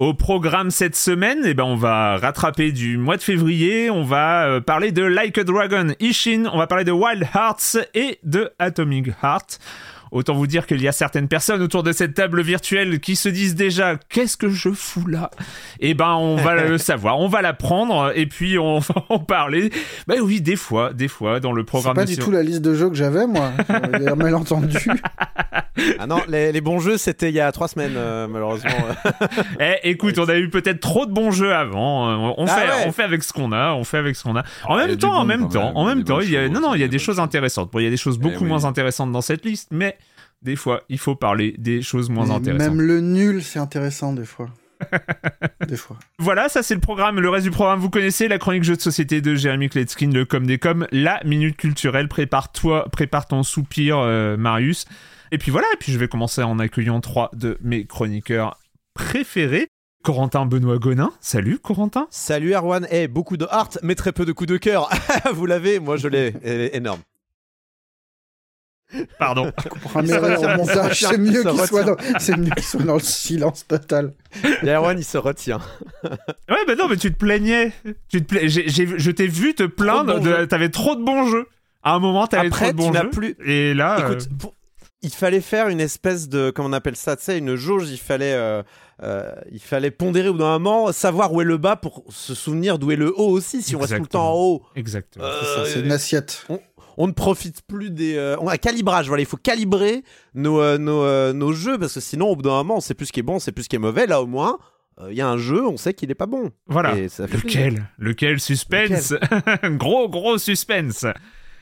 Au programme cette semaine, eh ben on va rattraper du mois de février, on va euh, parler de Like a Dragon Ishin, on va parler de Wild Hearts et de Atomic Heart. Autant vous dire qu'il y a certaines personnes autour de cette table virtuelle qui se disent déjà qu'est-ce que je fous là? Eh ben on va le savoir, on va l'apprendre et puis on va en parler. Bah oui, des fois, des fois dans le C'est programme. pas de du tout la liste de jeux que j'avais, moi. J'avais un malentendu. Ah non, les, les bons jeux, c'était il y a trois semaines, euh, malheureusement. Eh, écoute, on a eu peut-être trop de bons jeux avant. On Ah fait, ouais. on fait avec ce qu'on a. On fait avec ce qu'on a. En Ah, même temps, en même temps, en il y a même des temps, bonnes il y a, choses, non, non, il y a des choses intéressantes. Bon, il y a des choses beaucoup oui. moins intéressantes dans cette liste, mais des fois, il faut parler des choses moins Mais intéressantes. Même le nul, c'est intéressant des fois. des fois. Voilà, ça c'est le programme. Le reste du programme, vous connaissez la chronique jeu de société de Jérémy Kletskin, le com des com, la minute culturelle. Prépare-toi, prépare ton soupir, euh, Marius. Et puis voilà, et puis je vais commencer en accueillant trois de mes chroniqueurs préférés. Corentin Benoît Gonin. Salut Corentin. Salut Erwan, eh, beaucoup de heart, mais très peu de coups de cœur. Vous l'avez, moi je l'ai, Elle est énorme. retient, c'est mieux qu'il soit, qu'il soit dans le silence total. Erwan, il se retient. Ouais, bah non, mais tu te plaignais. Tu te pla- j'ai- j'ai- je t'ai vu te plaindre. de-. T'avais trop de bons jeux. À un moment, t'avais trop de bons tu n'as jeux. plus- Et là, Écoute, euh, pour- il fallait faire une espèce de, comment on appelle ça, tu sais, une jauge, il fallait, euh, euh, il fallait pondérer au bout d'un moment, savoir où est le bas pour se souvenir d'où est le haut aussi, si on reste tout le temps en haut. exactement. Euh, C'est une assiette. on ne profite plus des. euh, on a calibrage, voilà, il faut calibrer nos, euh, nos, euh, nos jeux parce que sinon, au bout d'un moment, on sait plus ce qui est bon, on sait plus ce qui est mauvais. Là, au moins, euh, il y a un jeu, on sait qu'il est pas bon. Voilà. Et ça fait plaisir. Lequel? Lequel? Suspense Gros, gros suspense.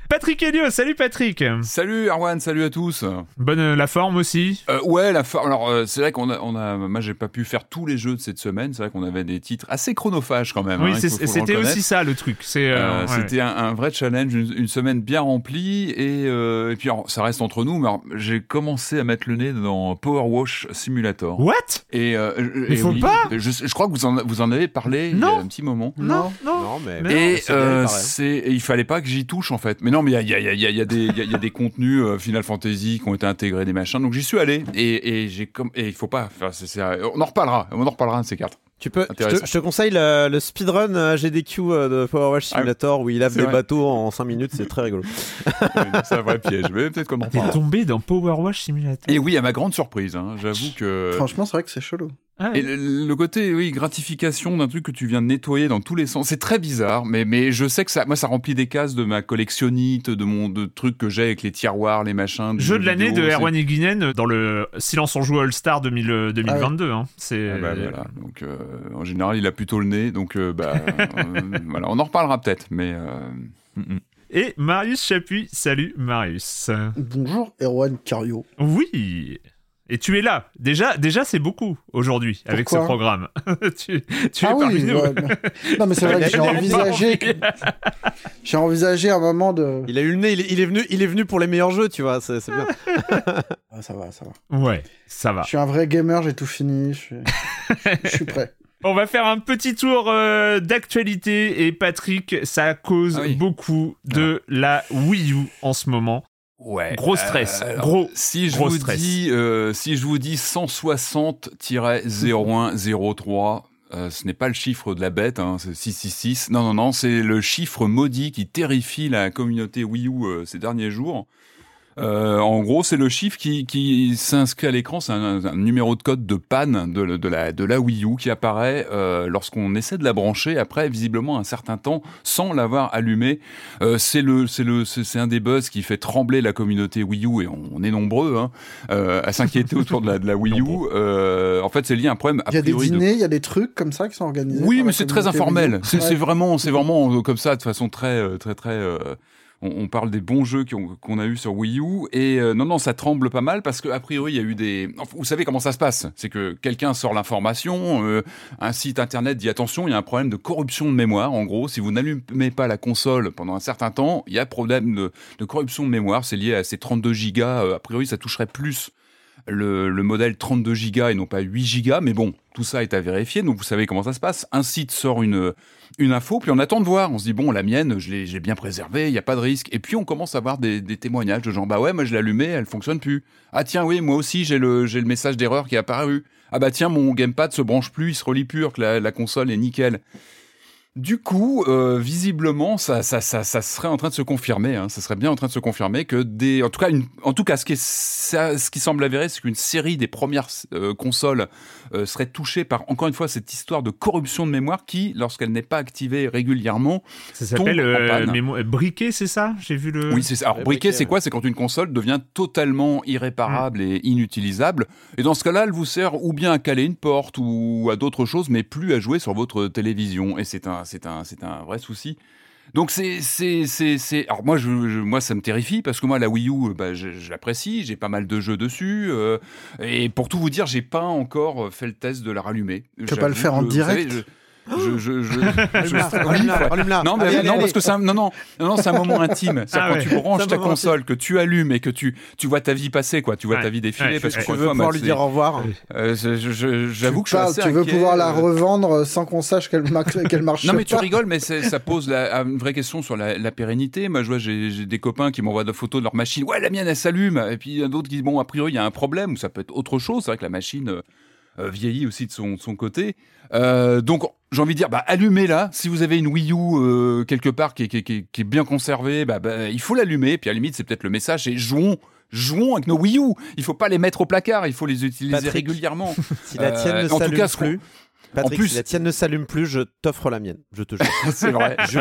Patrick Helio, salut Patrick. Salut Arwan, salut à tous. Bonne euh, la forme aussi. Euh, ouais, la forme. Alors euh, c'est vrai qu'on a, on a, moi j'ai pas pu faire tous les jeux de cette semaine. C'est vrai qu'on avait des titres assez chronophages quand même. oui, hein, il c'était aussi ça le truc. C'est euh, Euh, ouais. C'était un, un vrai challenge, une, une semaine bien remplie et, euh, et puis alors, ça reste entre nous. Mais alors, j'ai commencé à mettre le nez dans Power Wash Simulator. What? Et, euh, Mais et faut oui, pas? je, je crois que vous en, vous en avez parlé il y a un petit moment. Non, non. Non, mais. Mais Et c'est il euh, il fallait pas que j'y touche en fait. Mais non, mais il y a, il y, a, il y, a, il y, a des- il y a- il y a des contenus euh, Final Fantasy qui ont été intégrés, des machins. Donc j'y suis allé et, et j'ai comme et il faut pas. Enfin, c'est- c'est- on en reparlera. On en reparlera de ces quatre. Tu peux, je te, je te conseille le, le speedrun euh, GDQ euh, de Power Wash Ah, Simulator où il lave des vrai. bateaux en 5 minutes, c'est très rigolo. c'est un vrai piège. Mais peut-être qu'on en T'es tombé dans Power Wash Simulator. Et oui, à ma grande surprise, hein, j'avoue que. Franchement, c'est vrai que c'est chelou. Ah, Et le, le côté, oui, gratification d'un truc que tu viens de nettoyer dans tous les sens, c'est très bizarre, mais, mais je sais que ça, moi, ça remplit des cases de ma collectionnite, de mon, de trucs que j'ai avec les tiroirs, les machins. Jeu de l'année de Erwan Higuinen dans le Silence on joue All Star 2000, euh, 2022. hein. C'est Ah bah voilà. Donc euh, en général, il a plutôt le nez, donc euh, bah, euh, voilà, on en reparlera peut-être, mais. euh, mm, mm. et Marius Chapuis. Salut Marius. Bonjour Erwan Cario. Oui. Et tu es là. Déjà, déjà c'est beaucoup aujourd'hui avec ce programme. tu, tu ah es parmi oui, nous. ouais, mais- non mais c'est vrai que j'ai envisagé, que- j'ai envisagé un moment de. Il a eu le nez, il est, il est venu, il est venu pour les meilleurs jeux, tu vois, c'est bien. Ah, ça va, ça va. Ouais, ça va. Je suis un vrai gamer, j'ai tout fini, je suis, je suis prêt. On va faire un petit tour euh, d'actualité et Patrick, ça cause Ah oui. beaucoup de la Wii U en ce moment. Ouais. Gros stress, alors, gros, Si je gros vous stress. dis, euh, si je vous dis 160-0103, euh, ce n'est pas le chiffre de la bête, hein, c'est 666. Non, non, non, c'est le chiffre maudit qui terrifie la communauté Wii U euh, ces derniers jours. Euh, en gros, c'est le chiffre qui, qui s'inscrit à l'écran, c'est un, un numéro de code de panne de, de la, de la Wii U qui apparaît euh, lorsqu'on essaie de la brancher après visiblement un certain temps sans l'avoir allumée. Euh, c'est le, c'est le, c'est c'est un des buzz qui fait trembler la communauté Wii U et on, on est nombreux hein, euh, à s'inquiéter autour de la, de la Wii U. Euh, en fait, c'est lié à un problème Il y a des dîners, il y a des trucs comme ça qui sont organisés. oui, mais c'est très informel. C'est Ouais. vraiment, c'est vraiment euh, comme ça, de façon très, très, très. On, on parle des bons jeux qu'on a eu sur Wii U et euh, non, non, ça tremble pas mal parce que a priori il y a eu des. vous savez comment ça se passe C'est que quelqu'un sort l'information, euh, un site internet dit attention, il y a un problème de corruption de mémoire. En gros, si vous n'allumez pas la console pendant un certain temps, il y a problème de, de corruption de mémoire. C'est lié à ces 32 gigas. Euh, a priori, ça toucherait plus le, le modèle 32 gigas et non pas 8 gigas. Mais bon, tout ça est à vérifier. Donc vous savez comment ça se passe. Un site sort une, une info, puis on attend de voir. On se dit, bon, la mienne, je l'ai bien préservée, il n'y a pas de risque. Et puis on commence à avoir des, des témoignages de gens, bah ouais, moi je l'ai allumée, elle fonctionne plus. Ah tiens, oui, moi aussi j'ai le, le message d'erreur qui est apparu. Ah bah tiens, mon gamepad se branche plus, il se relie alors que la, la console est nickel. Du coup, euh, visiblement, ça, serait en train de se confirmer. Hein, ça serait bien en train de se confirmer que des, en tout cas, en tout cas, ce qui, est, ce semble avéré, c'est qu'une série des premières euh, consoles euh, serait touchée par encore une fois cette histoire de corruption de mémoire qui, lorsqu'elle n'est pas activée régulièrement, Ça s'appelle euh, mémo- briquet, c'est ça? J'ai vu le. oui, c'est ça. Alors, briquet, c'est quoi? C'est quand une console devient totalement irréparable et inutilisable. Et dans ce cas-là, elle vous sert ou bien à caler une porte ou à d'autres choses, mais plus à jouer sur votre télévision. Et c'est un, c'est un, c'est un vrai souci. Donc c'est, c'est, c'est, c'est. Alors moi, je, je- moi, ça me terrifie parce que moi, la Wii U, bah, je, je l'apprécie. J'ai pas mal de jeux dessus. euh, et pour tout vous dire, j'ai pas encore fait le test de la rallumer. Tu peux pas le faire en direct savez, je, je, je, je. Non, mais Allez, non, allez, parce que c'est un, non, non, non, c'est un moment intime. C'est Ah quand ouais. tu branches ta console, que tu allumes et que tu, tu vois ta vie passer, quoi. Tu vois Ouais. ta vie défiler. Ouais, parce que tu veux pouvoir lui dire au revoir euh, j'avoue que Tu je suis assez tu veux inquiet, pouvoir la euh, revendre sans qu'on sache qu'elle mar- qu'elle marche non mais tu rigoles, mais ça pose une vraie question sur la, pérennité. Moi, je vois, j'ai j'ai des copains qui m'envoient des photos de leur machine. Ouais, la mienne, elle s'allume. Et puis il y a d'autres qui disent bon, a priori, il y a un problème ou ça peut être autre chose. C'est vrai que la machine euh, vieillit aussi de son, de son côté. Euh, donc, j'ai envie de dire, bah, allumez-la. Si vous avez une Wii U euh, quelque part qui est, qui est- qui est- bien conservée, bah, bah, il faut l'allumer. Puis à la limite, c'est peut-être le message, c'est jouons. Jouons avec nos Wii U. Il faut pas les mettre au placard. Il faut les utiliser Patrick. régulièrement. Si la tienne Euh, ne en tout cas, plus, Patrick, plus- si la tienne ne s'allume plus, je t'offre la mienne. Je te jure. c'est vrai. Je-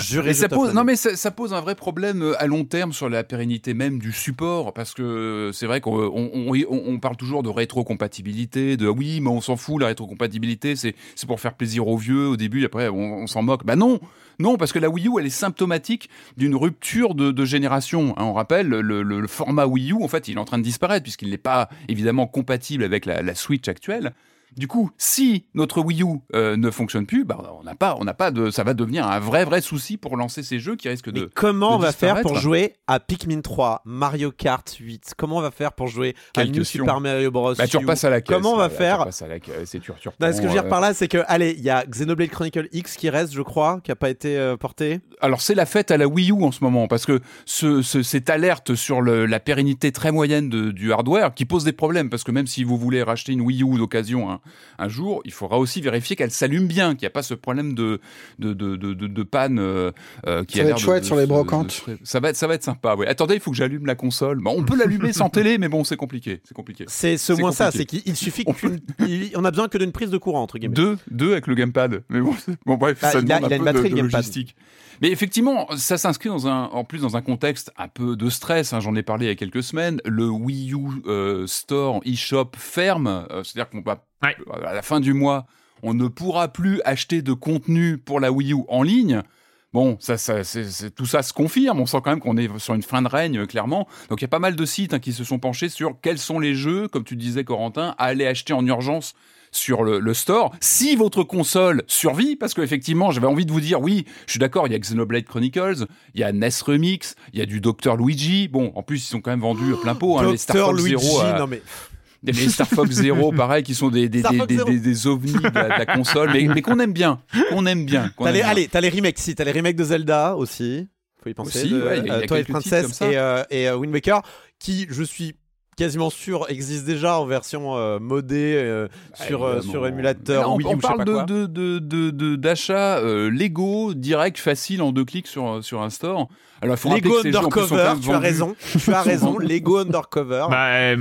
Juré, Et je ça t'offre pose, la non mais ça, ça pose un vrai problème euh, à long terme sur la pérennité même du support parce que c'est vrai qu'on on, on- on parle toujours de rétrocompatibilité, de ah oui mais on s'en fout la rétrocompatibilité c'est c'est pour faire plaisir aux vieux au début après on, on s'en moque. Bah non non parce que la Wii U elle est symptomatique d'une rupture de, de génération. hein. on rappelle le, le- le format Wii U en fait il est en train de disparaître puisqu'il n'est pas évidemment compatible avec la, la Switch actuelle. Du coup, si notre Wii U euh, ne fonctionne plus, bah, on n'a pas, on n'a pas de, ça va devenir un vrai vrai souci pour lancer ces jeux qui risquent Mais de. comment de on va faire pour jouer à Pikmin 3, Mario Kart 8 Comment on va faire pour jouer à New. Super Mario Bros. Bah, tu repasses à la caisse. Comment on va Voilà, faire? Tu à la caisse et tu, tu Non, ce que je veux dire par là, c'est que, allez, il y a Xenoblade Chronicle X qui reste, je crois, qui a pas été euh, porté. Alors c'est la fête à la Wii U en ce moment parce que ce, ce- cette alerte sur le- la pérennité très moyenne de- du hardware qui pose des problèmes parce que même si vous voulez racheter une Wii U d'occasion un, un jour, il faudra aussi vérifier qu'elle s'allume bien, qu'il n'y a pas ce problème de de, de, de, de- de panne euh, euh, qui Ça a va être chouette de sur les brocantes. ça va être ça va être sympa. Ouais. Attendez, il faut que j'allume la console. Bon, on peut l'allumer sans télé, mais bon, c'est compliqué, c'est compliqué. C'est ce moins ça, c'est qu'il il suffit On qu'une. il- On a besoin que d'une prise de courant, entre guillemets. Deux, deux avec le gamepad. Mais bon, bon bref, Bah, ça il a- il a un une batterie, de le gamepad. logistique. Mais effectivement, ça s'inscrit dans un, en plus dans un contexte un peu de stress. hein, J'en ai parlé il y a quelques semaines. Le Wii U euh, Store eShop ferme, euh, c'est-à-dire qu'on va Ouais. à la fin du mois, on ne pourra plus acheter de contenu pour la Wii U en ligne Bon, ça, tout ça se confirme. On sent quand même qu'on est sur une fin de règne, euh, clairement. Donc il y a pas mal de sites hein, qui se sont penchés sur quels sont les jeux, comme tu disais, Corentin, à aller acheter en urgence sur le, le store si votre console survit parce qu'effectivement j'avais envie de vous dire oui je suis d'accord il y a Xenoblade Chronicles il y a NES Remix il y a du Dr Luigi bon en plus ils sont quand même vendus à plein pot hein, les Star. Fox Luigi, Zero à- non mais les Star Fox Zero, pareil, qui sont des, des, des, des, des- ovnis de la, de la console, mais, mais qu'on aime bien, qu'on aime bien. T'as les, bien. allez, t'as les remakes, si, t'as les remakes de Zelda aussi. Faut y penser. Aussi, de, ouais, y a- euh, Princess et, euh, et euh, Wind Waker, qui, je suis quasiment sûr, existent déjà en version euh, modée euh, sur, euh, sur émulateur là, on, Wii U, on je sais parle pas de, quoi. de, de, de, de- d'achat euh, Lego direct facile en deux clics sur, sur un store. Alors il faut Lego Undercover, tu as raison, tu as raison, Lego Undercover. Bah, euh,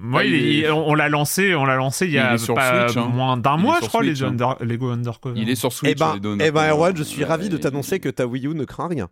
moi, Bah, il il est- est- on, on l'a lancé, on l'a lancé il y a est sur pas Switch, hein. moins d'un mois, je crois, Switch, les hein. Under- Lego Undercover. Il est sur Switch. Eh ben, les deux eh ben. Erwan, je suis ravi de t'annoncer que ta Wii U ne craint rien.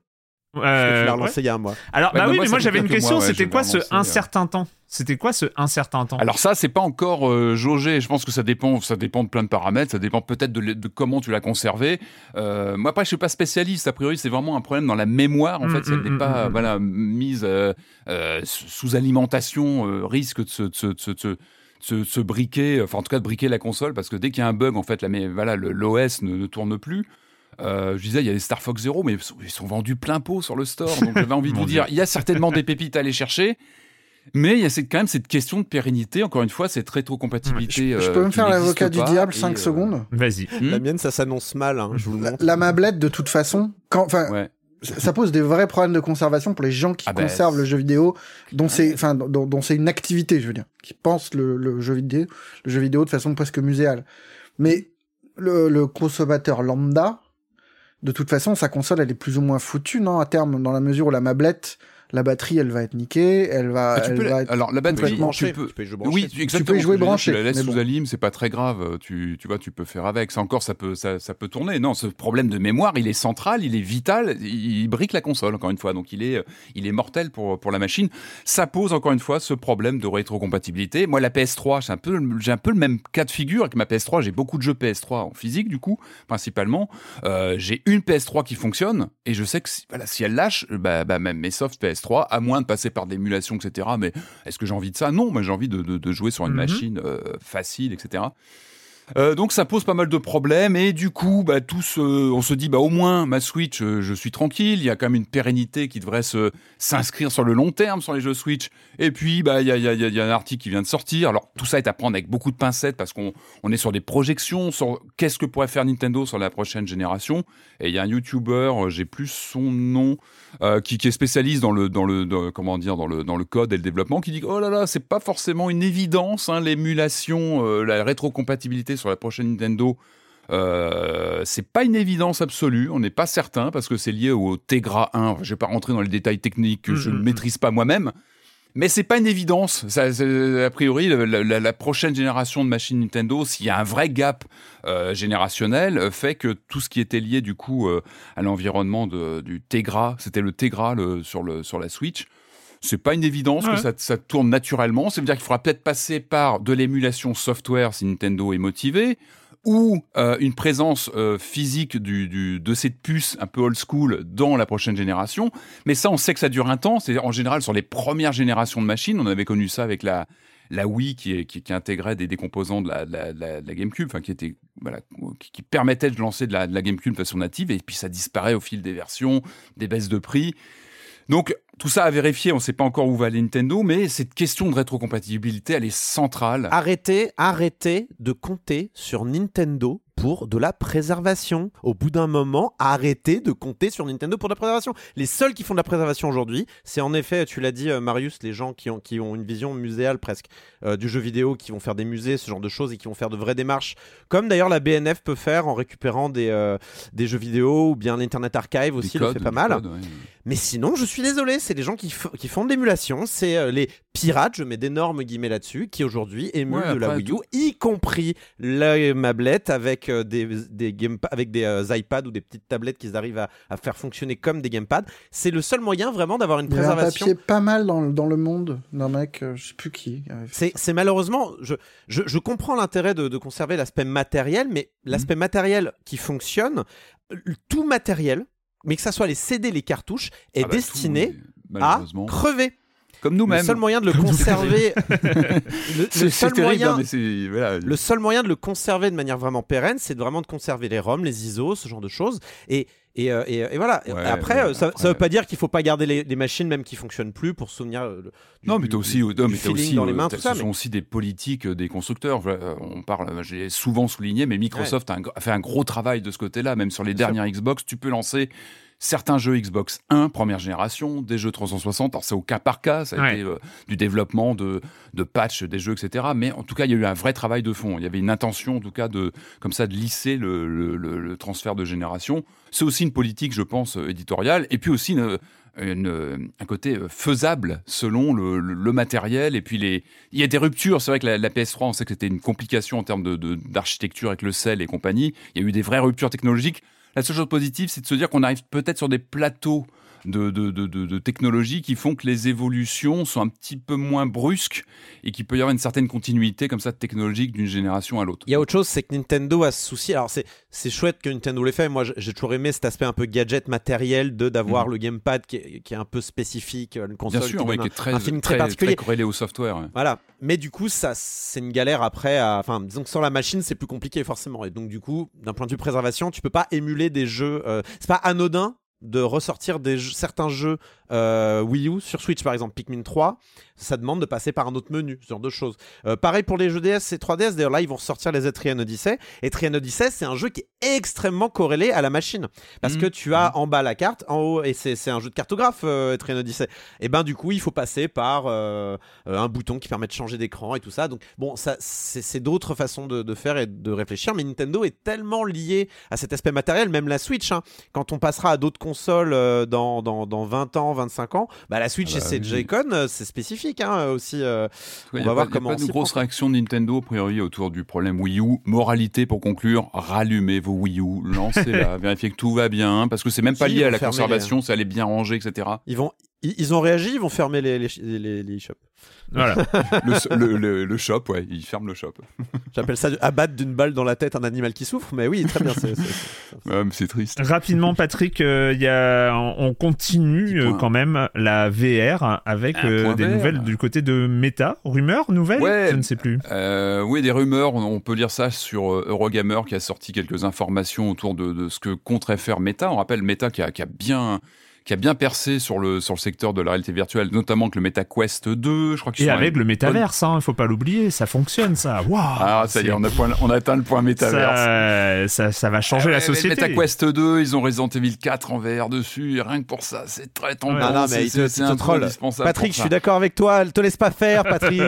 Euh, tu l'as ouais. relancé il y a un mois. Alors, bah bah, oui, moi, mais moi j'avais une question, ouais, c'était quoi ce euh. incertain temps? C'était quoi ce incertain temps? Alors ça, c'est pas encore euh, jaugé. Je pense que ça dépend, ça dépend de plein de paramètres. Ça dépend peut-être de, de comment tu l'as conservé. Euh, moi, après, je suis pas spécialiste. A priori, c'est vraiment un problème dans la mémoire. En Mm, fait, si elle mm, n'est mm, pas mm. voilà mise euh, euh, sous alimentation, euh, risque de se, de se- de se- se- briquer, enfin en tout cas de briquer la console, parce que dès qu'il y a un bug, en fait, la, mais, voilà, le- l'OS ne, ne tourne plus. Euh, je disais, il y a les Star Fox Zero, mais ils sont, ils sont vendus plein pot sur le store. Donc j'avais envie de vous dire, il y a certainement des pépites à aller chercher. Mais il y a cette- quand même cette question de pérennité. Encore une fois, cette rétrocompatibilité. Je euh, peux me qui faire l'avocat du diable et, 5 euh, secondes Vas-y. hmm, La mienne, ça s'annonce mal, hein, je vous le la, montre. la mablette, de toute façon, quand, Ouais. ça pose des vrais problèmes de conservation pour les gens qui Ah ben, conservent le jeu vidéo, dont c'est, enfin, dont, dont c'est une activité, je veux dire, qui pensent le, le jeu vidéo, le jeu vidéo de façon presque muséale. Mais le, le consommateur lambda, de toute façon, sa console, elle est plus ou moins foutue, non, à terme, dans la mesure où la mablette, la batterie, elle va être niquée, elle va, Ah, tu elle peux va être... Alors la Tu peux batterie, tu peux. tu peux y jouer branché. Oui, tu- exactement. peux y jouer branché, Tu la laisses mais sous bon. alim, c'est pas très grave. Tu, tu vois, tu peux faire avec. Ça encore, ça peut, ça, ça peut tourner. Non, ce problème de mémoire, il est central, il est vital. Il, il brique la console encore une fois. Donc il est, euh, il est mortel pour pour la machine. Ça pose encore une fois ce problème de rétrocompatibilité. Moi, la PS3, j'ai un peu, j'ai un peu le même cas de figure avec ma PS3. J'ai beaucoup de jeux PS3 en physique du coup, principalement. Euh, j'ai une PS3 qui fonctionne et je sais que si, voilà, si elle lâche, bah, bah, même mes softs PS3, à moins de passer par des émulations, etc. Mais est-ce que j'ai envie de ça? Non, moi j'ai envie de, de- de jouer sur une Mhm. machine euh, facile, etc. Euh, donc ça pose pas mal de problèmes et du coup bah, tous euh, on se dit bah au moins ma Switch euh, je suis tranquille il y a quand même une pérennité qui devrait se s'inscrire sur le long terme sur les jeux Switch et puis bah il y a, y, y un article qui vient de sortir alors tout ça est à prendre avec beaucoup de pincettes parce qu'on on est sur des projections sur qu'est-ce que pourrait faire Nintendo sur la prochaine génération et il y a un YouTuber j'ai plus son nom euh, qui, qui est spécialiste dans le dans le dans- comment dire dans le dans le code et le développement qui dit oh là là c'est pas forcément une évidence hein, l'émulation euh, la rétrocompatibilité sur la prochaine Nintendo euh, c'est pas une évidence absolue, on n'est pas certain parce que c'est lié au Tegra 1. Enfin, je vais pas rentrer dans les détails techniques que je ne Mhm. maîtrise pas moi-même, mais c'est pas une évidence. Ça, c'est- a priori, la, la- la prochaine génération de machines Nintendo, s'il y a un vrai gap euh, générationnel, euh, fait que tout ce qui était lié du coup euh, à l'environnement du Tegra, c'était le Tegra le- sur, le, sur la Switch. C'est pas une évidence Ouais. que ça, ça tourne naturellement. Ça veut dire qu'il faudra peut-être passer par de l'émulation software si Nintendo est motivé, ou euh, une présence euh, physique de cette puce un peu old school dans la prochaine génération. Mais ça, on sait que ça dure un temps. C'est en général sur les premières générations de machines. On avait connu ça avec la, Wii qui, intégrait des, des composants de la, GameCube, qui permettait de lancer de la, de la GameCube de façon native. Et puis ça disparaît au fil des versions, des baisses de prix. Donc tout ça à vérifier. On ne sait pas encore où va Nintendo, mais cette question de rétrocompatibilité, elle est centrale. Arrêtez, arrêtez de compter sur Nintendo pour de la préservation. Au bout d'un moment, arrêtez de compter sur Nintendo pour de la préservation. Les seuls qui font de la préservation aujourd'hui, c'est en effet, tu l'as dit euh, Marius, les gens qui ont, qui ont une vision muséale presque euh, du jeu vidéo, qui vont faire des musées, ce genre de choses, et qui vont faire de vraies démarches, comme d'ailleurs la BNF peut faire en récupérant des, euh, des jeux vidéo, ou bien l'Internet Archive Des aussi le fait pas mal. codes, ouais. Mais sinon, je suis désolé, c'est les gens qui, qui font de l'émulation, c'est euh, les pirates, je mets d'énormes guillemets là-dessus, qui aujourd'hui émulent Ouais, de la Wii U, y compris la mablette avec euh, des, des avec des euh, iPads ou des petites tablettes qu'ils arrivent à, à faire fonctionner comme des gamepads. C'est le seul moyen vraiment d'avoir une Il y a un préservation. papier pas mal dans, le- dans le monde d'un mec, euh, je sais plus qui. C'est malheureusement, je, je, je comprends l'intérêt de, de conserver l'aspect matériel, mais l'aspect matériel qui fonctionne, tout matériel mais que ça soit les CD, les cartouches, est Ah bah, destiné à crever. Comme Le nous-mêmes. seul moyen de le conserver, le, le seul moyen, hein, voilà. le seul moyen de le conserver de manière vraiment pérenne, c'est vraiment de conserver les ROM, les ISO, ce genre de choses. Et et, euh, et, et voilà. Ouais, après, ouais, euh, ça, après- ça veut pas dire qu'il faut pas garder les, les machines même qui fonctionnent plus pour se souvenir. euh, le- du- Non, mais t'as aussi, du non, mais t'as feeling aussi, dans les euh, mains, t'as- tout ça. ce mais- sont aussi des politiques euh, des constructeurs. Euh, On parle, euh, j'ai souvent souligné, mais Microsoft a, un gr- a fait un gros travail de ce côté-là. Même sur les dernières Xbox, tu peux lancer certains jeux Xbox 1 première génération, des jeux 360. Alors c'est au cas par cas, ça a Ouais. été euh, du développement de, de patch des jeux, etc. Mais en tout cas, il y a eu un vrai travail de fond. Il y avait une intention, en tout cas, de comme ça de lisser le, le- le- le transfert de génération. C'est aussi une politique, je pense, euh, éditoriale, et puis aussi une, une- un côté euh, faisable selon le, le- le matériel et puis les il y a des ruptures c'est vrai que la, la PS3 on sait que c'était une complication en termes de- de- d'architecture avec le sel et compagnie il y a eu des vraies ruptures technologiques la seule chose positive c'est de se dire qu'on arrive peut-être sur des plateaux de, de, de, de- de technologie qui font que les évolutions sont un petit peu moins brusques et qu'il peut y avoir une certaine continuité comme ça technologique d'une génération à l'autre. Il y a autre chose, c'est que Nintendo a ce souci. Alors, c'est, c'est chouette que Nintendo l'ait fait. Moi, j'ai- toujours aimé cet aspect un peu gadget matériel de d'avoir le gamepad qui est, qui est un peu spécifique, une console Bien sûr, qui est très, un, feeling très, très, particulier. très corrélé au software. ouais. Voilà. Mais du coup, ça, c'est une galère après. à- Enfin, disons que sans la machine, c'est plus compliqué forcément. Et donc, du coup, d'un point de vue préservation, tu peux pas émuler des jeux. euh, c'est pas anodin de ressortir des certains jeux euh, Wii U sur Switch par exemple Pikmin 3 ça demande de passer par un autre menu ce genre de choses. Euh, pareil pour les jeux DS et 3DS d'ailleurs là ils vont ressortir les Etrian Odyssey. Et Etrian Odyssey c'est un jeu qui est extrêmement corrélé à la machine parce Mhm. que tu as en bas la carte en haut et c'est un jeu de cartographe euh, Etrian Odyssey. Et ben du coup il faut passer par euh, un bouton qui permet de changer d'écran et tout ça. Donc bon ça c'est d'autres façons de, de faire et de réfléchir mais Nintendo est tellement lié à cet aspect matériel même la Switch hein, quand on passera à d'autres consoles dans, dans, dans 20 ans 25 ans bah la Switch Ah et bah ses oui. Joy-Con euh, c'est spécifique hein, aussi euh, Ouais, on va pas- voir y a comment pas de grosse prend. réaction de Nintendo, a priori, autour du problème Wii U. Moralité, pour conclure, rallumez vos Wii U, lancez-la, vérifiez que tout va bien, parce que c'est même pas lié à la conservation, ça allait bien ranger, etc. ils vont ils, ils ont réagi ils vont fermer les, les, les, les shops Voilà. Le, le, le- le shop, ouais, il ferme le shop. j'appelle ça abattre d'une balle dans la tête un animal qui souffre mais oui très bien c'est- triste. Rapidement, Patrick, euh, il y a, on continue euh, quand même la VR avec euh, des VR. nouvelles du côté de Meta. Rumeurs, nouvelles Ouais. Je ne sais plus. Euh, oui, des rumeurs, on, peut lire ça sur Eurogamer qui a sorti quelques informations autour de, de ce que compterait faire Meta. On rappelle Meta qui a, qui a bien qui a bien percé sur le, sur le secteur de la réalité virtuelle, notamment avec le Meta Quest 2, je crois qu'ils Et avec à le métaverse, hein, faut pas l'oublier, ça fonctionne ça. Waouh Ah, ça y est, on a, point- on a atteint le point métaverse. ça, ça, ça va changer Ah la ouais, mais société. Le MetaQuest 2, ils ont Resident Evil 4 en VR dessus, et rien que pour ça, c'est très tentant. Non, non, mais c'est un troll. indispensable. Patrick, je suis d'accord avec toi. Te laisse pas faire, Patrick.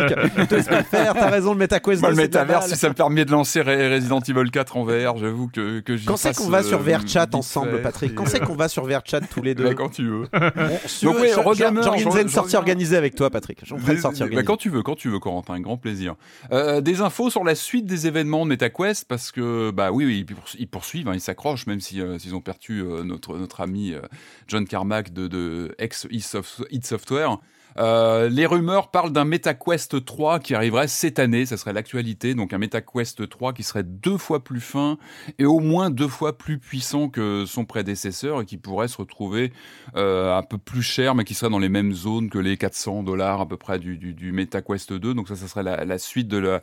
te laisse pas faire. T'as raison, le MetaQuest. Moi, 2, le métaverse, si ça me permet de lancer Re- Resident Evil 4 en VR, j'avoue que, que j'y Quand c'est qu'on va sur euh, VRChat ensemble, Patrick? Quand c'est euh, qu'on va sur VRChat tous les deux? bah, quand tu veux. Bon, Donc oui, J'organiserai une sortie organisée avec toi, Patrick. J'en ferai une Des- sortie bah, quand tu veux, quand tu veux, Corentin, un grand plaisir. Euh, des infos sur la suite des événements de MetaQuest, parce que, bah oui, oui ils poursu- ils poursuivent, hein, ils s'accrochent, même si, euh, s'ils ont perdu euh, notre, notre ami euh, John Carmack de, de ex-id Software. Euh, les rumeurs parlent d'un MetaQuest 3 qui arriverait cette année, ça serait l'actualité, donc un MetaQuest 3 qui serait deux fois plus fin et au moins deux fois plus puissant que son prédécesseur et qui pourrait se retrouver euh, un peu plus cher mais qui serait dans les mêmes zones que les 400 dollars à peu près du, du, du MetaQuest 2, donc ça, ça serait la, la suite de la,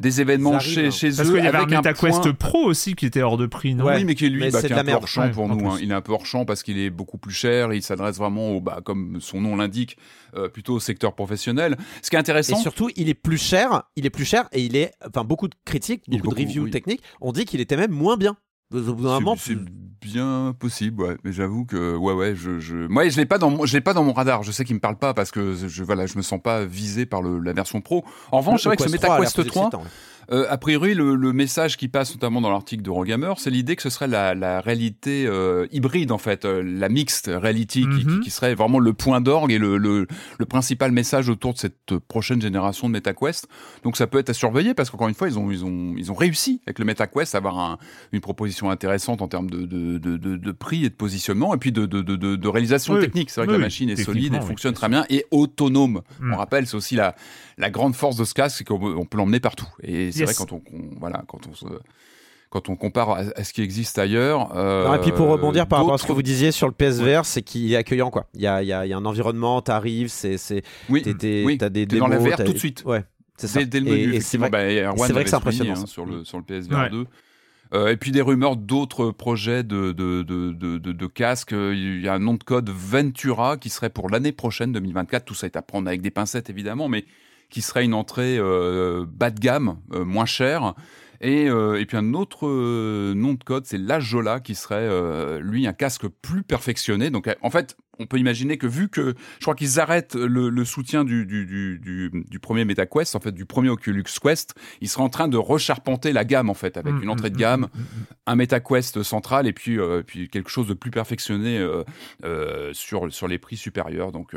des événements Ça arrive, chez, hein. chez Parce eux. qu'il y avait un avec MetaQuest point- Pro aussi qui était hors de prix, non Ouais. oui, mais qui est lui, Mais bah, c'est qui est un peu hors champ Ouais, pour nous. hein. Il est un peu hors champ parce qu'il est beaucoup plus cher. Et il s'adresse vraiment, au, bah, comme son nom l'indique, euh, plutôt au secteur professionnel. Ce qui est Et intéressant, surtout, il est plus cher. Il est plus cher et il est. Enfin, beaucoup de critiques, est beaucoup, de reviews oui. techniques ont dit qu'il était même moins bien. Moment, c'est bien possible, ouais. Mais j'avoue que, ouais, ouais, je, je... moi, je l'ai pas dans, mon- je l'ai pas dans mon radar. Je sais qu'il me parle pas parce que je, voilà, je me sens pas visé par le, la version pro. En revanche, c'est vrai que ce Quest 3 a l'air MetaQuest plus 3, excitant, ouais. Euh, a priori, le, le message qui passe notamment dans l'article d'Eurogamer, c'est l'idée que ce serait la, la réalité euh, hybride, en fait, euh, la mixte reality, qui, Mhm. qui- qui serait vraiment le point d'orgue et le, le, le principal message autour de cette prochaine génération de MetaQuest. Donc ça peut être à surveiller parce qu'encore une fois, ils ont, ils ont, ils ont réussi avec le MetaQuest à avoir un- une proposition intéressante en termes de, de, de, de- de prix et de positionnement et puis de, de, de, de- de réalisation Oui. technique. C'est vrai que la machine est solide et fonctionne très bien et autonome. Mm. On rappelle, c'est aussi la, la grande force de ce casque, c'est qu'on peut- l'emmener partout. Et c'est Yes. vrai quand on, voilà, quand on se quand on compare à, ce qui existe ailleurs. euh, Non, et puis pour rebondir par rapport à ce que vous disiez sur le PSVR, c'est qu'il est accueillant quoi. Il y a, il y a- il y a un environnement, t'arrives, c'est, c'est, oui, t'es- oui, des t'es dans la démos, VR tout de suite. Ouais, c'est ça. Dès, dès le Et- menu, et c'est vrai, bah, vrai que c'est impressionnant, hein, ça. sur le sur le PSVR Ouais. 2. Euh, et puis des rumeurs d'autres projets de, de, de, de, de- de casques. Euh, Il y a un nom de code Ventura qui serait pour l'année prochaine, 2024. Tout ça est à prendre avec des pincettes évidemment, mais qui serait une entrée euh, bas de gamme, euh, moins chère. Et, euh, et puis un autre euh, nom de code, c'est l'Ajola, qui serait euh, lui un casque plus perfectionné. Donc en fait, on peut imaginer que vu que je crois qu'ils arrêtent le, le soutien du, du, du, premier MetaQuest, en fait du premier Oculus Quest, ils seraient en train de recharpenter la gamme en fait avec Mm, une entrée de mm, gamme, mm, mm, mm. un MetaQuest central et puis puis quelque chose de plus perfectionné sur sur les prix supérieurs. Donc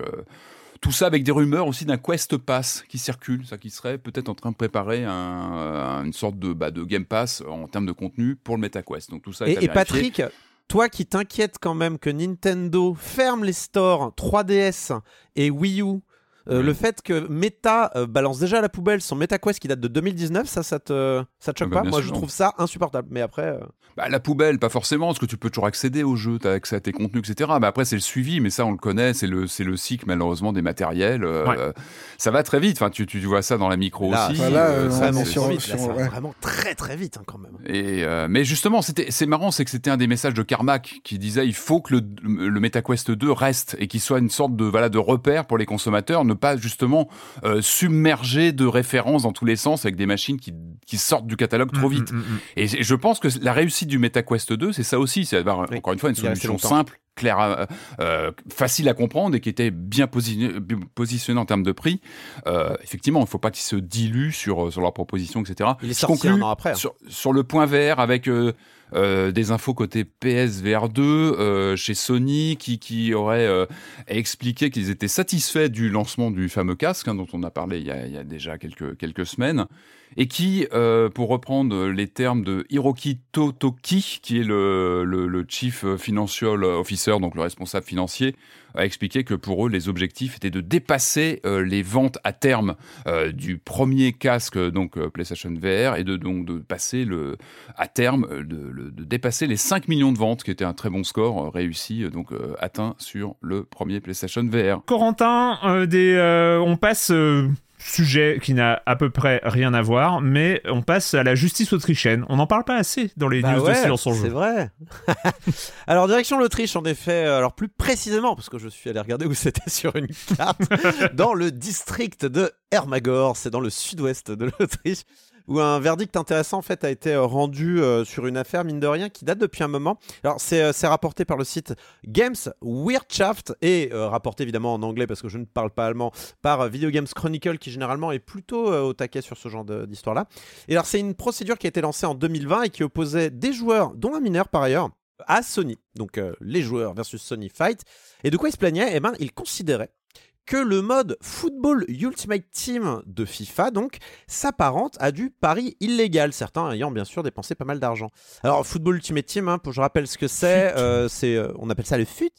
tout ça avec des rumeurs aussi d'un Quest Pass qui circule, ça qui serait peut-être en train de préparer un, euh, une sorte de, bah, de Game Pass en termes de contenu pour le MetaQuest. Donc tout ça est Et, et. Patrick, toi qui t'inquiètes quand même que Nintendo ferme les stores 3DS et Wii U, euh, le fait que Meta euh, balance déjà à la poubelle son MetaQuest qui date de 2019, ça, ça te, ça te choque Ah bah, pas Moi, sûr. je trouve ça insupportable. Mais après, euh, Bah, la poubelle, pas forcément, parce que tu peux toujours accéder au jeu, tu as accès à tes contenus, etc. Mais après, c'est le suivi, mais ça, on le connaît, c'est le, c'est le cycle, malheureusement, des matériels. Ouais. ça va très vite, enfin, tu, tu vois ça dans la micro là, aussi. Voilà, ça, vraiment sur- là, ça va vraiment très très vite hein, quand même. Et euh, mais justement, c'était c'est marrant, c'est que c'était un des messages de Carmack qui disait il faut que le, le MetaQuest 2 reste et qu'il soit une sorte de voilà de repère pour les consommateurs, ne pas justement euh, submerger de références dans tous les sens avec des machines qui, qui sortent du catalogue trop Mm, vite. mm, mm, mm. Et je pense que la réussite du MetaQuest 2, c'est ça aussi, c'est d'avoir Oui, encore une fois une solution simple, claire, à- euh, facile à comprendre et qui était bien positionné, en termes de prix. Euh, effectivement, il ne faut pas qu'ils se diluent sur, sur leurs propositions, etc. Il est sorti un an après. hein. Sur, sur le point vert avec euh, euh, des infos côté PSVR 2 euh, chez Sony qui, qui aurait euh, expliqué qu'ils étaient satisfaits du lancement du fameux casque hein, dont on a parlé il y a, il y a déjà quelques, quelques semaines et qui, euh, pour reprendre les termes de Hiroki Totoki, qui est le, Chief Financial Officer, donc le responsable financier, a expliqué que pour eux, les objectifs étaient de dépasser euh, les ventes à terme euh, du premier casque, donc PlayStation VR, et de donc de passer le à terme de, de dépasser les 5 millions de ventes, qui était un très bon score réussi, donc atteint sur le premier PlayStation VR. Corentin, on passe sujet qui n'a à peu près rien à voir, mais on passe à la justice autrichienne. On n'en parle pas assez dans les Bah news de silence en c'est jeu. vrai. alors direction l'Autriche en effet, euh, alors plus précisément parce que je suis allé regarder où c'était sur une carte, dans le district de Hermagor, c'est dans le sud-ouest de l'Autriche. Où un verdict intéressant en fait a été euh, rendu euh, sur une affaire mine de rien qui date depuis un moment. Alors c'est euh, rapporté par le site Games Wirtschaft et rapporté évidemment en anglais parce que je ne parle pas allemand par Video Games Chronicle qui généralement est plutôt au taquet sur ce genre d'histoire là. Et alors c'est une procédure qui a été lancée en 2020 et qui opposait des joueurs, dont un mineur par ailleurs, à Sony. Donc les joueurs versus Sony Fight. Et de quoi ils se plaignaient Eh ben, ils considéraient que le mode Football Ultimate Team de FIFA donc s'apparente à du pari illégal, certains ayant bien sûr dépensé pas mal d'argent. Alors Football Ultimate Team, hein, pour je rappelle ce que c'est, euh, c'est euh, on appelle ça le FUT.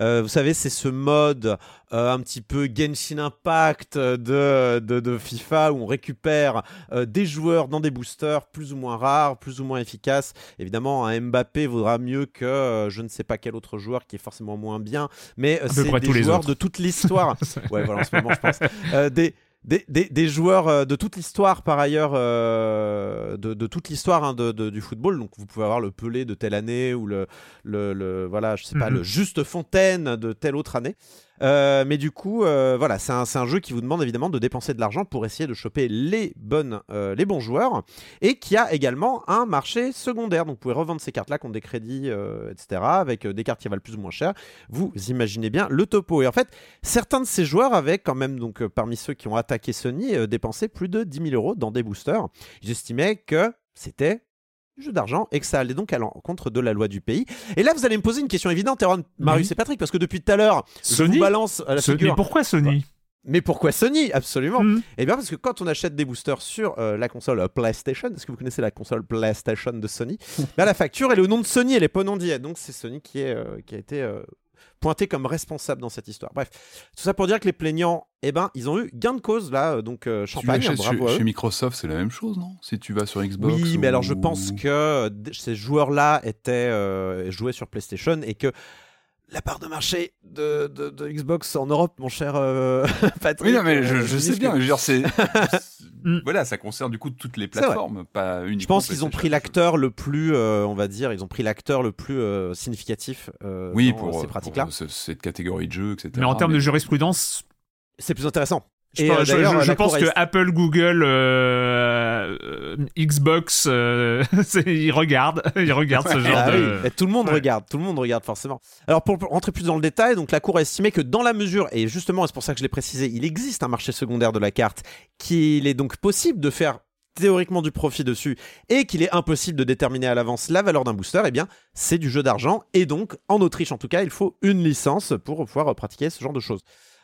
Euh, vous savez, c'est ce mode euh, un petit peu Genshin Impact de, de, de FIFA où on récupère euh, des joueurs dans des boosters plus ou moins rares, plus ou moins efficaces. Évidemment, un Mbappé vaudra mieux que euh, je ne sais pas quel autre joueur qui est forcément moins bien, mais euh, c'est des tous les joueurs autres. de toute l'histoire. ouais, voilà, en ce moment, je pense. Euh, des, des, des, des joueurs euh, de toute l'histoire, par ailleurs, euh, de, de toute l'histoire hein, de, de- du football. Donc, vous pouvez avoir le Pelé de telle année ou le, le, le- voilà, je sais pas, Mhm. le Juste Fontaine de telle autre année. Euh, mais du coup, euh, voilà, c'est un, un jeu qui vous demande évidemment de dépenser de l'argent pour essayer de choper les, bonnes, euh, les bons joueurs et qui a également un marché secondaire. Donc, vous pouvez revendre ces cartes-là contre des crédits, etc., avec des cartes qui valent plus ou moins cher. Vous imaginez bien le topo. Et en fait, certains de ces joueurs avaient quand même, donc parmi ceux qui ont attaqué Sony, dépensé plus de 10 000 euros dans des boosters. Ils estimaient que c'était du jeu d'argent et que ça allait donc à l'encontre de la loi du pays. Et là, vous allez me poser une question évidente, Erwan, Marius Oui. et Patrick, parce que depuis tout à l'heure, je Sony vous balance à la figure. Mais pourquoi Sony Mais pourquoi Sony? Absolument. Hmm. Eh bien, parce que quand on achète des boosters sur euh, la console euh, PlayStation, est-ce que vous connaissez la console PlayStation de Sony? Là, la facture, elle est au nom de Sony, elle est pas d'IA. Donc, c'est Sony qui, est, euh, qui a été euh, pointés comme responsables dans cette histoire. Bref, tout ça pour dire que les plaignants, eh ben, ils ont eu gain de cause là, euh, donc euh, Tu champagne, bravo chez, à eux. chez Microsoft, c'est la même chose, non? Si tu vas sur Xbox. Oui, mais alors je pense que euh, ces joueurs-là étaient euh, jouaient sur PlayStation et que la part de marché de, de- de Xbox en Europe, mon cher euh, Patrick. Oui, non, mais je, euh, je sais bien. que- Je veux dire, c'est. Mm. voilà, ça concerne du coup toutes les plateformes, pas uniquement. Je pense qu'ils ont pris l'acteur le plus, euh, on va dire, ils ont pris l'acteur le plus euh, significatif euh, Oui, dans pour, ces pratiques-là. pour ce- cette catégorie de jeux, etc. Mais en termes de jurisprudence, C'est plus intéressant. Je, Et, pense- euh, je- je- pense Cour que est- Apple, Google, euh, euh, Xbox, euh, ils regardent, ils regardent ce genre Ah de. oui, et tout le monde Ouais. regarde, tout le monde regarde forcément. Alors pour pour rentrer plus dans le détail, donc la Cour a estimé que dans la mesure, et justement c'est pour ça que je l'ai précisé, il existe un marché secondaire de la carte, qu'il est donc possible de faire théoriquement du profit dessus et qu'il est impossible de déterminer à l'avance la valeur d'un booster, eh bien c'est du jeu d'argent et donc en Autriche en tout cas il faut une licence pour pouvoir pratiquer ce genre de choses.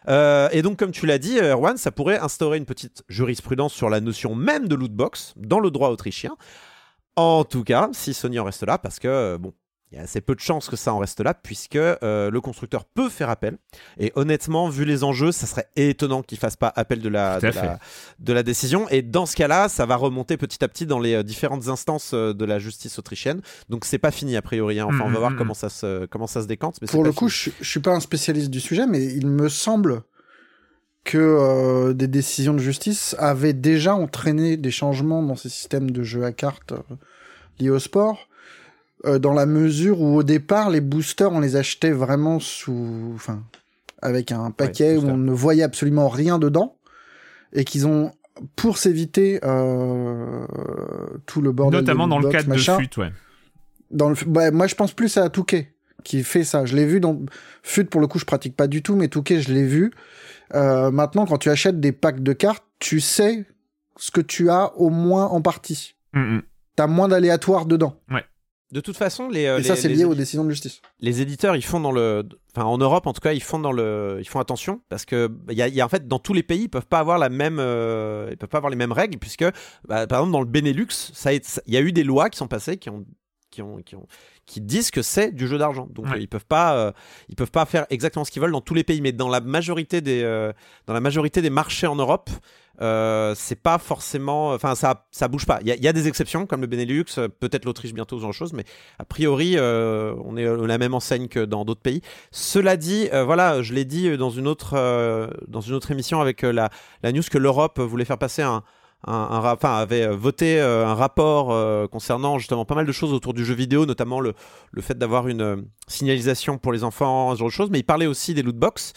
Euh, et donc, comme tu l'as dit, Erwan, ça pourrait instaurer une petite jurisprudence sur la notion même de lootbox dans le droit autrichien. En tout cas, si Sony en reste là, parce que, euh, bon, il y a assez peu de chances que ça en reste là, puisque euh, le constructeur peut faire appel. Et honnêtement, vu les enjeux, ça serait étonnant qu'il fasse pas appel de la, Tout à de, la, de la décision. Et dans ce cas-là, ça va remonter petit à petit dans les euh, différentes instances euh, de la justice autrichienne. Donc c'est pas fini a priori. hein. Enfin, on va Mhm, voir mhm. comment ça se comment ça se décante. Mais Pour le coup, fini. je, je suis pas un spécialiste du sujet, mais il me semble que euh, des décisions de justice avaient déjà entraîné des changements dans ces systèmes de jeux à cartes euh, liés au sport, euh, dans la mesure où au départ les boosters on les achetait vraiment sous, enfin, avec un paquet où on ne voyait absolument rien dedans, et qu'ils ont pour s'éviter euh, tout le bordel de Notamment dans le cadre machin, de FUT, ouais. dans le, bah, moi, je pense plus à Touquet qui fait ça. Je l'ai vu dans Fut pour le coup, je pratique pas du tout, mais Touquet, je l'ai vu. Euh, maintenant, quand tu achètes des packs de cartes, tu sais ce que tu as au moins en partie. Mm, mm. T'as moins d'aléatoire dedans. De toute façon, les, euh, Et ça, c'est les lié aux décisions de justice. les éditeurs, ils font dans le, enfin en Europe en tout cas, ils font dans le, ils font attention parce que il y a, il y a, en fait dans tous les pays, ils peuvent pas avoir la même, euh, ils peuvent pas avoir les mêmes règles puisque bah, par exemple dans le Benelux, ça, il y a eu des lois qui sont passées qui ont, qui ont, qui ont, qui disent que c'est du jeu d'argent. Donc Ouais. euh, ils peuvent pas, euh, ils peuvent pas faire exactement ce qu'ils veulent dans tous les pays, mais dans la majorité des, euh, dans la majorité des marchés en Europe. Euh, c'est pas forcément, enfin ça, ça bouge pas. Il y, a- des exceptions comme le Benelux, euh, peut-être l'Autriche bientôt, ce genre de choses, mais a priori, euh, on est la même enseigne que dans d'autres pays. Cela dit, voilà, je l'ai dit dans une autre, dans une autre émission avec la, la news que l'Europe voulait faire passer un, enfin, avait voté un rapport concernant justement pas mal de choses autour du jeu vidéo, notamment le, le fait d'avoir une signalisation pour les enfants, ce genre de choses, mais il parlait aussi des loot box.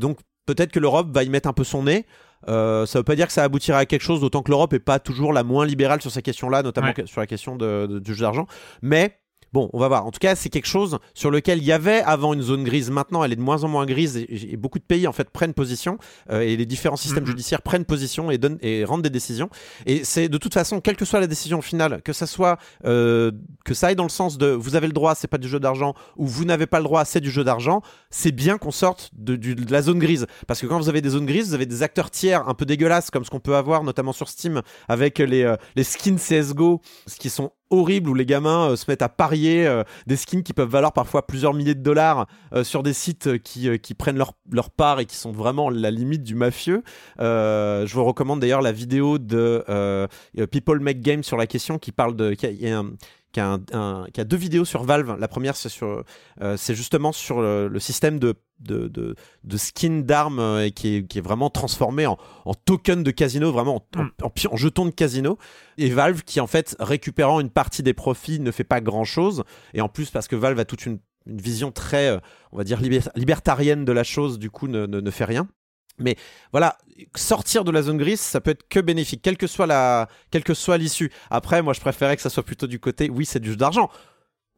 Donc peut-être que l'Europe va y mettre un peu son nez. Euh, ça veut pas dire que ça aboutira à quelque chose, d'autant que l'Europe est pas toujours la moins libérale sur ces questions-là, notamment Ouais. sur la question de, de- du jeu d'argent. Mais bon, on va voir. En tout cas, c'est quelque chose sur lequel il y avait avant une zone grise. Maintenant, elle est de moins en moins grise et, et beaucoup de pays en fait prennent position euh, et les différents systèmes Mhm. judiciaires prennent position et donnent et rendent des décisions. Et c'est de toute façon, quelle que soit la décision finale, que ça soit euh, que ça aille dans le sens de vous avez le droit, c'est pas du jeu d'argent, ou vous n'avez pas le droit, c'est du jeu d'argent, c'est bien qu'on sorte de la zone grise. Parce que quand vous avez des zones grises, vous avez des acteurs tiers un peu dégueulasses, comme ce qu'on peut avoir notamment sur Steam avec les, euh, les skins CSGO, ce qui sont horribles où les gamins euh, se mettent à parier euh, des skins qui peuvent valoir parfois plusieurs milliers de dollars euh, sur des sites qui, qui prennent leur, leur part et qui sont vraiment la limite du mafieux. Je vous recommande d'ailleurs la vidéo de People Make Games sur la question qui parle de qui a, un- un- qui a deux vidéos sur Valve. La première, c'est sur, euh, c'est justement sur le, le système de de, de, de skin d'armes euh, qui est, qui est vraiment transformé en, en token de casino, vraiment en, en, Mm. en jeton de casino. Et Valve qui en fait récupérant une partie des profits ne fait pas grand chose. Et en plus parce que Valve a toute une, une vision très, euh, on va dire liber- libertarienne de la chose, du coup ne, ne, ne fait rien. Mais voilà, sortir de la zone grise, ça peut être que bénéfique, quelle que soit la, quelle que soit l'issue. Après, moi, je préférais que ça soit plutôt du côté, oui, c'est du jeu d'argent.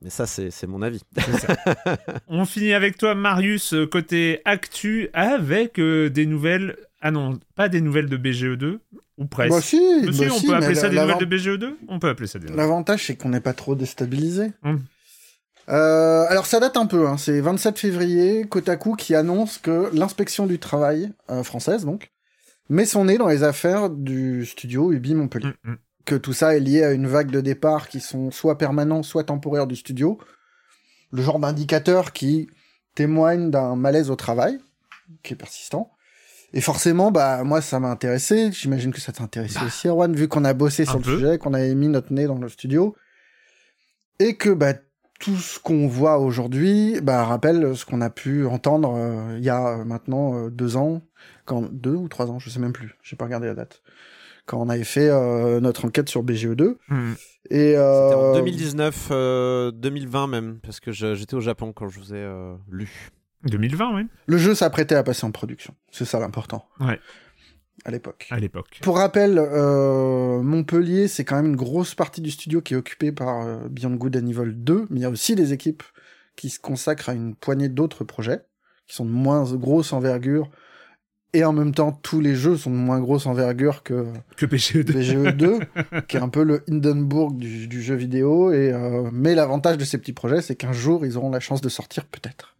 Mais ça, c'est mon avis. On finit avec toi, Marius, euh, côté actu, avec euh, des nouvelles. Ah non, pas des nouvelles de BGE2, ou presque. Bah si, Mais si, bah on si, peut appeler ça des nouvelles de BGE2 On peut appeler ça des nouvelles. L'avantage, c'est qu'on n'est pas trop déstabilisé. Hum. Euh, alors ça date un peu, hein. c'est 27 février, Kotaku qui annonce que l'inspection du travail euh, française donc met son nez dans les affaires du studio Ubi Montpellier. Mm, mm. Que tout ça est lié à une vague de départ qui sont soit permanents, soit temporaires du studio. Le genre d'indicateur qui témoignent d'un malaise au travail qui est persistant. Et forcément, bah moi, ça m'a intéressé. J'imagine que ça t'a intéressé aussi, Erwan, vu qu'on a bossé sur le sujet, qu'on avait mis notre nez dans le studio, et que bah tout ce qu'on voit aujourd'hui, bah rappelle ce qu'on a pu entendre euh, il y a euh, maintenant euh, deux ans, quand deux ou trois ans, je sais même plus. J'ai pas regardé la date. Quand on avait fait euh, notre enquête sur BGE2 Hmm. et C'était en euh, 2019, euh, 2020 même, parce que je- j'étais au Japon quand je vous ai euh, lu. 2020, oui, le jeu s'apprêtait à passer en production. C'est ça l'important. Ouais. À l'époque. à l'époque. Pour rappel, euh, Montpellier, c'est quand même une grosse partie du studio qui est occupée par euh, Beyond Good and Evil 2, mais il y a aussi des équipes qui se consacrent à une poignée d'autres projets, qui sont de moins grosse envergure, et en même temps, tous les jeux sont de moins grosse envergure que Que PGE2. BGE 2, qui est un peu le Hindenburg du, du jeu vidéo, et, euh, mais l'avantage de ces petits projets, c'est qu'un jour, ils auront la chance de sortir, peut-être.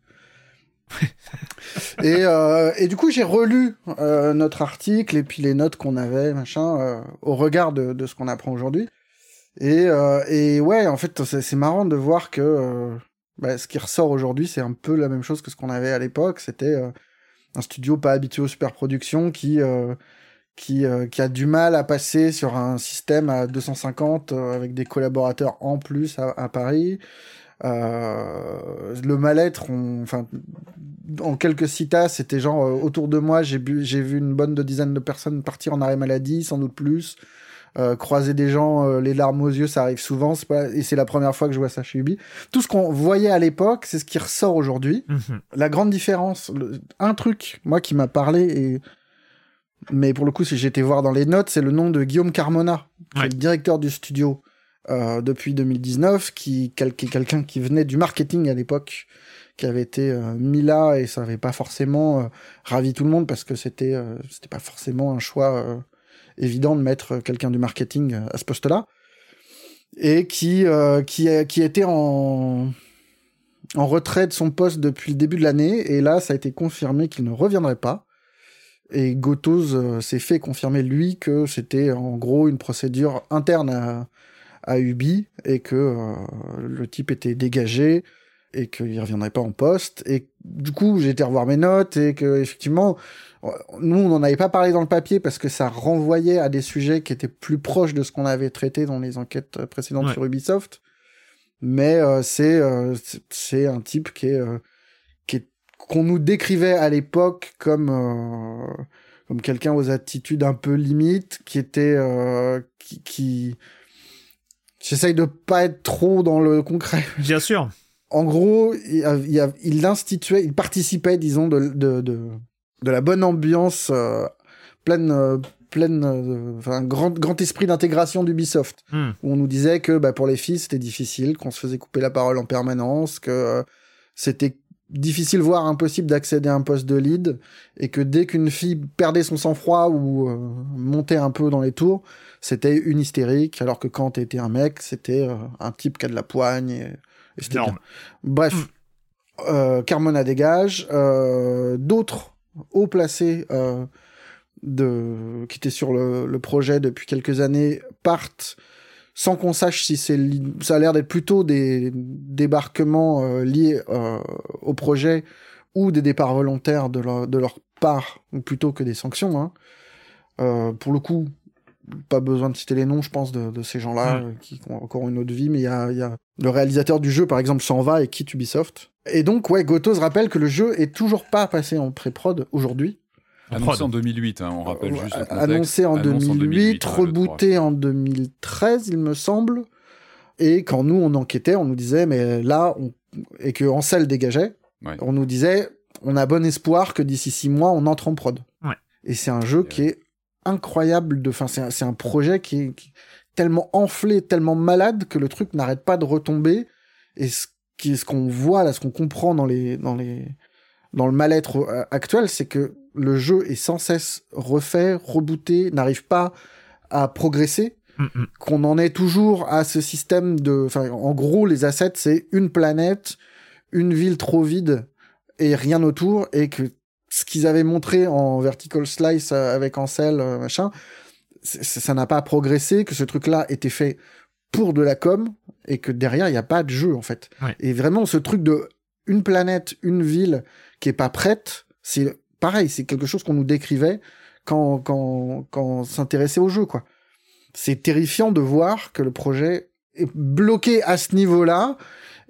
et, euh, et du coup, j'ai relu euh, notre article et puis les notes qu'on avait, machin, euh, au regard de, de ce qu'on apprend aujourd'hui. Et, et ouais, en fait, c'est marrant de voir que bah, ce qui ressort aujourd'hui, c'est un peu la même chose que ce qu'on avait à l'époque. C'était un studio pas habitué aux superproductions qui qui, qui a du mal à passer sur un système à 250 euh, avec des collaborateurs en plus à Paris. Euh, le mal-être, enfin, en quelques citas, c'était genre euh, autour de moi, j'ai vu une bonne de dizaine de personnes partir en arrêt maladie, sans doute plus. Euh, croiser des gens, euh, les larmes aux yeux, ça arrive souvent, pas, et c'est la première fois que je vois ça chez Ubi. Tout ce qu'on voyait à l'époque, c'est ce qui ressort aujourd'hui Mhm. la grande différence, le- un truc, moi, qui m'a parlé, et... mais pour le coup, si été voir dans les notes, c'est le nom de Guillaume Carmona, qui Ouais. est le directeur du studio euh, depuis 2019, qui, quelqu'un qui venait du marketing à l'époque, qui avait été euh, mis là, et ça avait pas forcément euh, ravi tout le monde, parce que c'était euh, c'était pas forcément un choix euh, évident de mettre quelqu'un du marketing euh, à ce poste-là, et qui, qui, qui était en en retrait de son poste depuis le début de l'année, et là, ça a été confirmé qu'il ne reviendrait pas. Et Gotoz s'est fait confirmer, lui, que c'était en gros une procédure interne à, à Ubi, et que euh, le type était dégagé, et qu'il ne reviendrait pas en poste. Et du coup, j'ai été revoir mes notes, et que effectivement, nous, on n'en avait pas parlé dans le papier, parce que ça renvoyait à des sujets qui étaient plus proches de ce qu'on avait traité dans les enquêtes précédentes Ouais. sur Ubisoft mais euh, c'est euh, c'est- c'est un type qui est qui est qu'on nous décrivait à l'époque comme comme quelqu'un aux attitudes un peu limites qui était qui, qui... j'essaye de pas être trop dans le concret Bien sûr. en gros il, instituait il participait disons de de de, de la bonne ambiance euh, pleine euh, pleine euh, enfin grand grand esprit d'intégration d'Ubisoft Hmm. où on nous disait que bah, pour les filles c'était difficile, qu'on se faisait couper la parole en permanence, que euh, c'était difficile voire impossible d'accéder à un poste de lead et que dès qu'une fille perdait son sang-froid ou montait un peu dans les tours, c'était une hystérique alors que quand t'étais un mec, c'était euh, un type qui a de la poigne et, et c'était Énorme. bien. Bref, euh, Carmona dégage, euh, d'autres haut placés euh, de qui étaient sur le, le projet depuis quelques années partent sans qu'on sache si c'est ça a l'air d'être plutôt des débarquements euh, liés euh, au projet ou des départs volontaires de leur, de leur part ou plutôt que des sanctions hein. Euh, pour le coup pas besoin de citer les noms je pense de, de ces gens-là euh, qui ont encore une autre vie mais il y a, il y a le réalisateur du jeu par exemple s'en va et quitte Ubisoft et donc ouais Gotos rappelle que le jeu est toujours pas passé en pré-prod aujourd'hui Annoncé en 2008, hein, on rappelle euh, juste le contexte. annoncé en Annonce 2008, hein, le rebooté en 2013, il me semble. Et quand nous, on enquêtait, on nous disait, mais là, on... et que Ansel dégageait, Ouais. on nous disait, on a bon espoir que d'ici six mois, on entre en prod. Ouais. Et c'est un jeu qui est incroyable de, enfin, c'est un, c'est un projet qui est, qui est tellement enflé, tellement malade que le truc n'arrête pas de retomber. Et ce qui, ce qu'on voit là, ce qu'on comprend dans les, dans les, dans le mal-être euh, actuel, c'est que le jeu est sans cesse refait, rebooté, n'arrive pas à progresser, Mm, mm. qu'on en est toujours à ce système de, enfin, en gros, les assets, c'est une planète, une ville trop vide et rien autour, et que ce qu'ils avaient montré en vertical slice euh, avec Ansel, euh, machin, ça n'a pas progressé, que ce truc-là était fait pour de la com, et que derrière, il n'y a pas de jeu, en fait. Ouais. Et vraiment, ce truc de une planète, une ville qui est pas prête, c'est pareil, c'est quelque chose qu'on nous décrivait quand quand quand on s'intéressait au jeu quoi. C'est terrifiant de voir que le projet est bloqué à ce niveau-là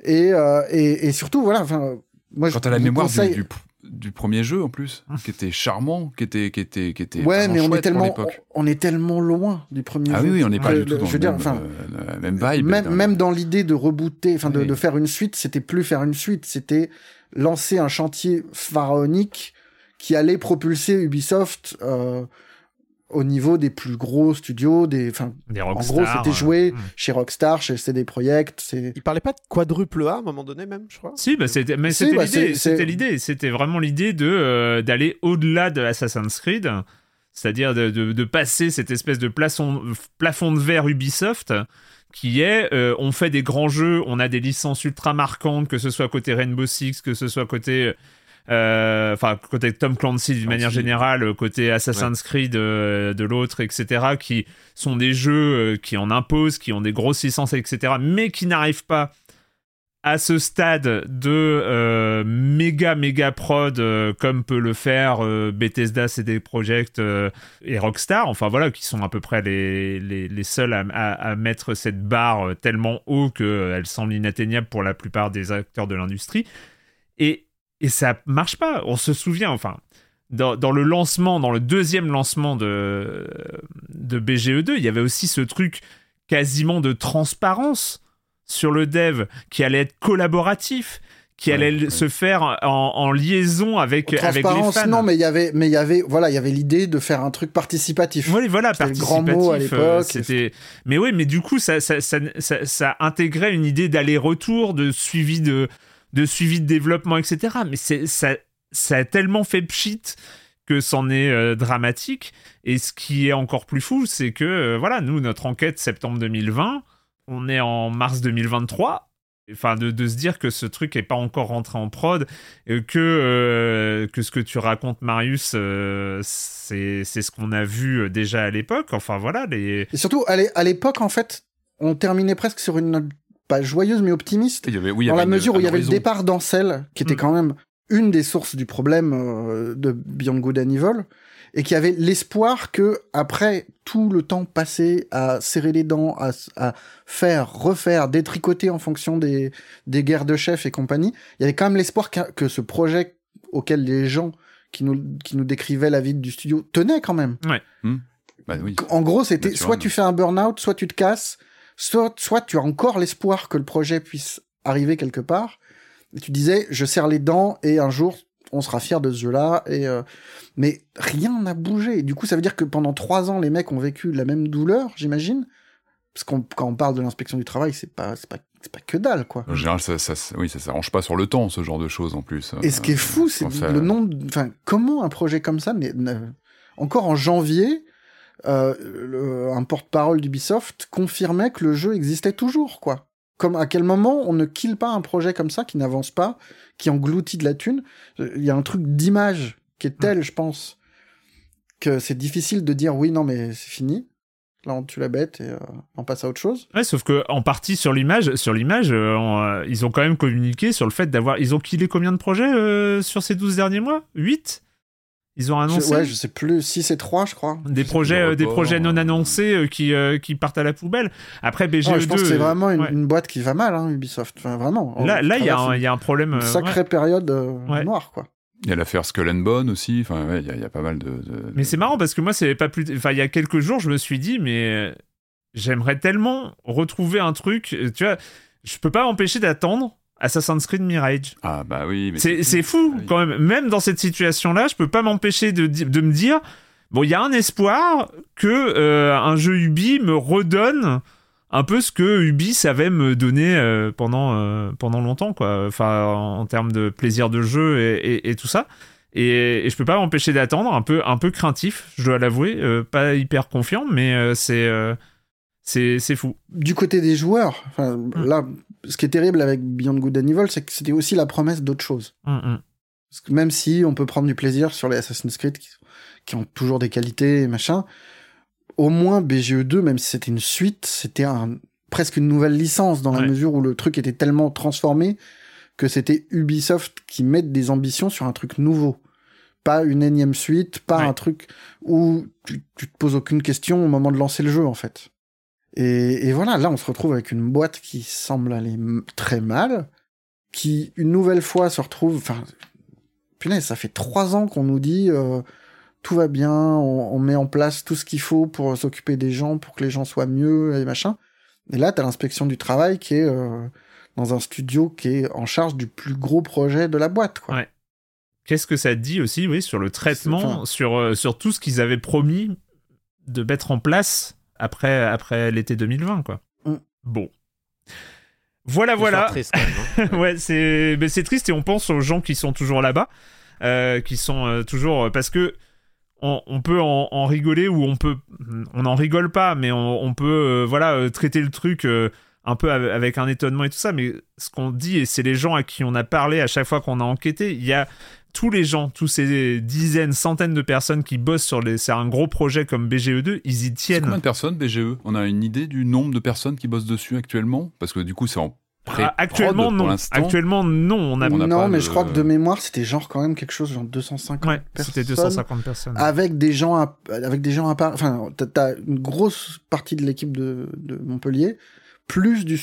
et euh, et, et surtout voilà enfin moi Quand je t'as la mémoire conseille- du, du, du premier jeu en plus, qui était charmant, qui était, qui était, qui était. ouais mais on est tellement on, est tellement loin du premier Ah jeu. oui, oui, on n'est pas Le- du tout le- dans je veux le dire, même, enfin, euh, même vibe. même, dans- même dans l'idée de rebooter, enfin de, de faire une suite, c'était plus faire une suite, c'était lancer un chantier pharaonique qui allait propulser Ubisoft euh, au niveau des plus gros studios, des, enfin, Des en rockstars, gros, c'était euh, joué hmm. chez Rockstar, chez CD Projekt, c'est Il parlait pas de quadruple A à un moment donné, même, je crois. Si, bah c'était, mais Si, c'était bah, l'idée. C'était l'idée. C'était vraiment l'idée de euh, d'aller au-delà de Assassin's Creed, c'est-à-dire de, de, de passer cette espèce de plafond, plafond de verre Ubisoft qui est euh, on fait des grands jeux, on a des licences ultra marquantes, que ce soit côté Rainbow Six, que ce soit côté euh, enfin côté Tom Clancy d'une manière générale, côté Assassin's Creed euh, de l'autre, etc., qui sont des jeux euh, qui en imposent, qui ont des grosses licences, etc., mais qui n'arrivent pas à ce stade de euh, méga méga prod euh, comme peut le faire euh, Bethesda, CD Projekt euh, et Rockstar, enfin voilà, qui sont à peu près les, les, les seuls à, à- à mettre cette barre euh, tellement haut qu'elle semble inatteignable pour la plupart des acteurs de l'industrie. Et, et ça marche pas. On se souvient, enfin, dans, dans le lancement, dans le deuxième lancement de, de BGE2, il y avait aussi ce truc quasiment de transparence sur le dev qui allait être collaboratif, qui allait ouais. se faire en, en liaison avec, avec les transparence. fans. Non, mais il y avait, mais il y avait, voilà, il y avait l'idée de faire un truc participatif. Oui, voilà, C'était le participatif. grand mot à euh, l'époque. C'était, mais oui, mais du coup, ça, ça, ça, ça, ça intégrait une idée d'aller-retour, de suivi de, de suivi de développement, etc. Mais c'est, ça, ça a tellement fait pchit que c'en est euh, dramatique. Et ce qui est encore plus fou, c'est que, euh, voilà, nous, notre enquête septembre 2020, on est en mars 2023. Enfin, de, de se dire que ce truc est pas encore rentré en prod, et que, euh, que ce que tu racontes, Marius, c'est c'est ce qu'on a vu déjà à l'époque. Enfin, voilà, les... Et surtout, à l'époque, en fait, on terminait presque sur une note pas joyeuse mais optimiste. Il y avait, oui, il y dans la une- mesure où il y avait le départ d'Ancel, qui était Mm. quand même une des sources du problème euh, de Beyond Good and Evil, et qui avait l'espoir que après tout le temps passé à serrer les dents, à, à faire, refaire, détricoter en fonction des, des guerres de chefs et compagnie, il y avait quand même l'espoir que, que ce projet auquel les gens qui nous, qui nous décrivaient la vie du studio tenaient quand même. Bah oui. En gros, c'était soit tu fais un burn-out, soit tu te casses, soit, soit tu as encore l'espoir que le projet puisse arriver quelque part. Et tu disais, je serre les dents et un jour, on sera fier de ce jeu-là. Et euh, mais rien n'a bougé. Du coup, ça veut dire que pendant trois ans, les mecs ont vécu la même douleur, j'imagine? Parce qu'on quand on parle de l'inspection du travail, c'est pas c'est pas c'est pas que dalle quoi. En général, ça, ça, oui, ça s'arrange pas sur le temps, ce genre de choses en plus. Et ce qui est fou, c'est ça- le nombre. Enfin, comment un projet comme ça, mais ne- encore en janvier, euh, le- un porte-parole d'Ubisoft confirmait que le jeu existait toujours, quoi. Comme à quel moment on ne kill pas un projet comme ça qui n'avance pas, qui engloutit de la thune? Il y a un truc d'image qui est tel, je pense, que c'est difficile de dire oui, non, mais c'est fini. Là, on tue la bête et euh, on passe à autre chose. Ouais, sauf que en partie sur l'image, sur l'image, euh, on, euh, ils ont quand même communiqué sur le fait d'avoir. Ils ont killé combien de projets sur ces 12 derniers mois? 8 Ils ont Je, annoncé ouais, je sais plus. 6 et 3, je crois. des projets, euh, des projets non annoncés euh, qui, euh, qui partent à la poubelle. Après BGE2. Ouais, je pense que c'est vraiment une, ouais. une boîte qui va mal, hein, Ubisoft. Enfin, vraiment. Là, là, il y, a un- y a un problème. une sacrée période euh, Ouais. noire, quoi. Il y a l'affaire Skull and Bone aussi. Enfin, ouais, il y, a- il y a pas mal de. de- Mais c'est marrant parce que moi, c'est pas plus. Enfin, il y a quelques jours, je me suis dit, mais j'aimerais tellement retrouver un truc. Tu vois, je peux pas m'empêcher d'attendre Assassin's Creed Mirage. Ah bah oui. mais C'est c'est fou Ah oui. quand même. Même dans cette situation-là, je peux pas m'empêcher de, de me dire bon, il y a un espoir que euh, un jeu Ubi me redonne un peu ce que Ubi savait me donner euh, pendant euh, pendant longtemps quoi. Enfin, en, en termes de plaisir de jeu et, et- et tout ça. Et, et je peux pas m'empêcher d'attendre, un peu un peu craintif, je dois l'avouer, euh, pas hyper confiant, mais euh, c'est euh, c'est c'est fou. Du côté des joueurs, enfin, Mm. là, ce qui est terrible avec Beyond Good and Evil, c'est que c'était aussi la promesse d'autre chose. Parce que même si on peut prendre du plaisir sur les Assassin's Creed qui, qui ont toujours des qualités et machin, au moins BGE2, même si c'était une suite, c'était un, presque une nouvelle licence dans la mesure où le truc était tellement transformé que c'était Ubisoft qui mette des ambitions sur un truc nouveau. Pas une énième suite, pas Ouais. un truc où tu, tu te poses aucune question au moment de lancer le jeu, en fait. Et, et voilà, là, on se retrouve avec une boîte qui semble aller très mal, qui, une nouvelle fois, se retrouve, enfin, punaise, ça fait trois ans qu'on nous dit, euh, tout va bien, on, on met en place tout ce qu'il faut pour s'occuper des gens, pour que les gens soient mieux et machin. Et là, t'as l'inspection du travail qui est euh, dans un studio qui est en charge du plus gros projet de la boîte, quoi. Ouais. Qu'est-ce que ça dit aussi, oui, sur le traitement, sur, euh, sur tout ce qu'ils avaient promis de mettre en place après, après l'été 2020, quoi. Mm. Bon. Voilà, voilà. triste, quand même, hein. ouais, c'est mais c'est triste et on pense aux gens qui sont toujours là-bas, euh, qui sont euh, toujours parce que on, on peut en, en rigoler ou on peut on n'en rigole pas, mais on, on peut euh, voilà euh, traiter le truc euh, un peu av- avec un étonnement et tout ça. Mais ce qu'on dit et c'est les gens à qui on a parlé à chaque fois qu'on a enquêté, il y a tous les gens, tous ces dizaines, centaines de personnes qui bossent sur les, c'est un gros projet comme BGE2, ils y tiennent. combien de personnes BGE On a une idée du nombre de personnes qui bossent dessus actuellement? Parce que du coup, c'est en pré Ah, actuellement pour non. l'instant. Actuellement non. On a On non, pas mais de- je crois que de mémoire, c'était genre quand même quelque chose genre 250 ouais, personnes. c'était 250 personnes. Avec des gens à, avec des gens à part, enfin, t'as- t'as une grosse partie de l'équipe de, de Montpellier, plus du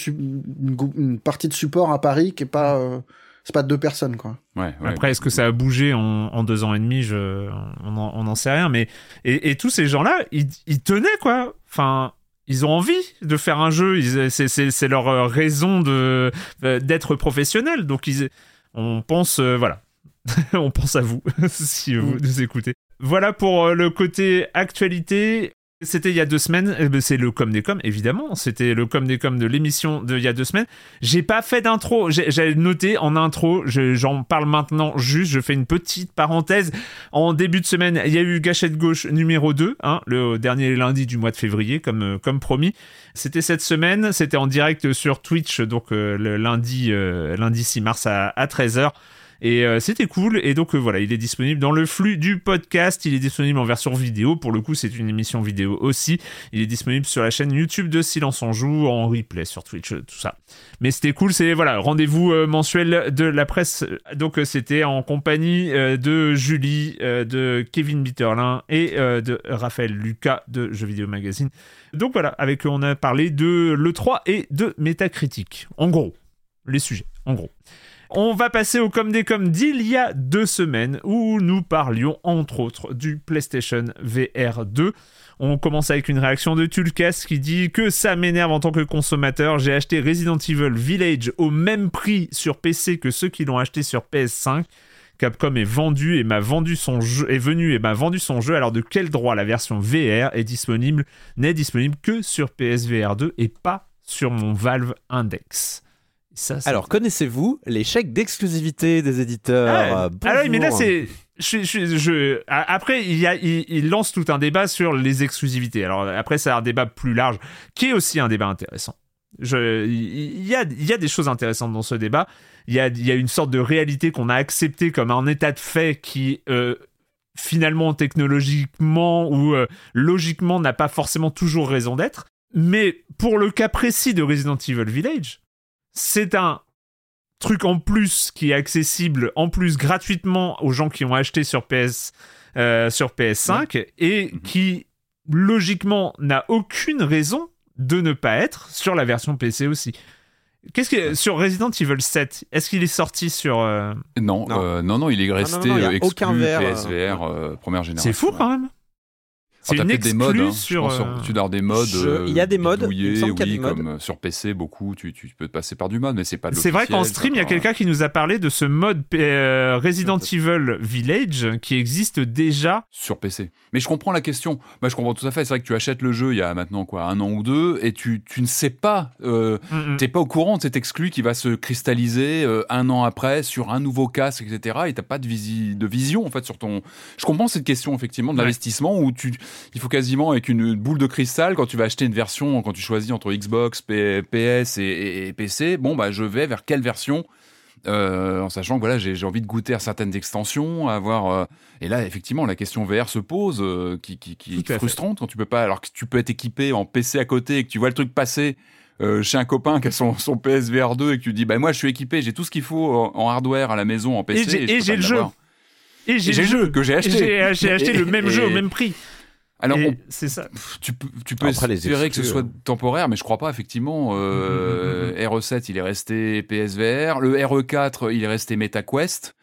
une partie de support à Paris qui est pas, euh, c'est pas deux personnes, quoi. Ouais, ouais. Après, est-ce que ça a bougé en, en deux ans et demi? Je, On n'en sait rien. Mais et, et tous ces gens-là, ils, ils tenaient quoi. Enfin, ils ont envie de faire un jeu. C'est leur euh, raison de euh, d'être professionnels. Donc ils, on pense euh, voilà, on pense à vous si vous Mm. nous écoutez. Voilà pour le côté actualité. C'était il y a deux semaines, Eh ben, c'est le com des com évidemment, c'était le com des com de l'émission de il y a deux semaines. J'ai pas fait d'intro, J'ai- noté en intro, je- j'en parle maintenant juste, je fais une petite parenthèse. En début de semaine, il y a eu Gâchette Gauche numéro 2, hein, le dernier lundi du mois de février, comme, euh, comme promis. C'était cette semaine, c'était en direct sur Twitch, donc euh, le lundi, euh, lundi 6 mars à, à 13h. Et euh, c'était cool. Et donc euh, voilà, il est disponible dans le flux du podcast. Il est disponible en version vidéo. Pour le coup, c'est une émission vidéo aussi. Il est disponible sur la chaîne YouTube de Silence on Joue, en replay sur Twitch, euh, tout ça. Mais c'était cool. C'est voilà, rendez-vous mensuel de la presse. Donc c'était en compagnie de Julie, de Kevin Bitterlin et de Raphaël Lucas de Jeux Vidéo Magazine. Donc voilà, avec eux, on a parlé de l'E3 et de Métacritique. En gros, les sujets, en gros. On va passer au com des com d'il y a deux semaines où nous parlions entre autres du PlayStation VR 2. On commence avec une réaction de Tulkas qui dit que ça m'énerve en tant que consommateur. J'ai acheté Resident Evil Village au même prix sur PC que ceux qui l'ont acheté sur PS5. Capcom est vendu et m'a vendu son jeu est venu et m'a vendu son jeu alors de quel droit la version VR est disponible n'est disponible que sur PSVR 2 et pas sur mon Valve Index? Ça, Alors, connaissez-vous les chèques d'exclusivité des éditeurs? Ah, Euh, ah oui, mais là bonjour. c'est. Je, je, je- a- Après, il, y a, il, il lance tout un débat sur les exclusivités. Alors après, c'est un débat plus large, qui est aussi un débat intéressant. Je, il, il y a, il y a des choses intéressantes dans ce débat. Il y a, il y a une sorte de réalité qu'on a acceptée comme un état de fait qui, euh, finalement, technologiquement ou euh, logiquement, n'a pas forcément toujours raison d'être. Mais pour le cas précis de Resident Evil Village, c'est un truc en plus qui est accessible en plus gratuitement aux gens qui ont acheté sur PS euh, sur PS5 et qui logiquement n'a aucune raison de ne pas être sur la version PC aussi. Qu'est-ce que sur Resident Evil 7 Est-ce qu'il est sorti sur euh, Non, Non. euh, non, non, il est resté non, non, exclu aucun PSVR euh, première génération. C'est fou ouais. quand même. C'est Oh, t'as une des modes. hein. sur. Je pense euh, tu dois avoir des modes. Je- euh, il y a des modes, il y a oui, des comme sur PC, beaucoup, tu, tu peux te passer par du mode, mais c'est pas de C'est vrai qu'en stream, il y a quelqu'un qui nous a parlé de ce mode euh, Resident Evil Village qui existe déjà. sur PC. Mais je comprends la question. Moi, je comprends tout à fait. C'est vrai que tu achètes le jeu il y a maintenant quoi, un an ou deux, et tu, tu ne sais pas, euh, Mm, mm. t'es pas au courant de cet exclu qui va se cristalliser euh, un an après sur un nouveau casque, etc. Et t'as pas de, visi- de vision en fait sur ton. Je comprends cette question effectivement de Ouais. l'investissement où tu, il faut quasiment avec une boule de cristal quand tu vas acheter une version, quand tu choisis entre Xbox, PS et, PC. Bon bah je vais vers quelle version euh, en sachant que voilà, j'ai envie de goûter à certaines extensions, à avoir. euh, et là, effectivement, la question VR se pose, euh, qui, est fait. frustrante quand tu peux pas. Alors que tu peux être équipé en PC à côté et que tu vois le truc passer, chez un copain qui a son, son PSVR 2 et que tu dis bah moi je suis équipé, j'ai tout ce qu'il faut en, en hardware à la maison en PC Et j'ai- le jeu. Et j'ai le jeu que j'ai acheté. J'ai j'ai acheté Et- le même et- jeu au même prix. Alors c'est ça. tu peux, tu peux Après, les espérer que ce soit euh. temporaire, mais je crois pas effectivement. Euh, RE7 il est resté PSVR, le RE4 il est resté MetaQuest,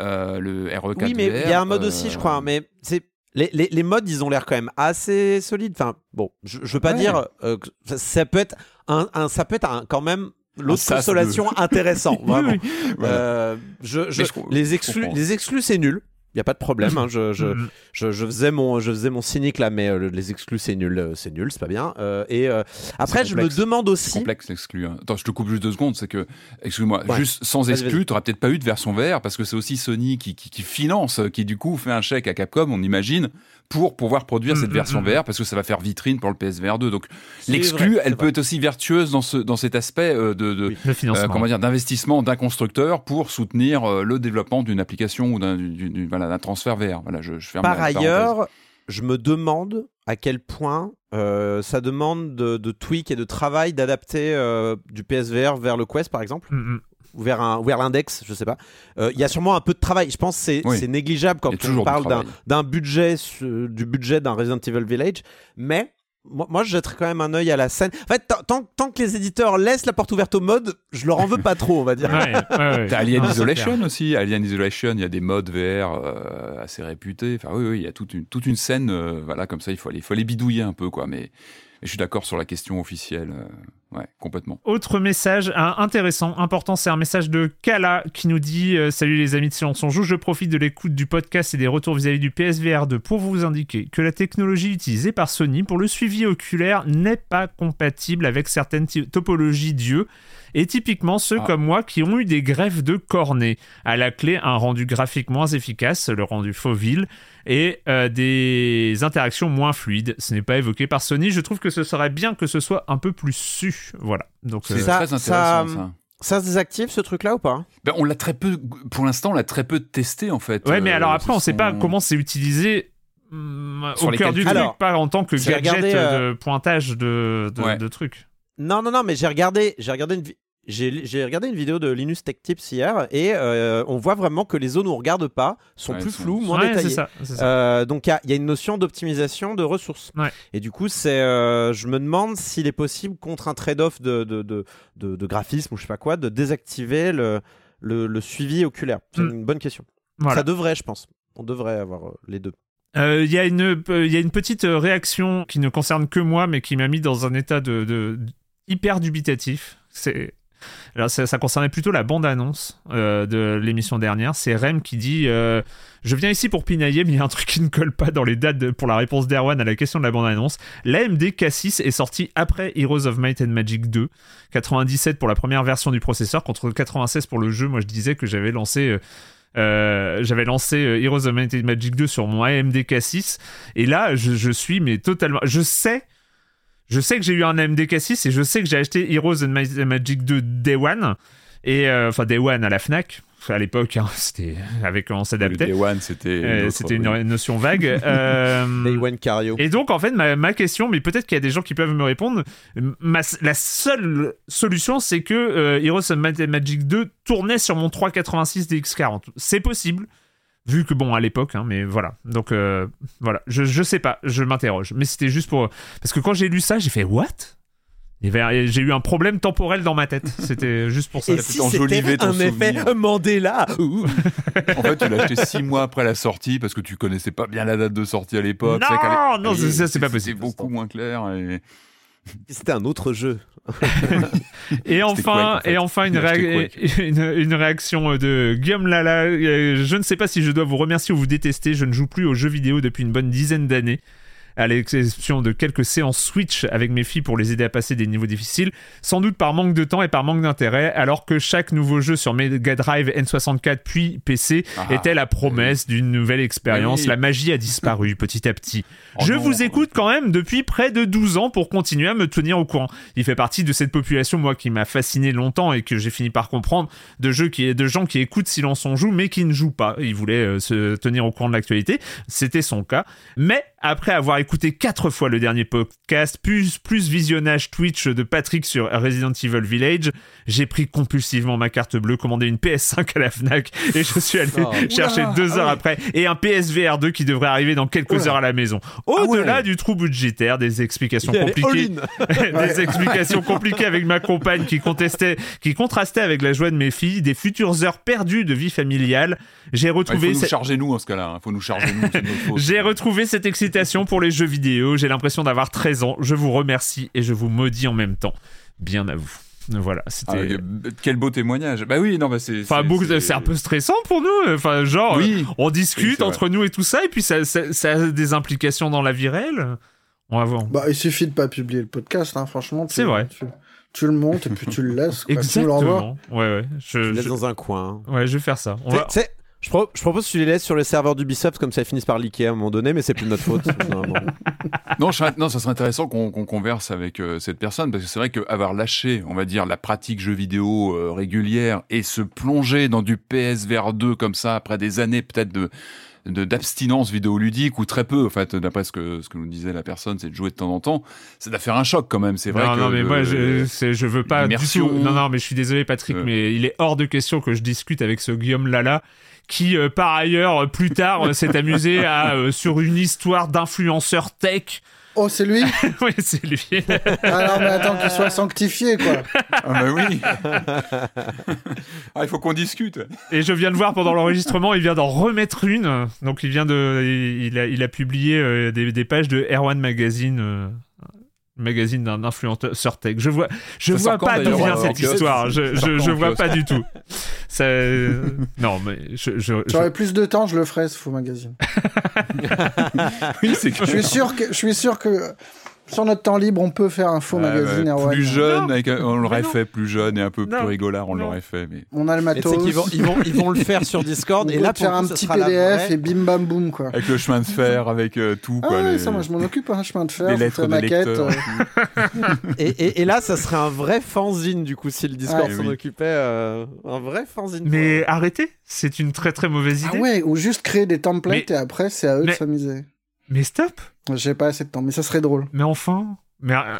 euh, le RE4 Oui, mais il y a un mode VR, aussi, je euh, crois. Mais c'est les, les, les modes, ils ont l'air quand même assez solides. Enfin, bon, je, je veux pas Ouais. dire euh, que ça, ça peut être un, un- ça peut être un- quand même l'autre consolation intéressant, vraiment. Oui, Voilà. Euh, je, je- Mais je co- les exclus, les exclus, c'est nul. Il y a pas de problème. hein, je, je, je, je faisais mon, je faisais mon cynique là, mais euh, les exclus, c'est nul, euh, c'est nul, c'est pas bien. Euh, et euh, après, je me demande C'est aussi. complexe l'exclu. hein. Attends, je te coupe juste deux secondes. C'est que, excuse-moi, Ouais. juste sans exclu, tu peut-être pas eu de version VR parce que c'est aussi Sony qui, qui, qui finance, qui du coup fait un chèque à Capcom, on imagine, pour pouvoir produire Mm, cette mm, version mm. VR parce que ça va faire vitrine pour le PSVR 2. Donc l'exclu, elle peut être aussi vertueuse dans, ce, dans cet aspect euh, de, de, Oui. Le euh, financement. comment dire, d'investissement d'un constructeur pour soutenir euh, le développement d'une application ou d'un voilà, transfert VR. Voilà, je, je ferme Par ailleurs, je me demande à quel point euh, ça demande de, de tweak et de travail d'adapter euh, du PSVR vers le Quest, par exemple. Ou vers, un, ou vers l'index, je sais pas. Euh, Il y a sûrement un peu de travail. Je pense que c'est Oui. c'est négligeable quand on parle d'un budget, du budget d'un Resident Evil Village, mais. Moi, moi, je jetterais quand même un œil à la scène. En fait, tant- que les éditeurs laissent la porte ouverte au mode, je leur en veux pas trop, on va dire. Ouais, ouais, ouais. T'as Alien Non, Isolation aussi. Alien Isolation, il y a des modes VR euh, assez réputés. Enfin, oui, oui, il y a toute une, toute une scène. euh, voilà, comme ça, il faut aller, il faut aller bidouiller un peu, quoi. Mais je suis d'accord sur la question officielle. euh, ouais, complètement. Autre message intéressant, important, c'est un message de Kala qui nous dit euh, Salut les amis de Silence on Joue, je profite de l'écoute du podcast et des retours vis-à-vis du PSVR 2 pour vous indiquer que la technologie utilisée par Sony pour le suivi oculaire n'est pas compatible avec certaines topologies d'yeux et typiquement ceux Ah. comme moi qui ont eu des greffes de cornée. À la clé, un rendu graphique moins efficace, le rendu Fauville, et euh, des interactions moins fluides. Ce n'est pas évoqué par Sony. Je trouve que ce serait bien que ce soit un peu plus su. Voilà. Donc, C'est euh, Ça- très ça- intéressant, ça. Ça se désactive ce truc-là ou pas Ben, on l'a très peu, pour l'instant, on l'a très peu testé, en fait. Ouais, mais Euh, alors après, ce on sait pas comment c'est utilisé au cœur du truc, Alors, pas en tant que gadget regardé, euh, de pointage de, de, Ouais. de trucs. Non, non, non, mais j'ai regardé, j'ai regardé une, j'ai, j'ai regardé une vidéo de Linus Tech Tips hier et euh, on voit vraiment que les zones où on regarde pas sont Ouais, plus sont- floues, moins Ouais, détaillées. ça. c'est ça. Euh, donc il y a- il y, a une notion d'optimisation de ressources. Ouais. Et du coup, c'est, euh, je me demande s'il est possible contre un trade-off de, de, de, de- de graphisme ou je sais pas quoi, de désactiver le, le, le suivi oculaire. C'est Mm. une bonne question. Voilà. Ça devrait, je pense. On devrait avoir les deux. Euh, Il y, a une- euh, il y a une petite réaction qui ne concerne que moi, mais qui m'a mis dans un état de, de- hyper dubitatif. C'est alors ça, concernait plutôt la bande-annonce euh, de l'émission dernière. C'est Rem qui dit euh, Je viens ici pour pinailler, mais il y a un truc qui ne colle pas dans les dates pour la réponse d'Erwan à la question de la bande-annonce. L'AMD K6 est sorti après Heroes of Might and Magic 2. 97 pour la première version du processeur contre 96 pour le jeu. Moi, je disais que j'avais lancé. euh, j'avais lancé Heroes of Might and Magic 2 sur mon AMD K6 et là je suis mais totalement je sais je sais que j'ai eu un AMD K6 et je sais que j'ai acheté Heroes and Magic 2 Day One et euh, enfin Day One à la Fnac à l'époque hein, c'était avec on s'adaptait Day One, c'était. Euh, une oui. notion vague Euh, Day One Cario. et donc, en fait, ma, ma question, mais peut-être qu'il y a des gens qui peuvent me répondre, ma- la seule solution, c'est que euh, Heroes of Magic 2 tournait sur mon 386 DX40. C'est possible, vu que, bon, à l'époque, hein, mais voilà. Donc, euh, voilà, je, je sais pas, je m'interroge. Mais c'était juste pour... Parce que quand j'ai lu ça, j'ai fait « What ?» Y avait- J'ai eu un problème temporel dans ma tête. C'était juste pour ça. Et si c'était un effet souvenir. Mandela Ouh. En fait, tu l'as acheté six mois après la sortie parce que tu connaissais pas bien la date de sortie à l'époque. Non, C'est non, c'est- ça, c'est pas possible. beaucoup moins clair. Et... C'était un autre jeu. Et enfin, Quake, en fait. et enfin une, Il a acheté réa- une, une réaction euh, de Guillaume Lala. Euh, Je ne sais pas si je dois vous remercier ou vous détester. Je ne joue plus aux jeux vidéo depuis une bonne dizaine d'années. À l'exception de quelques séances Switch avec mes filles pour les aider à passer des niveaux difficiles, sans doute par manque de temps et par manque d'intérêt, alors que chaque nouveau jeu sur Mega Drive, N64 puis PC Ah, était la promesse d'une nouvelle expérience. Oui. La magie a disparu petit à petit. Oh je non. vous écoute quand même depuis près de 12 ans pour continuer à me tenir au courant. Il fait partie de cette population, moi, qui m'a fasciné longtemps et que j'ai fini par comprendre, de jeux qui, de gens qui écoutent Silence on joue, mais qui ne jouent pas. Ils voulaient euh, se tenir au courant de l'actualité. C'était son cas. Mais après avoir écouté quatre fois le dernier podcast, plus, plus visionnage Twitch de Patrick sur Resident Evil Village, j'ai pris compulsivement ma carte bleue, commandé une PS5 à la Fnac et je suis allé Oh. chercher Oula, deux ah heures ouais. après et un PSVR 2 qui devrait arriver dans quelques Oula. heures à la maison. Au-delà ouais. du trou budgétaire, des explications compliquées. des explications compliquées avec ma compagne qui contestait, qui contrastait avec la joie de mes filles, des futures heures perdues de vie familiale. J'ai Ouais, il retrouvé faut nous cette- charger nous en ce cas-là. Il faut nous charger nous. j'ai retrouvé cette excitation pour les jeux vidéo. J'ai l'impression d'avoir 13 ans. Je vous remercie et je vous maudis en même temps. Bien à vous. Voilà, Ah, c'était. euh, quel beau témoignage. Bah oui, non, bah c'est. Enfin, c'est- beaucoup- c'est- c'est un peu stressant pour nous. Enfin, genre, Oui. euh, on discute Oui, entre nous et tout ça, et puis ça, ça, ça a des implications dans la vie réelle. On va voir. Bah, il suffit de pas publier le podcast, hein, franchement. tu- C'est vrai. Tu, tu le montes et puis tu le laisses. quoi. Tu. Exactement. Ouais, ouais. Je, Je laisse je- dans un coin. ouais, je vais faire ça. On va- Je, pro- je propose que tu les laisses sur le serveur d'Ubisoft comme ça ils finissent par liker à un moment donné, mais c'est plus de notre faute. Non, je serais- non, ça serait intéressant qu'on converse avec euh, cette personne parce que c'est vrai qu'avoir lâché, on va dire, la pratique jeux vidéo euh, régulière et se plonger dans du PSVR 2 comme ça après des années peut-être de d'abstinence vidéoludique ou très peu en fait d'après ce que ce que nous disait la personne c'est de jouer de temps en temps ça doit faire un choc quand même c'est vrai non, que non, mais le- moi, je, je veux pas du tout. Non, non, mais je suis désolé, Patrick, Euh. mais il est hors de question que je discute avec ce Guillaume Lala qui, euh, par ailleurs, euh, plus tard, euh, s'est amusé à, euh, sur une histoire d'influenceur tech. Oh, c'est lui oui, c'est lui. Ah non, mais attends qu'il soit sanctifié, quoi. ah bah oui ah, il faut qu'on discute Et je viens de voir pendant l'enregistrement, il vient d'en remettre une. Donc, il vient de, il a, il a publié euh, des, des pages de Erwan Magazine. Magazine d'un influenceur tech. Je vois, je Ça vois pas d'où vient en cette histoire. Je, je, je vois pas du tout. Ça, non, mais je, je, je- J'aurais plus de temps, je le ferais, ce faux magazine. oui c'est Je suis sûr que, je suis sûr que sur notre temps libre, on peut faire un faux magazine. Erwan. plus jeune avec un- on l'aurait fait plus jeune et un peu Non. plus rigolard on l'aurait fait mais On a le matos. vont, ils vont, ils vont le faire sur Discord on et là faire un petit PDF et bim bam boum, quoi. avec le chemin de fer avec euh, tout Ah quoi ouais, les- ça, moi, je m'en occupe, hein, chemin de fer, les lettres de maquette. lecteurs. euh, Et, et- et là, ça serait un vrai fanzine du coup si le Discord Ouais. s'en Oui. occupait. euh, un vrai fanzine. Mais arrêtez, c'est une très très mauvaise idée. Ah ouais, ou juste créer des templates Mais- et après, c'est à eux mais- de s'amuser. Mais stop J'ai pas assez de temps, mais ça serait drôle. Mais enfin Mais euh,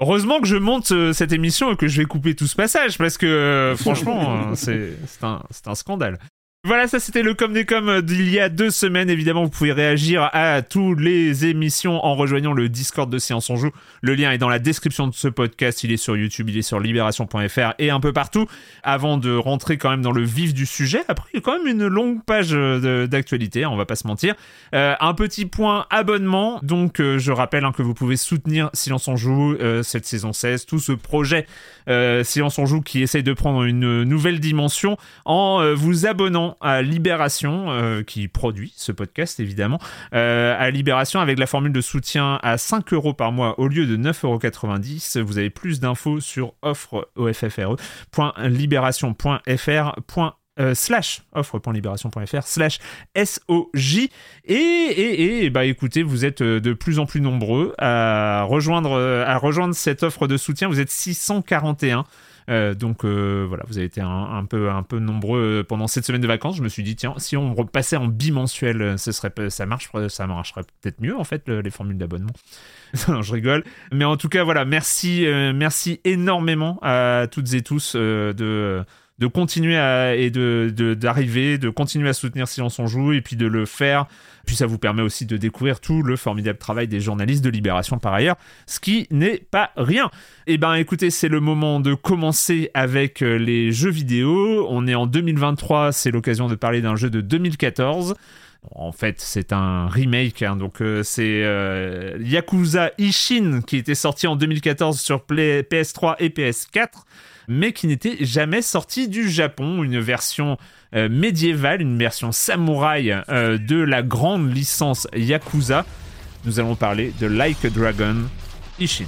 heureusement que je monte euh, cette émission et que je vais couper tout ce passage parce que euh, franchement, euh, c'est c'est un, c'est un scandale. Voilà, ça c'était le com des com d'il y a deux semaines. Évidemment, vous pouvez réagir à toutes les émissions en rejoignant le Discord de Séance on Joue. Le lien est dans la description de ce podcast. Il est sur YouTube, il est sur libération.fr et un peu partout. Avant de rentrer quand même dans le vif du sujet, après il y a quand même une longue page euh, d'actualité, hein, on va pas se mentir. Euh, un petit point abonnement. Donc, euh, je rappelle hein, que vous pouvez soutenir Silence on Joue euh, cette saison 16, tout ce projet euh, Silence on Joue qui essaye de prendre une nouvelle dimension en euh, vous abonnant à Libération, euh, qui produit ce podcast évidemment, euh, à Libération avec la formule de soutien à 5 euros par mois au lieu de 9,90 euros. Vous avez plus d'infos sur offre ofre.libération.fr. Euh, slash offre.libération.fr SOJ et, et, bah écoutez vous êtes de plus en plus nombreux à rejoindre à rejoindre cette offre de soutien vous êtes 641 euh, donc euh, voilà, vous avez été un, peu un peu nombreux euh, pendant cette semaine de vacances. Je me suis dit tiens, si on repassait en bimensuel, euh, ce serait ça marche, ça marcherait peut-être mieux en fait le- les formules d'abonnement. non, je rigole. Mais en tout cas voilà, merci euh, merci énormément à toutes et tous euh, de de continuer à, et de de- d'arriver, de, continuer à soutenir Silence on joue et puis de le faire. Puis ça vous permet aussi de découvrir tout le formidable travail des journalistes de Libération par ailleurs, ce qui n'est pas rien. Eh ben écoutez, c'est le moment de commencer avec euh, les jeux vidéo. On est en 2023, c'est l'occasion de parler d'un jeu de 2014. En fait, c'est un remake, hein, donc euh, c'est euh, Yakuza Ishin qui était sorti en 2014 sur Play- PS3 et PS4, mais qui n'était jamais sorti du Japon. Une version médiévale, une version samouraï euh, de la grande licence Yakuza. Nous allons parler de Like a Dragon Ishin.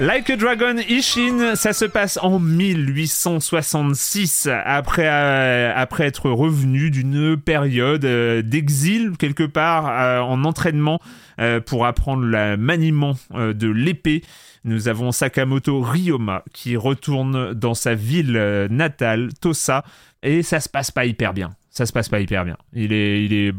Like a Dragon Ishin, ça se passe en 1866, après, euh, après être revenu d'une période euh, d'exil, quelque part, euh, en entraînement pour apprendre le maniement de l'épée. Nous avons Sakamoto Ryoma qui retourne dans sa ville natale, Tosa, et ça se passe pas hyper bien. Ça se passe pas hyper bien. Il est, il est,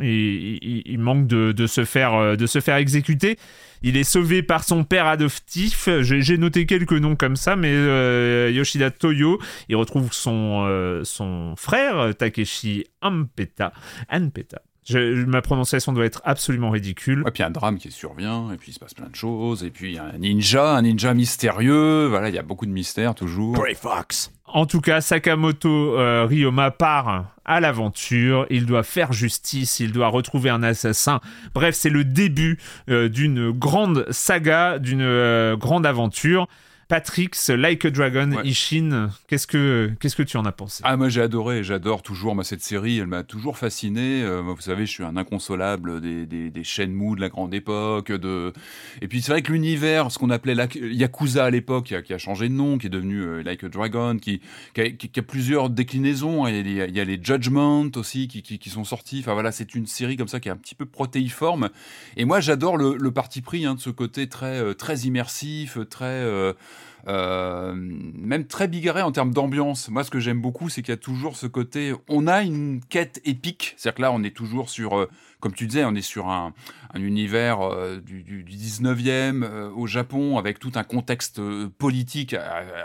il, manque de, de se faire, euh, de se faire exécuter. Il est sauvé par son père adoptif. J'ai noté quelques noms comme ça, mais euh, Yoshida Toyo, il retrouve son, euh, son frère Takeshi Ampeta. Anpeta. Je- ma prononciation doit être absolument ridicule. Et puis un drame qui survient, et puis il se passe plein de choses, et puis il y a un ninja, un ninja mystérieux, voilà, il y a beaucoup de mystères toujours. Grey Fox. En tout cas, Sakamoto euh, Ryoma part à l'aventure. Il doit faire justice, il doit retrouver un assassin. Bref, c'est le début euh, d'une grande saga, d'une euh, grande aventure. Patrick's Like a Dragon Ouais. Ishin, qu'est-ce que qu'est-ce que tu en as pensé? Ah moi j'ai adoré, j'adore toujours moi cette série, elle m'a toujours fasciné. Euh, vous savez, je suis un inconsolable des des, des Shenmue de la grande époque. De et puis c'est vrai que l'univers, ce qu'on appelait la Yakuza à l'époque, qui a, qui a changé de nom, qui est devenu euh, Like a Dragon, qui qui a, qui- qui a plusieurs déclinaisons. Il y a, les- il y a les Judgment aussi qui, qui, qui sont sortis. Enfin voilà, c'est une série comme ça qui est un petit peu protéiforme. Et moi j'adore le, le parti pris hein, de ce côté très euh, très immersif, très euh, euh, même très bigarré en termes d'ambiance. Moi, ce que j'aime beaucoup, c'est qu'il y a toujours ce côté. On a une quête épique. C'est-à-dire que là, on est toujours sur, euh, comme tu disais, on est sur un, un univers euh, du, du, du 19e euh, au Japon avec tout un contexte politique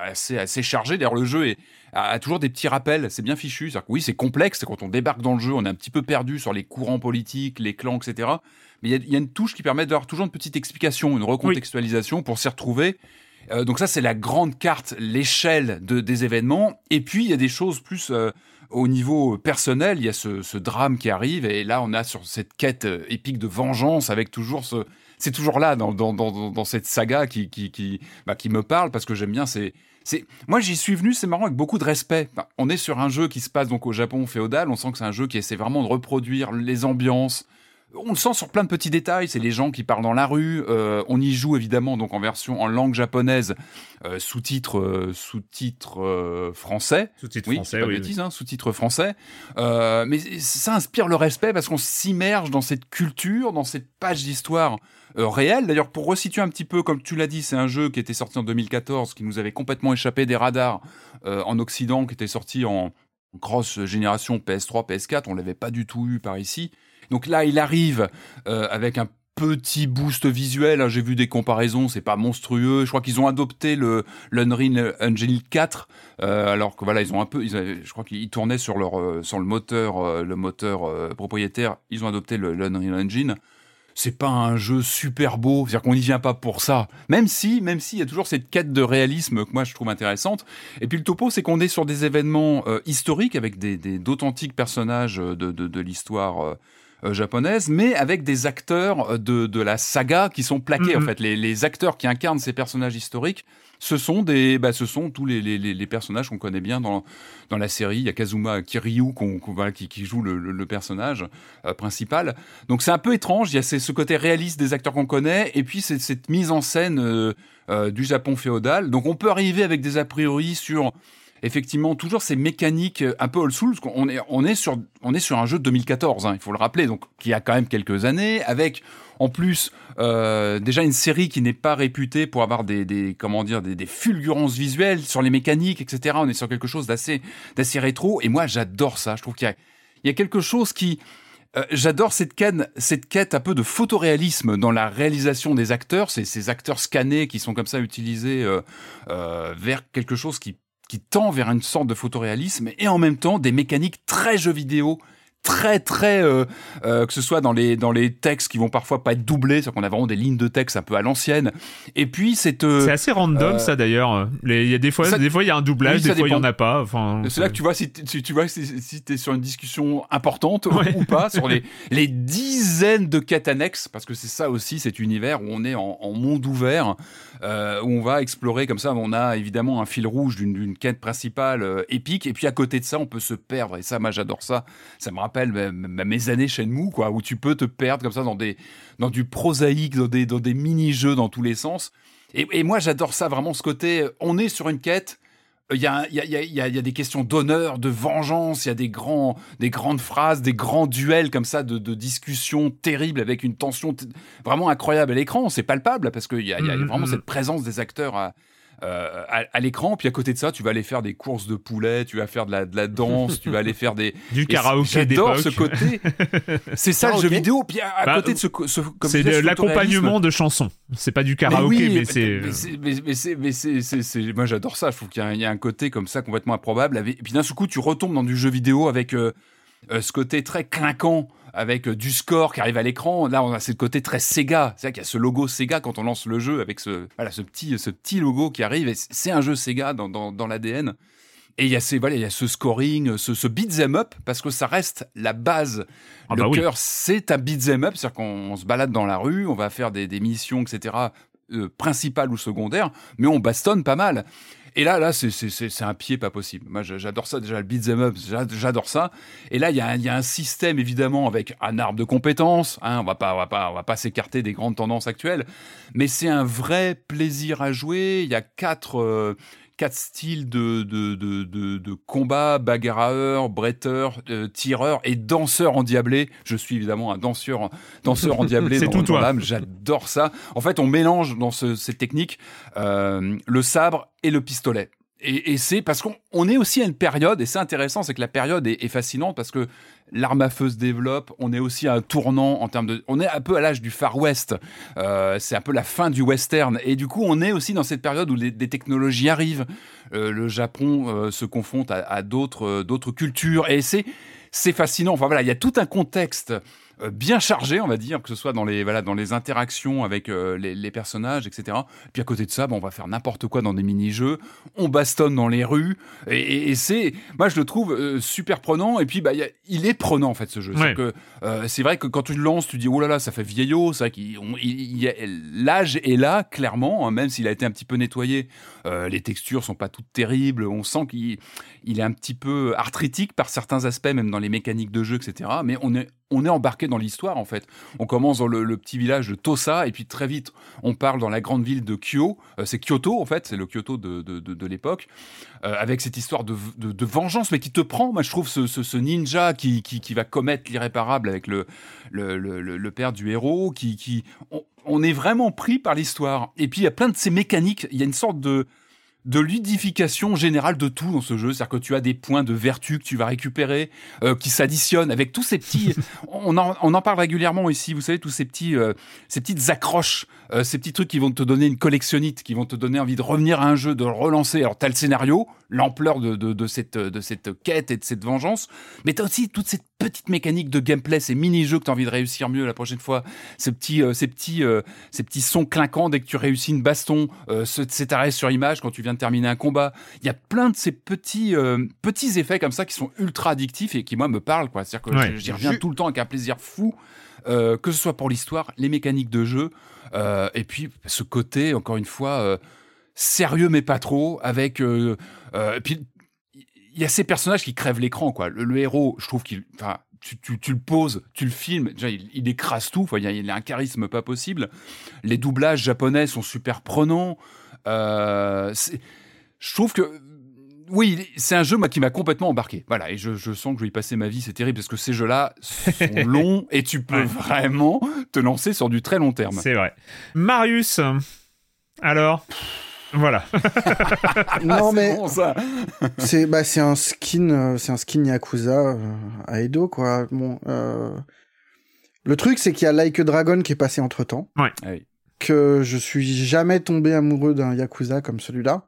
assez, assez chargé. D'ailleurs, le jeu est, a, a toujours des petits rappels. C'est bien fichu. C'est-à-dire que oui, c'est complexe. Quand on débarque dans le jeu, on est un petit peu perdu sur les courants politiques, les clans, etc. Mais il y a- il y, a une touche qui permet d'avoir toujours une petite explication, une recontextualisation pour s'y retrouver. Euh, donc ça, c'est la grande carte, l'échelle de, des événements. Et puis, il y a des choses plus euh, au niveau personnel. Il y a ce, drame qui arrive. Et là, on a sur cette quête euh, épique de vengeance avec toujours ce... C'est toujours là, dans, dans, dans, cette saga qui, qui, qui, bah, qui me parle, parce que j'aime bien ces... Moi, j'y suis venu, c'est marrant, avec beaucoup de respect. On est sur un jeu qui se passe donc au Japon féodal. On sent que c'est un jeu qui essaie vraiment de reproduire les ambiances, on le sent sur plein de petits détails, c'est les gens qui parlent dans la rue. euh, on y joue évidemment donc en version en langue japonaise, euh, sous-titres euh, sous-titres euh, français. Sous-titres Oui, français, pas oui, de bêtises, hein, sous-titres français. Mais ça inspire le respect parce qu'on s'immerge dans cette culture, dans cette page d'histoire réelle. D'ailleurs, pour resituer un petit peu, comme tu l'as dit, c'est un jeu qui était sorti en 2014, qui nous avait complètement échappé des radars en Occident, qui était sorti en grosse génération PS3, PS4. On l'avait pas du tout eu par ici. Donc là, il arrive euh, avec un petit boost visuel. hein. J'ai vu des comparaisons, c'est pas monstrueux. Je crois qu'ils ont adopté le l'Unreal Engine 4, euh, alors que voilà, ils ont un peu, je crois qu'ils tournaient sur leur euh, sur le moteur, le moteur propriétaire. Ils ont adopté le l'Unreal Engine. C'est pas un jeu super beau, c'est-à-dire qu'on n'y vient pas pour ça. Même si, même s'il y a toujours cette quête de réalisme que moi je trouve intéressante. Et puis le topo, c'est qu'on est sur des événements historiques avec des d'authentiques personnages de l'histoire. Japonaise, mais avec des acteurs euh, de, de la saga qui sont plaqués. En fait, les, les acteurs qui incarnent ces personnages historiques, ce sont des, bah, ce sont tous les, les, les- personnages qu'on connaît bien dans dans la série. Il y a Kazuma Kiryu voilà, qui, qui joue le, le- le personnage euh, principal. Donc c'est un peu étrange. Il y a ces- ce côté réaliste des acteurs qu'on connaît, et puis c'est cette mise en scène euh, euh, du Japon féodal. Donc on peut arriver avec des a priori sur effectivement toujours ces mécaniques euh, un peu old school. on est sur, un jeu de 2014, hein, il faut le rappeler, donc qui a quand même quelques années, avec en plus euh, déjà une série qui n'est pas réputée pour avoir des, comment dire, des, fulgurances visuelles sur les mécaniques, etc. On est sur quelque chose d'assez, rétro, et moi j'adore ça. Je trouve qu'il y a, y a quelque chose qui euh, J'adore cette quête, un peu de photoréalisme dans la réalisation des acteurs, ces, ces acteurs scannés qui sont comme ça utilisés vers quelque chose qui qui tend vers une sorte de photoréalisme et en même temps des mécaniques très jeux vidéo très très euh, euh, que ce soit dans les dans les textes qui vont parfois pas être doublés c'est-à-dire qu'on a vraiment des lignes de texte un peu à l'ancienne et puis c'est euh, C'est assez random ça d'ailleurs. Il y a des fois, ça- des fois il y a un doublage, Oui, des fois il y en a pas. Enfin, c'est là que tu vois si, tu vois si, si t'es sur une discussion importante Ouais. ou pas sur les les dizaines de quêtes annexes parce que c'est ça aussi cet univers où on est en, en monde ouvert où on va explorer comme ça on a évidemment un fil rouge d'une quête principale épique et puis à côté de ça on peut se perdre et ça moi j'adore ça ça me rappelle rappelle ma- ma- mes années Shenmue, quoi, où tu peux te perdre comme ça dans des dans du prosaïque, dans des dans des mini-jeux dans tous les sens. Et, et moi, j'adore ça vraiment, ce côté. euh, On est sur une quête. Il y, a, il, y a, il, y a, il y a- y a des questions d'honneur, de vengeance, il y a des, grands, des grandes phrases, des grands duels comme ça, de, de discussions terribles avec une tension vraiment incroyable à l'écran. C'est palpable parce qu'il y a, il y a Mhm, vraiment mhm. cette présence des acteurs à, euh, à, à l'écran. Puis à côté de ça, tu vas aller faire des courses de poulet, tu vas faire de la, de la danse, tu vas aller faire des. Du karaoké J'adore ce côté. C'est ça le jeu vidéo. Puis à, à Bah, côté de ce, C'est l'accompagnement de chansons. C'est pas du mais karaoké, oui, mais, c'est. mais c'est- mais- mais c'est- moi j'adore ça. Je trouve qu'il y, y a un côté comme ça complètement improbable. Et puis d'un seul coup, tu retombes dans du jeu vidéo avec euh, euh, ce côté très clinquant, avec euh, du score qui arrive à l'écran. Là, on a ce côté très Sega. C'est vrai qu'il y a ce logo Sega quand on lance le jeu avec ce, voilà, ce petit, ce petit logo qui arrive. Et c'est un jeu Sega dans, dans, dans l'ADN. Et il y a ces, voilà, il y a ce scoring, ce, ce beat'em up, parce que ça reste la base. Ah le bah oui. cœur, c'est un beat'em up, c'est-à-dire qu'on on se balade dans la rue, on va faire des, des missions, etc., euh, principales ou secondaires, mais on bastonne pas mal. Et là, là, c'est- un pied pas possible. Moi, j'a- j'adore ça déjà, le beat'em up, j'a- j'adore ça. Et là, il y, y a un système évidemment avec un arbre de compétences. Hein, on va pas, on va pas, on va pas s'écarter des grandes tendances actuelles, mais c'est un vrai plaisir à jouer. Il y a quatre. euh, quatre styles de, de, de, de, de combat, bagarreur, bretteur, euh, tireur et danseur endiablé. Je suis évidemment un danseur, danseur endiablé C'est tout toi. J'adore ça. En fait, on mélange dans ce- cette technique euh, le sabre et le pistolet. Et, et c'est parce qu'on on est aussi à une période, et c'est intéressant, c'est que la période est, est fascinante parce que l'arme à feu se développe, on est aussi à un tournant en termes de... On est un peu à l'âge du Far West, euh, c'est un peu la fin du western, et du coup on est aussi dans cette période où des technologies arrivent, Euh, le Japon euh, se confronte à, d'autres cultures, et c'est c'est fascinant. Enfin voilà, il y a tout un contexte bien chargé, on va dire, que ce soit dans les voilà dans les interactions avec euh, les, les personnages, etc. Puis à côté de ça, on va faire n'importe quoi dans des mini-jeux, on bastonne dans les rues, et, et- et c'est, moi je le trouve euh, super prenant. Et puis bah il y a- il est prenant en fait ce jeu. Ouais. C'est euh, vrai que quand tu le lances, tu dis oh là là, ça fait vieillot. C'est vrai qu'il l'âge est là clairement, hein, même s'il a été un petit peu nettoyé. Euh, les textures sont pas toutes terribles. On sent qu'il il est un petit peu arthritique par certains aspects, même dans les mécaniques de jeu, etc. Mais on est, on est embarqué dans l'histoire, en fait. On commence dans le, petit village de Tosa, et puis très vite, on parle dans la grande ville de Kyo. Euh, c'est Kyoto, en fait, c'est le Kyoto de, de, l'époque, euh, avec cette histoire de, vengeance, mais qui te prend. Moi, je trouve ce, ce, ninja qui, qui, va commettre l'irréparable avec le, le- le père du héros, qui, qui on, on est vraiment pris par l'histoire. Et puis, il y a plein de ces mécaniques. Il y a une sorte de de ludification générale de tout dans ce jeu. C'est-à-dire que tu as des points de vertu que tu vas récupérer, euh, qui s'additionnent avec tous ces petits. on, en, on en parle régulièrement ici. Vous savez tous ces petits, euh, ces petites accroches, euh, ces petits trucs qui vont te donner une collectionnite, qui vont te donner envie de revenir à un jeu, de le relancer. Alors t'as le scénario, l'ampleur de, de, de cette de cette quête et de cette vengeance, mais t'as aussi toute cette petite mécanique de gameplay, ces mini-jeux que t'as envie de réussir mieux la prochaine fois, ces petits, euh, ces petits, euh, ces petits sons clinquants dès que tu réussis une baston, ce- cet arrêt sur image quand tu viens de terminer un combat. Il y a plein de ces petits, petits effets comme ça qui sont ultra addictifs et qui moi me parlent. C'est-à-dire que Ouais. j'y reviens tout le temps avec un plaisir fou. Euh, que ce soit pour l'histoire, les mécaniques de jeu, euh, et puis ce côté, encore une fois, euh, sérieux mais pas trop, avec... Puis il y a ces personnages qui crèvent l'écran, quoi. Le, héros, je trouve qu'il... Tu, tu, le poses, tu le filmes, déjà il, il écrase tout, il, a, un charisme pas possible. Les doublages japonais sont super prenants. Je trouve que oui, c'est un jeu moi, qui m'a complètement embarqué. Voilà, et je, je sens que je vais y passer ma vie, c'est terrible parce que ces jeux-là sont longs et tu peux Ouais. vraiment te lancer sur du très long terme. C'est vrai. Marius, alors Voilà. non C'est mais bon, ça. c'est bah c'est un skin euh, c'est un skin Yakuza euh, à Edo quoi. Bon euh, le truc c'est qu'il y a Like a Dragon qui est passé entre temps. Ah oui. Que je suis jamais tombé amoureux d'un Yakuza comme celui-là.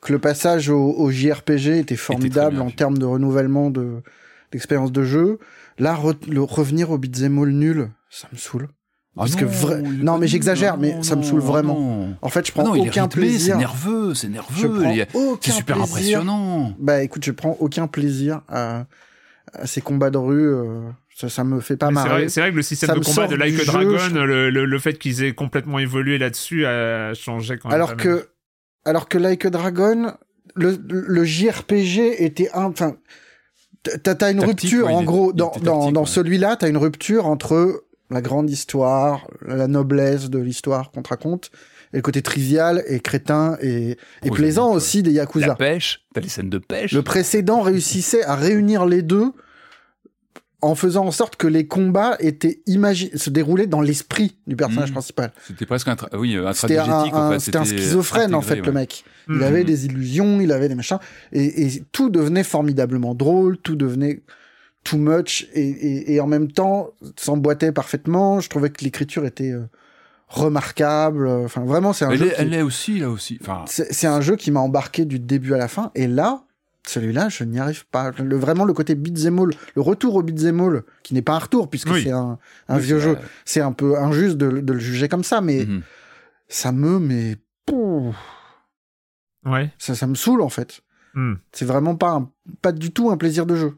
Que le passage au, au JRPG était formidable en termes de renouvellement de d'expérience de jeu. Là re- le revenir au beat'em all nul, ça me saoule. Ah Parce que vra- non, mais j'exagère, non, mais ça me non, saoule vraiment. non. En fait, je Ah prends non, il est aucun rythmé, c'est plaisir. nerveux, c'est nerveux. a- aucun C'est super plaisir. impressionnant. Bah écoute, je prends aucun plaisir à, à ces combats de rue. euh, ça, ça me fait pas Mais C'est marrer. vrai, c'est vrai que le système Ça de combat de Like a jeu, Dragon, je- le, le- le fait qu'ils aient complètement évolué là-dessus a changé quand même. alors mal. que, alors que Like a Dragon, le, le JRPG était un, enfin, T'as t'as une Tactique, rupture, ouais, en gros, dans, dans, dans celui-là, t'as une rupture entre la grande histoire, la noblesse de l'histoire qu'on te raconte, et le côté trivial et crétin et, et Prosaïque, plaisant aussi des La Yakuza. pêche, t'as les scènes de pêche. Le précédent réussissait à réunir les deux en faisant en sorte que les combats étaient se déroulaient dans l'esprit du personnage Mhm. principal. C'était presque un, oui, un C'était un, en fait. c'était un C'était schizophrène, en fait, le mec. Il avait des illusions, il avait des machins, et, et tout devenait formidablement drôle, tout devenait too much, et, et, et en même temps, s'emboîtait parfaitement. Je trouvais que l'écriture était euh, remarquable. Enfin, vraiment, c'est un Elle jeu. est, qui- elle est aussi, là aussi. Enfin, c'est un jeu qui m'a embarqué du début à la fin, et là, celui-là, je n'y arrive pas. Le, vraiment, le côté beat'em all, le retour au beat'em all, qui n'est pas un retour, puisque Oui. c'est un, un oui, vieux jeu. C'est un peu injuste de, de le juger comme ça, mais Mhm. ça me, mais, pouf, Ouais. ça, ça me saoule, en fait. Hmm. C'est vraiment pas, un- pas du tout un plaisir de jeu.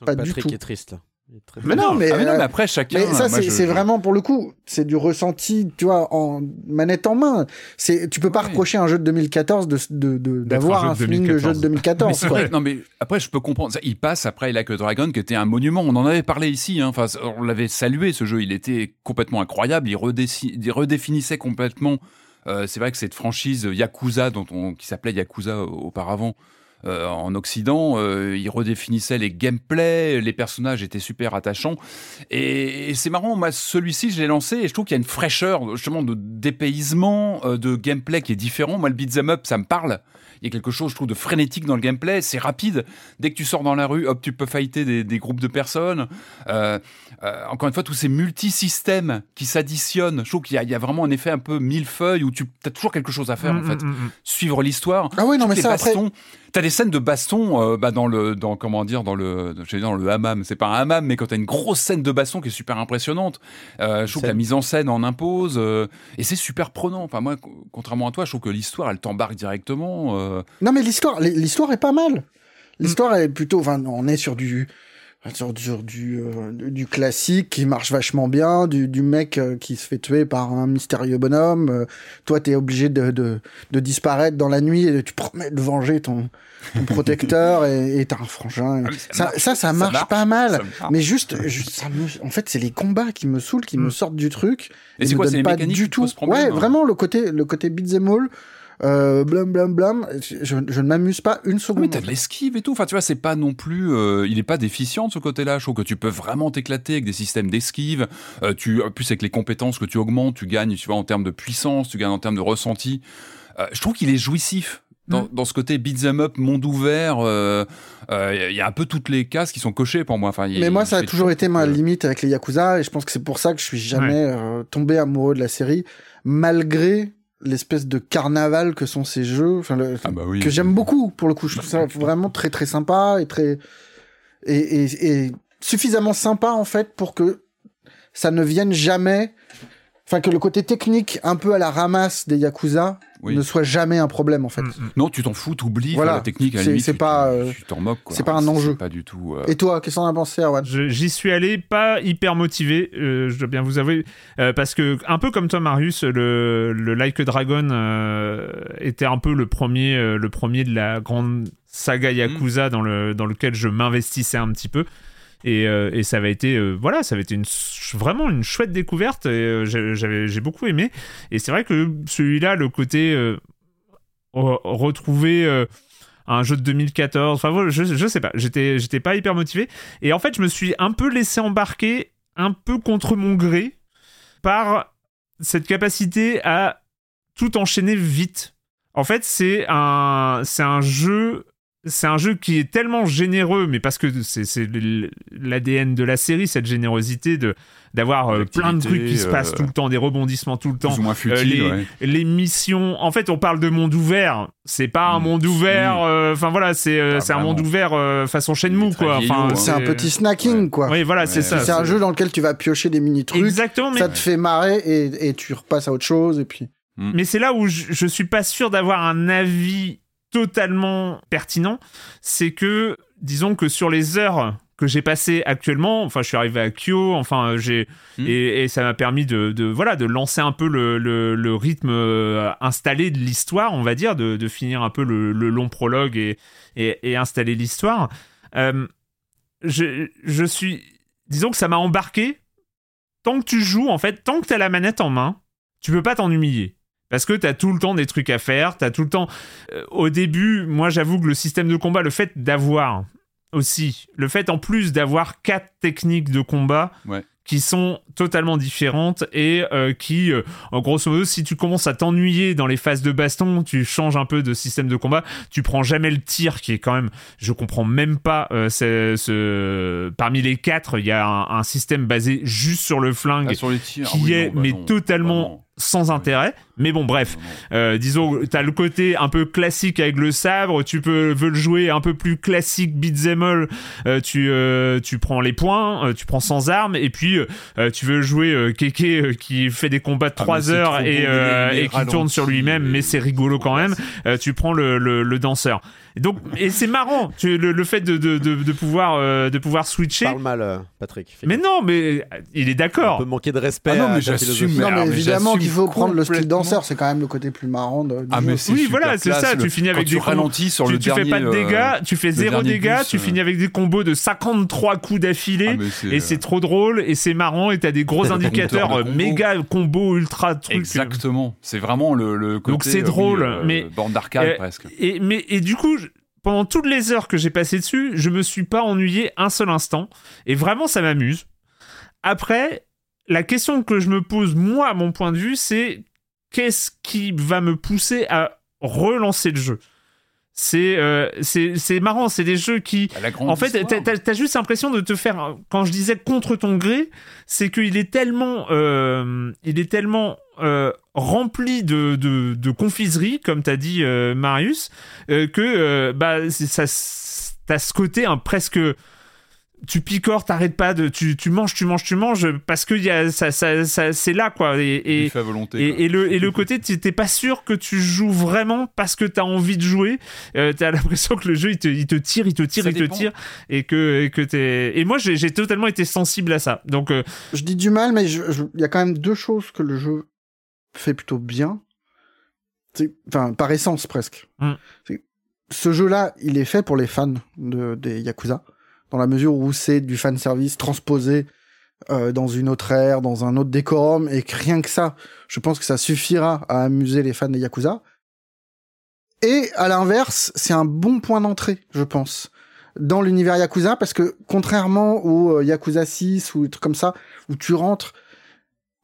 Donc Pas du Patrick tout. est triste là. Très Mais non, mais, Ah, mais non, euh, mais après, chacun. mais ça, moi, c'est je- vraiment pour le coup, c'est du ressenti, tu vois, en manette en main. C'est, tu peux pas Ouais. reprocher à un jeu de 2014 de, de, de- d'avoir un un, jeu de feeling de jeu de 2014. C'est quoi. vrai, non mais après je peux comprendre. Ça, il passe après Like a Dragon qui était un monument. On en avait parlé ici. hein. Enfin, on l'avait salué ce jeu. Il était complètement incroyable. Il, redéfinissait complètement. euh, c'est vrai que cette franchise Yakuza dont on, qui s'appelait Yakuza auparavant. Euh, en Occident, euh, il redéfinissait les gameplays, les personnages étaient super attachants. Et, et c'est marrant, moi, celui-ci, je l'ai lancé et je trouve qu'il y a une fraîcheur, justement, de dépaysement, euh, de gameplay qui est différent. Moi, le beat'em up, ça me parle. Il y a quelque chose, je trouve, de frénétique dans le gameplay. C'est rapide. Dès que tu sors dans la rue, hop, tu peux fighter des, des groupes de personnes. Euh, encore une fois, tous ces multisystèmes qui s'additionnent. Je trouve qu'il y, a- il y a vraiment un effet un peu millefeuille où tu as toujours quelque chose à faire, en Mm, fait. mm, mm, Suivre l'histoire. Ah oui, non, mais ça, après- bastons. T'as des scènes de baston euh, bah, dans le dans comment dire dans le je dire dans le hammam. C'est pas un hammam mais quand t'as une grosse scène de baston qui est super impressionnante euh, je trouve que la mise en scène en impose euh, et c'est super prenant. Enfin moi co- contrairement à toi je trouve que l'histoire elle t'embarque directement Non, mais l'histoire, l'histoire est pas mal. L'histoire est plutôt, enfin, on est sur du, sur, sur du, euh, du classique qui marche vachement bien, du, du mec euh, qui se fait tuer par un mystérieux bonhomme. Euh, toi, t'es obligé de, de, de disparaître dans la nuit et tu promets de venger ton, ton protecteur et t'as un frangin. Ah, ça ça, marche, ça, ça ça marche marche, pas mal. marche. Mais juste, juste ça me- en fait, c'est les combats qui me saoulent, qui me Mm. sortent du truc. Et c'est quoi, c'est les pas mécaniques du tout. problème, ouais, hein vraiment le côté, le côté beat'em all. Euh, blam blam blam, je, je ne m'amuse pas une Ah, seconde. mais t'as de fait. l'esquive et tout. Enfin, tu vois, c'est pas non plus. euh, il est pas déficient de ce côté-là. Je trouve que tu peux vraiment t'éclater avec des systèmes d'esquive. Euh, tu, en plus, avec les compétences que tu augmentes, tu gagnes, tu vois, en termes de puissance, tu gagnes en termes de ressenti. Euh, je trouve qu'il est jouissif. Dans, dans ce côté beat'em up, monde ouvert, euh, euh, il y a un peu toutes les cases qui sont cochées pour moi. Enfin, il- Mais moi, il ça a toujours été ma limite avec les Yakuza, et je pense que c'est pour ça que je suis jamais euh, tombé amoureux de la série, malgré l'espèce de carnaval que sont ces jeux, enfin, le- Ah bah oui. que j'aime beaucoup, pour le coup. Je trouve ça vraiment très très sympa et très. Et, et, et suffisamment sympa, en fait, pour que ça ne vienne jamais. Enfin, que le côté technique, un peu à la ramasse des Yakuza, Oui. ne soit jamais un problème, en fait. Mm, mm. Non, tu t'en fous, t'oublies. Voilà. La technique, à C'est- pas, tu- euh, t'en moques. quoi. c'est pas un enjeu. Pas du tout. euh, Et toi, qu'est-ce que t'en as pensé, Erwan? Je- J'y suis allé pas hyper motivé, euh, je dois bien vous avouer, euh, parce que un peu comme toi Marius, le, le Like a Dragon euh, était un peu le premier, euh, le premier de la grande saga Yakuza dans le dans lequel je m'investissais un petit peu. Et, euh, et ça avait été euh, voilà ça avait été une, vraiment une chouette découverte euh, j'avais j'ai beaucoup aimé. Et c'est vrai que celui-là le côté euh, re- retrouver un jeu de 2014 enfin je, je sais pas. J'étais j'étais pas hyper motivé. Et en fait je me suis un peu laissé embarquer un peu contre mon gré par cette capacité à tout enchaîner vite. En fait c'est un c'est un jeu c'est un jeu qui est tellement généreux, mais parce que c'est l'ADN de la série, cette générosité de d'avoir euh, plein de trucs qui se L'activité, passent euh, tout le temps, des rebondissements tout le temps. plus ou moins Euh, futile. les, ouais. les missions. En fait, on parle de monde ouvert. C'est pas un Mm. monde ouvert. Mm. euh, Enfin voilà, c'est euh, un monde ouvert euh, façon Shenmue quoi. Enfin, hein. C'est un petit snacking, quoi. Oui, voilà, c'est ça. c'est un jeu dans lequel tu vas piocher des mini-trucs, Exactement, mais ça te fait marrer et, et tu repasses à autre chose, et puis... Mais c'est là où je, je suis pas sûr d'avoir un avis totalement pertinent. C'est que, disons que sur les heures que j'ai passées actuellement, enfin, je suis arrivé à Kyo, enfin, j'ai Mm. et, et ça m'a permis de, de voilà de lancer un peu le, le, le rythme euh, installé de l'histoire, on va dire, de, de finir un peu le, le long prologue et, et, et installer l'histoire. Euh, je, je suis. Disons que ça m'a embarqué. Tant que tu joues, en fait, tant que t'as la manette en main, tu peux pas t'ennuyer. Parce que t'as tout le temps des trucs à faire, t'as tout le temps. euh, au début, moi j'avoue que le système de combat, le fait d'avoir aussi, le fait en plus d'avoir quatre techniques de combat Ouais. qui sont totalement différentes et euh, qui, euh, en grosso modo, si tu commences à t'ennuyer dans les phases de baston, tu changes un peu de système de combat, tu prends jamais le tir qui est quand même, je comprends même pas, euh, c'est- ce... parmi les quatre, il y a un, un système basé juste sur le flingue Ah, sur les tirs. qui ah oui, est non, bah mais non. totalement Bah. Sans intérêt. Mais bon, bref, euh, disons, t'as le côté un peu classique avec le sabre, tu peux veux le jouer un peu plus classique beat'em all, euh, tu euh, tu prends les points, euh, tu prends sans armes, et puis euh, tu veux jouer euh, Keke euh, qui fait des combats de Ah, 3 mais c'est heures et, euh, qui tourne sur lui-même, mais c'est rigolo quand même. Euh, tu prends le, le, le danseur. Et donc, et c'est marrant, tu, le, le fait de, de, de, de pouvoir euh, de pouvoir switcher. Parle mal, Patrick. Mais non, mais il est On d'accord. peut manquer de respect. Ah non, mais j'assume, évidemment faut prendre le style danseur, c'est quand même le côté plus marrant de, du Ah, jeu. mais c'est Oui, voilà, c'est ça. le- Tu finis avec quand des tu ralentis sur tu, le tu dernier. fais pas de euh, dégâts, tu fais zéro dégâts, bus, tu euh. finis avec des combos de 53 coups d'affilée. Ah, mais c'est, et euh, c'est trop drôle et c'est marrant et t'as des gros indicateurs euh, combos. méga combo ultra trucs. Exactement. C'est vraiment le, le côté. Donc c'est euh, drôle, oui, euh, mais- Borne d'arcade Euh, presque. Et mais et du coup, pendant toutes les heures que j'ai passées dessus, je me suis pas ennuyé un seul instant et vraiment ça m'amuse. Après, la question que je me pose moi à mon point de vue, c'est qu'est-ce qui va me pousser à relancer le jeu? C'est euh, c'est c'est marrant, c'est des jeux qui grande en fait, t'as- juste l'impression de te faire. Quand je disais contre ton gré, c'est qu'il est tellement, euh, il est tellement euh, rempli de, de, de confiserie, comme t'as dit euh, Marius, que bah ça, t'as ce côté hein, presque. Tu picores, t'arrêtes pas de, tu, tu manges, tu manges, tu manges, parce que y a, ça, ça, ça- c'est là quoi. Et, et, Buffet à volonté. quoi. et, et le, et le côté, tu- t'es pas sûr que tu joues vraiment parce que t'as envie de jouer. Euh, t'as l'impression que le jeu, il te, il te tire, il te tire, Ça il te tire. Et que, et que t'es. Et moi, j'ai totalement été sensible à ça. Donc, euh, Je dis du mal, mais il y a quand même deux choses que le jeu fait plutôt bien. C'est- Enfin, par essence presque. Mm. Ce jeu-là, il est fait pour les fans de, des Yakuza, dans la mesure où c'est du fan service transposé euh, dans une autre ère, dans un autre décorum, et rien que ça, je pense que ça suffira à amuser les fans des Yakuza. Et à l'inverse, c'est un bon point d'entrée, je pense, dans l'univers Yakuza, parce que contrairement au euh, Yakuza 6 ou des trucs comme ça, où tu rentres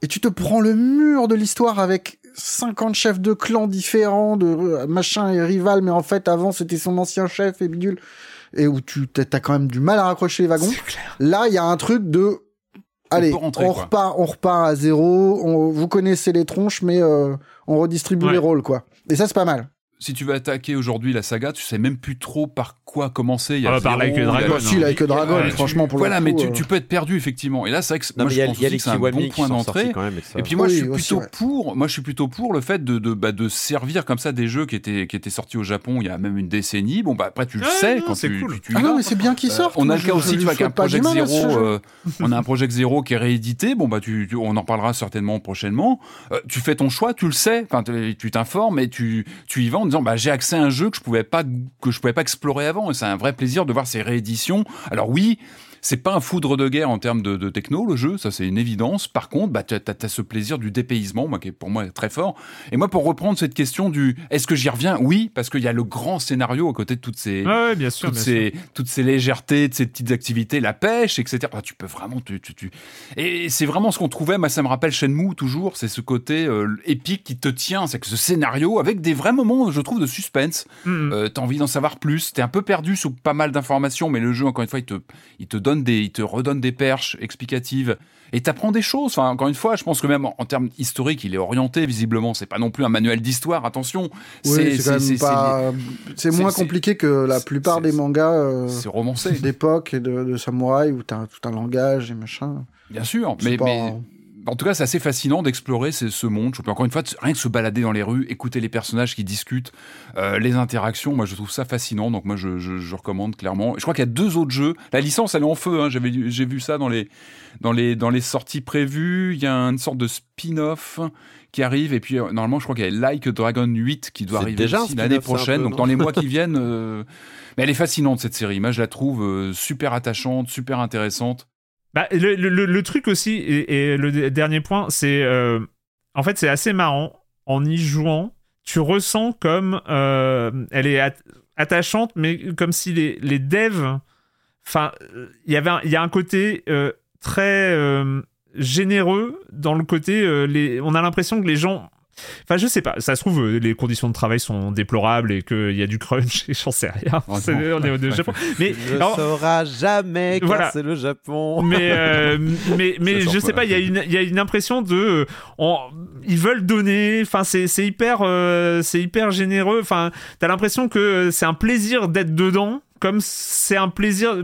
et tu te prends le mur de l'histoire avec 50 chefs de clans différents, de euh, machin et rival, mais en fait avant c'était son ancien chef et bidule, et où tu t'as t'as quand même du mal à raccrocher les wagons. clair. Là, il y a un truc de allez, rentrer, on repart, on repart à zéro. On, vous connaissez les tronches, mais euh, on redistribue Ouais. les rôles, quoi. Et ça, c'est pas mal. Si tu veux attaquer aujourd'hui la saga, tu sais même plus trop par quoi commencer. Il y a Ah, par Like Dragon, Bah, si, Like a Dragon, Ouais, franchement, tu- pour voilà, le mais coup, tu, euh, tu peux être perdu effectivement. Et là, c'est vrai que Non, moi, je a, pense que c'est un bon point d'entrée. et puis moi, Oui, je suis aussi, plutôt ouais. pour. Moi, je suis plutôt pour le fait de de, bah, de servir comme ça des jeux qui étaient qui étaient sortis au Japon il y a même une décennie. Bon, bah après, tu le sais non, quand c'est tu, cool. tu, Ah non, mais c'est bien qu'ils Euh, sortent. on a le cas aussi, tu vois, qu'un Project Zero, euh, on a un Project Zero qui est réédité. Bon, bah, tu, on en parlera certainement prochainement. Tu fais ton choix, tu le sais. Enfin, tu tu t'informes et tu, tu y vas en disant, bah, j'ai accès à un jeu que je pouvais pas, que je pouvais pas explorer avant. Et c'est un vrai plaisir de voir ces rééditions. Alors oui, c'est pas un foudre de guerre en termes de, de techno, le jeu, ça c'est une évidence. Par contre, bah, tu as, ce plaisir du dépaysement, moi, qui est pour moi très fort. Et moi, pour reprendre cette question du est-ce que j'y reviens? Oui, parce qu'il y a le grand scénario à côté de toutes ces, Ouais, ouais, bien sûr. toutes bien ces, toutes ces légèretés, de ces petites activités, la pêche, etc. Ah, tu peux vraiment, tu, tu, tu- Et c'est vraiment ce qu'on trouvait, moi ça me rappelle Shenmue toujours, c'est ce côté euh, épique qui te tient, c'est que ce scénario, avec des vrais moments, je trouve, de suspense. Mm, mm. euh, t'as envie d'en savoir plus, t'es un peu perdu sous pas mal d'informations, mais le jeu, encore une fois, il te, il te donne des, il te redonne des perches explicatives, et t'apprends des choses. Enfin, encore une fois, je pense que même en, en termes historiques, il est orienté, visiblement, c'est pas non plus un manuel d'histoire, attention. Oui, c'est pas. Moins compliqué que la plupart des mangas euh, romancé. d'époque et de, de samouraï où t'as tout un langage et machin. Bien sûr, C'est mais, pas- mais en tout cas, c'est assez fascinant d'explorer ce, ce monde. Je peux encore une fois, rien que se balader dans les rues, écouter les personnages qui discutent, euh, les interactions. Moi, je trouve ça fascinant. Donc, moi, je, je, je recommande clairement. Je crois qu'il y a deux autres jeux. La licence, elle est en feu. Hein. J'avais, j'ai vu ça dans les, dans les, dans les sorties prévues. Il y a une sorte de spin-off qui arrive. Et puis, euh, normalement, je crois qu'il y a Like Dragon 8 qui doit arriver déjà l'année prochaine. peu, donc, dans les mois qui viennent. euh, Mais elle est fascinante, cette série. Moi, je la trouve euh, super attachante, super intéressante. Bah, le, truc aussi, et, le dernier point, c'est. euh, en fait, c'est assez marrant. En y jouant, tu ressens comme. euh, elle est at- attachante, mais comme si les, devs. Enfin, il y avait il y a un côté euh, très généreux dans le côté. on a l'impression que les gens. Enfin, je sais pas. Ça se trouve, euh, les conditions de travail sont déplorables et qu'il y a du crunch et j'en sais rien. Oh C'est- on est au Japon. Mais Je alors, sauras jamais car Voilà. c'est le Japon. mais euh, mais mais je sais pas il y a une il y a une impression de euh, on- ils veulent donner enfin c'est c'est hyper euh, c'est hyper généreux enfin t'as l'impression que c'est un plaisir d'être dedans comme c'est un plaisir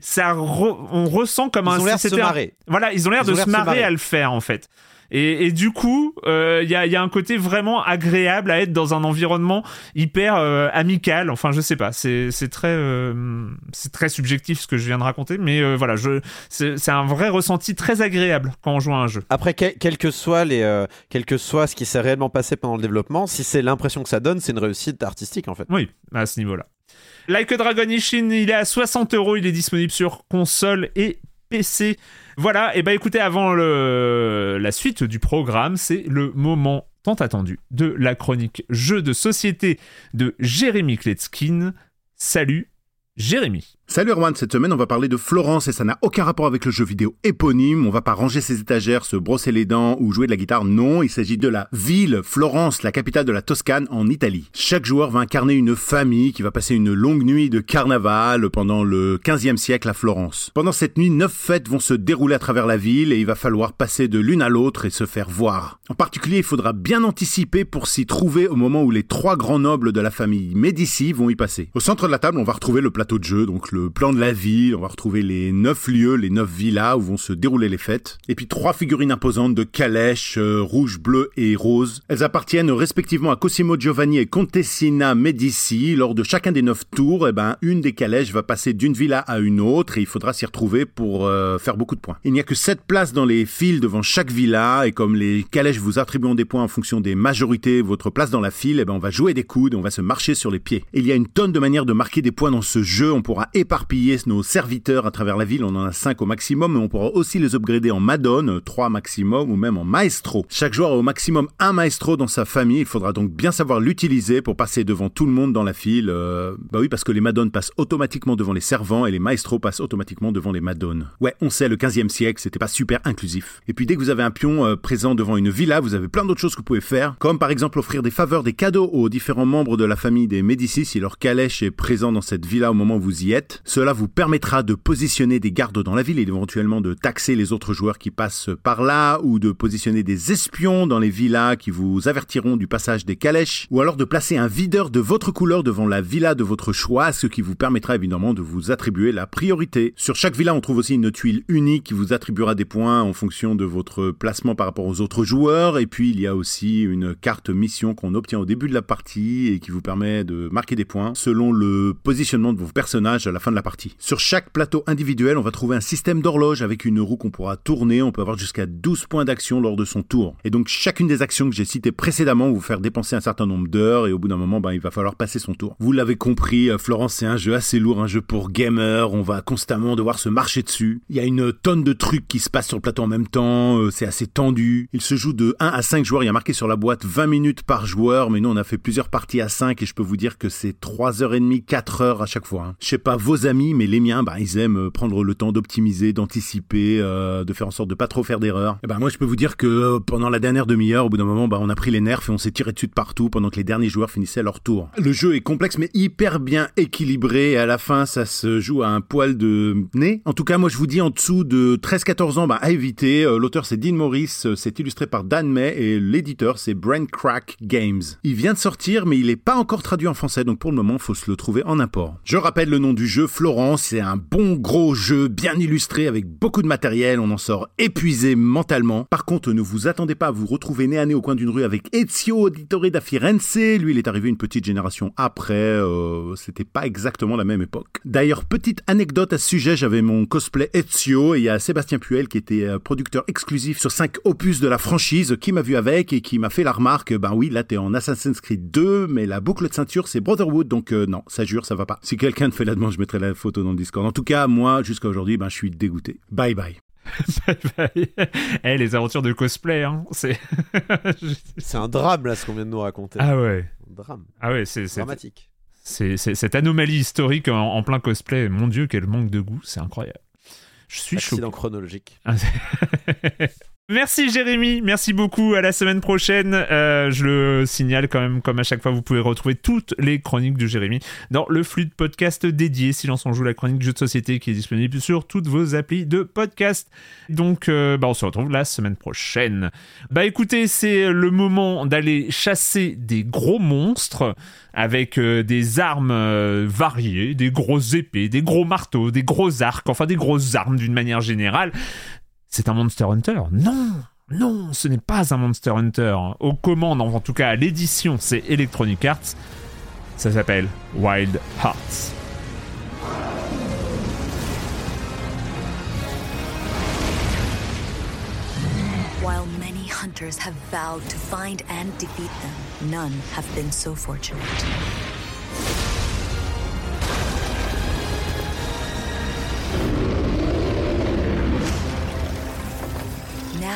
ça re- on ressent comme Ils un ont l'air de se un- marrer. voilà ils ont l'air Ils de ont se l'air de se marrer marrer. à le faire en fait et, et du coup, euh, il y, a, il y a un côté vraiment agréable à être dans un environnement hyper euh, amical. Enfin, je sais pas, c'est très euh, c'est très subjectif ce que je viens de raconter, mais euh, voilà, c'est un vrai ressenti très agréable quand on joue à un jeu. Après, quel, quel que soit les, euh, quel que soit ce qui s'est réellement passé pendant le développement, si c'est l'impression que ça donne, c'est une réussite artistique en fait. Oui, à ce niveau-là. Like a Dragon Ishin, il est à 60 euros, il est disponible sur console et PC. Voilà, et bah écoutez, avant la suite du programme, c'est le moment tant attendu de la chronique jeu de société de Jérémy Kletskin. Salut, Jérémy. Salut Erwan, cette semaine on va parler de Florence et ça n'a aucun rapport avec le jeu vidéo éponyme, on va pas ranger ses étagères, se brosser les dents ou jouer de la guitare, non, il s'agit de la ville Florence, la capitale de la Toscane en Italie. Chaque joueur va incarner une famille qui va passer une longue nuit de carnaval pendant le 15e siècle à Florence. Pendant cette nuit, neuf fêtes vont se dérouler à travers la ville et il va falloir passer de l'une à l'autre et se faire voir. En particulier, il faudra bien anticiper pour s'y trouver au moment où les trois grands nobles de la famille Médicis vont y passer. Au centre de la table, on va retrouver le plateau de jeu, donc le plan de la ville, on va retrouver les neuf lieux, les neuf villas où vont se dérouler les fêtes, et puis trois figurines imposantes de calèches, euh, rouge, bleu et rose. Elles appartiennent respectivement à Cosimo Giovanni et Contessina Medici. Lors de chacun des neuf tours, eh ben, une des calèches va passer d'une villa à une autre et il faudra s'y retrouver pour euh, faire beaucoup de points. Il n'y a que sept places dans les files devant chaque villa et comme les calèches vous attribuent des points en fonction des majorités, votre place dans la file, eh ben, on va jouer des coudes, on va se marcher sur les pieds. Il y a une tonne de manières de marquer des points dans ce jeu. On pourra éparpiller nos serviteurs à travers la ville. On en a 5 au maximum, mais on pourra aussi les upgrader en Madone, 3 maximum, ou même en Maestro. Chaque joueur a au maximum un Maestro dans sa famille. Il faudra donc bien savoir l'utiliser pour passer devant tout le monde dans la file. Euh, bah oui, parce que les Madones passent automatiquement devant les servants et les Maestros passent automatiquement devant les Madones. Ouais, on sait, le 15e siècle, c'était pas super inclusif. Et puis dès que vous avez un pion euh, présent devant une villa, vous avez plein d'autres choses que vous pouvez faire, comme par exemple offrir des faveurs, des cadeaux aux différents membres de la famille des Médicis si leur calèche est présent dans cette villa au moment où vous y êtes. Cela vous permettra de positionner des gardes dans la ville et éventuellement de taxer les autres joueurs qui passent par là, ou de positionner des espions dans les villas qui vous avertiront du passage des calèches, ou alors de placer un videur de votre couleur devant la villa de votre choix, ce qui vous permettra évidemment de vous attribuer la priorité. Sur chaque villa, on trouve aussi une tuile unique qui vous attribuera des points en fonction de votre placement par rapport aux autres joueurs, et puis il y a aussi une carte mission qu'on obtient au début de la partie et qui vous permet de marquer des points selon le positionnement de vos personnages fin de la partie. Sur chaque plateau individuel, on va trouver un système d'horloge avec une roue qu'on pourra tourner. On peut avoir jusqu'à 12 points d'action lors de son tour. Et donc, chacune des actions que j'ai citées précédemment vous faire dépenser un certain nombre d'heures et au bout d'un moment, ben, il va falloir passer son tour. Vous l'avez compris, euh, Florence, c'est un jeu assez lourd, un jeu pour gamers. On va constamment devoir se marcher dessus. Il y a une tonne de trucs qui se passent sur le plateau en même temps. euh, C'est assez tendu. Il se joue de 1 à 5 joueurs. Il y a marqué sur la boîte 20 minutes par joueur. Mais nous, on a fait plusieurs parties à 5 et je peux vous dire que c'est 3h30, 4 heures à chaque fois. hein. Je sais pas amis, mais les miens, bah, ils aiment euh, prendre le temps d'optimiser, d'anticiper, euh, de faire en sorte de pas trop faire d'erreurs. Et ben moi, je peux vous dire que euh, pendant la dernière demi-heure, au bout d'un moment, bah, on a pris les nerfs et on s'est tiré dessus de partout pendant que les derniers joueurs finissaient leur tour. Le jeu est complexe mais hyper bien équilibré et à la fin, ça se joue à un poil de nez. En tout cas, moi, je vous dis en dessous de 13-14 ans, bah, à éviter. L'auteur, c'est Dean Morris, c'est illustré par Dan May et l'éditeur, c'est Brain Crack Games. Il vient de sortir, mais il est pas encore traduit en français, donc pour le moment, faut se le trouver en import. Je rappelle le nom du jeu Florence. C'est un bon gros jeu, bien illustré, avec beaucoup de matériel. On en sort épuisé mentalement. Par contre, ne vous attendez pas à vous retrouver nez à nez au coin d'une rue avec Ezio Auditore da Firenze. Lui, il est arrivé une petite génération après. Euh, C'était pas exactement la même époque. D'ailleurs, petite anecdote à ce sujet, j'avais mon cosplay Ezio et il y a Sébastien Puel qui était euh, producteur exclusif sur 5 opus de la franchise qui m'a vu avec et qui m'a fait la remarque, ben oui, là t'es en Assassin's Creed 2, mais la boucle de ceinture c'est Brotherhood, donc euh, non, ça jure, ça va pas. Si quelqu'un te fait la demande, je mettrai la photo dans le Discord. En tout cas, moi, jusqu'à aujourd'hui, ben je suis dégoûté. Bye bye. Bye bye. Eh, les aventures de cosplay, hein, c'est. C'est un drame là ce qu'on vient de nous raconter. ah ouais. Un drame. Ah ouais, c'est Dramatique. c'est c'est- cette anomalie historique en, en plein cosplay. Mon Dieu, quel manque de goût, c'est incroyable. Je suis choqué. Accident chronologique. Merci Jérémy, merci beaucoup. À la semaine prochaine. Euh, je le signale quand même, comme à chaque fois, vous pouvez retrouver toutes les chroniques de Jérémy dans le flux de podcast dédié Silence on joue la chronique jeu de société qui est disponible sur toutes vos applis de podcast. Donc, euh, bah, on se retrouve la semaine prochaine. Bah écoutez, c'est le moment d'aller chasser des gros monstres avec euh, des armes variées, des grosses épées, des gros marteaux, des gros arcs, enfin des grosses armes d'une manière générale. C'est un Monster Hunter Non non, ce n'est pas un Monster Hunter. Aux commandes, en tout cas à l'édition, c'est Electronic Arts. Ça s'appelle Wild Hearts. While many hunters have vowed to find and defeat them, none have been so fortunate.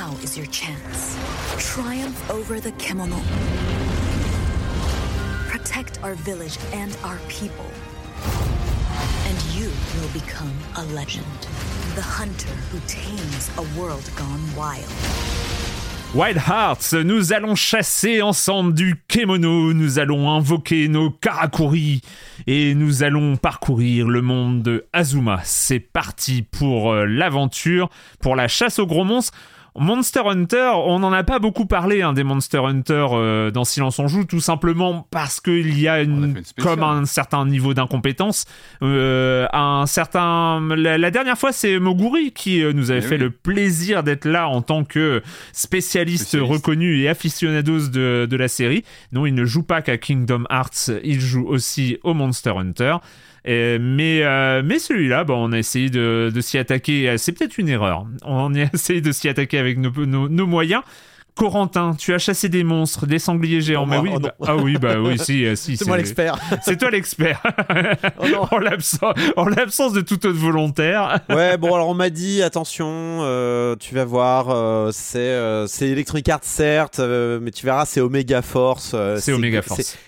Now is your chance. Triumph over the Kemono. Protect our village and our people. And you will become a legend. The hunter who tames a world gone wild. Wild Hearts, nous allons chasser ensemble du kemono, nous allons invoquer nos karakuri et nous allons parcourir le monde de Azuma. C'est parti pour euh, l'aventure, pour la chasse aux gros monstres. Monster Hunter, on n'en a pas beaucoup parlé hein, des Monster Hunter euh, dans Silence on joue, tout simplement parce qu'il y a comme un certain niveau d'incompétence. Euh, un certain, la, la dernière fois, c'est Moguri qui euh, nous avait Eh fait oui. le plaisir d'être là en tant que spécialiste, Spécialiste. reconnu et aficionados de, de la série. Non, il ne joue pas qu'à Kingdom Hearts, il joue aussi au Monster Hunter. Euh, mais euh, mais celui-là, bon, on a essayé de, de s'y attaquer. euh, C'est peut-être une erreur. On a essayé de s'y attaquer avec nos, nos, nos moyens. Corentin, tu as chassé des monstres, des sangliers géants. Moi, oui, oh bah- ah oui, bah oui, si, euh, si. C'est moi l'expert. C'est toi l'expert. Oh en l'absence en l'absence de toute autre volontaire. Ouais, bon, alors on m'a dit, attention, euh, tu vas voir, euh, c'est euh, c'est Electronic Arts, certes, euh, mais tu verras, c'est Omega Force. C'est Omega Force.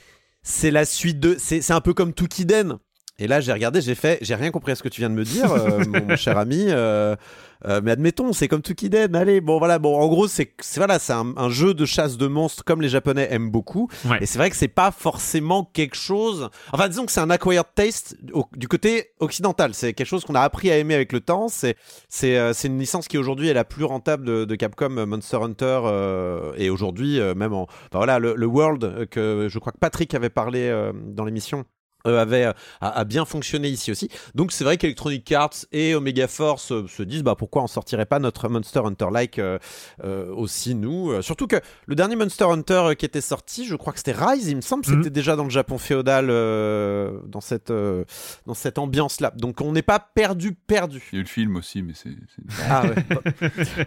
C'est la suite de. C'est c'est un peu comme Tukiden. Et là, j'ai regardé, j'ai fait, j'ai rien compris à ce que tu viens de me dire, euh, mon, mon cher ami. euh, euh, mais admettons, c'est comme Tukiden. Allez, bon, voilà, bon, en gros, c'est c'est- voilà, c'est un, un jeu de chasse de monstres comme les Japonais aiment beaucoup. Ouais. Et c'est vrai que c'est pas forcément quelque chose. Enfin, disons que c'est un acquired taste au- du côté occidental. C'est quelque chose qu'on a appris à aimer avec le temps. C'est c'est euh, c'est une licence qui aujourd'hui est la plus rentable de, de Capcom, euh, Monster Hunter, euh, et aujourd'hui même en. Enfin, voilà, le, le World que je crois que Patrick avait parlé euh, dans l'émission. Euh, avait euh, a, a bien fonctionné ici aussi. Donc c'est vrai qu'Electronic Arts et Omega Force euh, se disent bah pourquoi on sortirait pas notre Monster Hunter like euh, euh, aussi nous. Euh, surtout que le dernier Monster Hunter euh, qui était sorti, je crois que c'était Rise, il me semble, Mhm. c'était déjà dans le Japon féodal euh, dans cette euh, dans cette ambiance là. Donc on n'est pas perdu perdu. Il y a eu le film aussi, mais c'est. Ah ouais.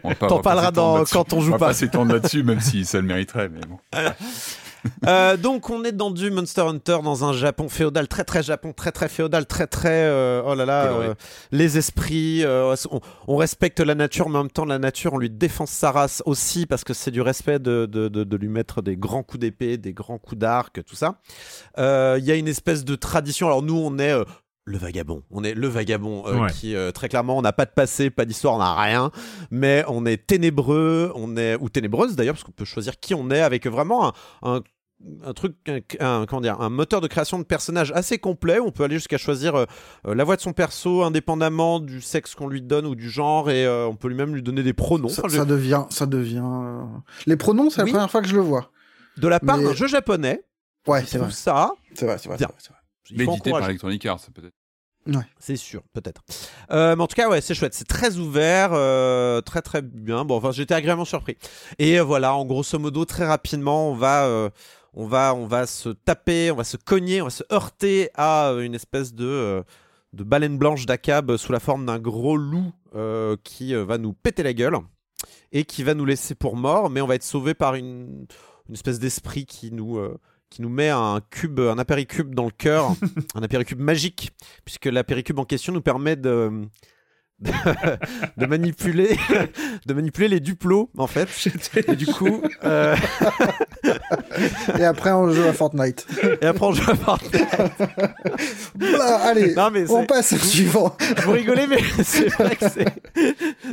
on va T'en on va pas parleras dans- quand on joue va pas. pas s'étendre là-dessus, même si ça le mériterait, mais bon. Euh, donc on est dans du Monster Hunter dans un Japon féodal très très Japon très très féodal très très euh, oh là là euh, les esprits on, on respecte la nature mais en même temps la nature on lui défense sa race aussi parce que c'est du respect de, de, de, de lui mettre des grands coups d'épée des grands coups d'arc tout ça. Il y a une espèce de tradition. Alors nous on est le vagabond, on est le vagabond euh, Ouais. qui euh, très clairement on n'a pas de passé, pas d'histoire, on n'a rien, mais on est ténébreux, on est ou ténébreuse d'ailleurs parce qu'on peut choisir qui on est avec vraiment un, un un truc, un, un- comment dire, un moteur de création de personnages assez complet. où On peut aller jusqu'à choisir euh, la voix de son perso indépendamment du sexe qu'on lui donne ou du genre, et euh, on peut lui même lui donner des pronoms. Ça, Enfin, je- ça devient, ça devient. euh, Les pronoms, c'est Oui. la première fois que je le vois. De la part Mais- d'un jeu japonais, Ouais, c'est vrai. ça. C'est vrai, c'est vrai. Médité par. Electronic Arts, peut-être. Ouais. C'est sûr, peut-être. Euh, mais en tout cas, ouais, c'est chouette. C'est très ouvert, euh, très très bien. Bon, enfin, j'étais agréablement surpris. Et euh, voilà, en grosso modo, très rapidement, on va, on va, on va se taper, on va se cogner, on va se heurter à une espèce de, de baleine blanche d'Akab sous la forme d'un gros loup qui va nous péter la gueule et qui va nous laisser pour mort. Mais on va être sauvé par une, une espèce d'esprit qui nous qui nous met un cube, un apéricube dans le cœur, un apéricube magique, puisque l'apéricube en question nous permet de, de, de manipuler, de manipuler les duplos en fait. Et du coup, euh, Et après, on joue à Fortnite. et après on joue à Fortnite. Bah, allez, Non, mais on passe au suivant. Vous rigolez, mais c'est vrai que c'est,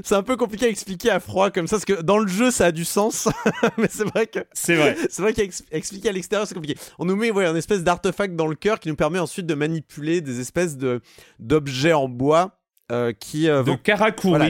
c'est un peu compliqué à expliquer à froid comme ça, parce que dans le jeu ça a du sens, mais c'est vrai que C'est vrai. C'est vrai qu'expliquer à l'extérieur, c'est compliqué. On nous met ouais, un espèce d'artefact dans le cœur qui nous permet ensuite de manipuler des espèces de d'objets en bois euh, qui euh, De vont Karakuri, Voilà,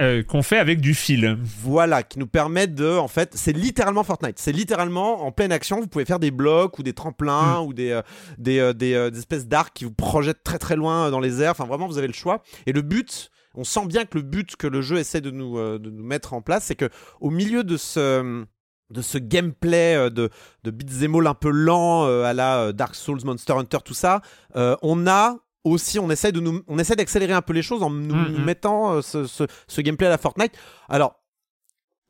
euh, qu'on fait avec du fil. voilà, qui nous permettent de, en fait, c'est littéralement Fortnite. C'est littéralement en pleine action. Vous pouvez faire des blocs ou des tremplins ou des, euh, des, des, des espèces d'arcs qui vous projettent très très loin dans les airs. Enfin, vraiment, vous avez le choix. Et le but, on sent bien que le but que le jeu essaie de nous, de nous mettre en place, c'est que au milieu de ce de ce gameplay de, de beat'em all un peu lent à la Dark Souls, Monster Hunter, tout ça, on a aussi, on essaie de nous, on essaie d'accélérer un peu les choses en nous Mhm. mettant euh, ce, ce- ce gameplay à la Fortnite. Alors,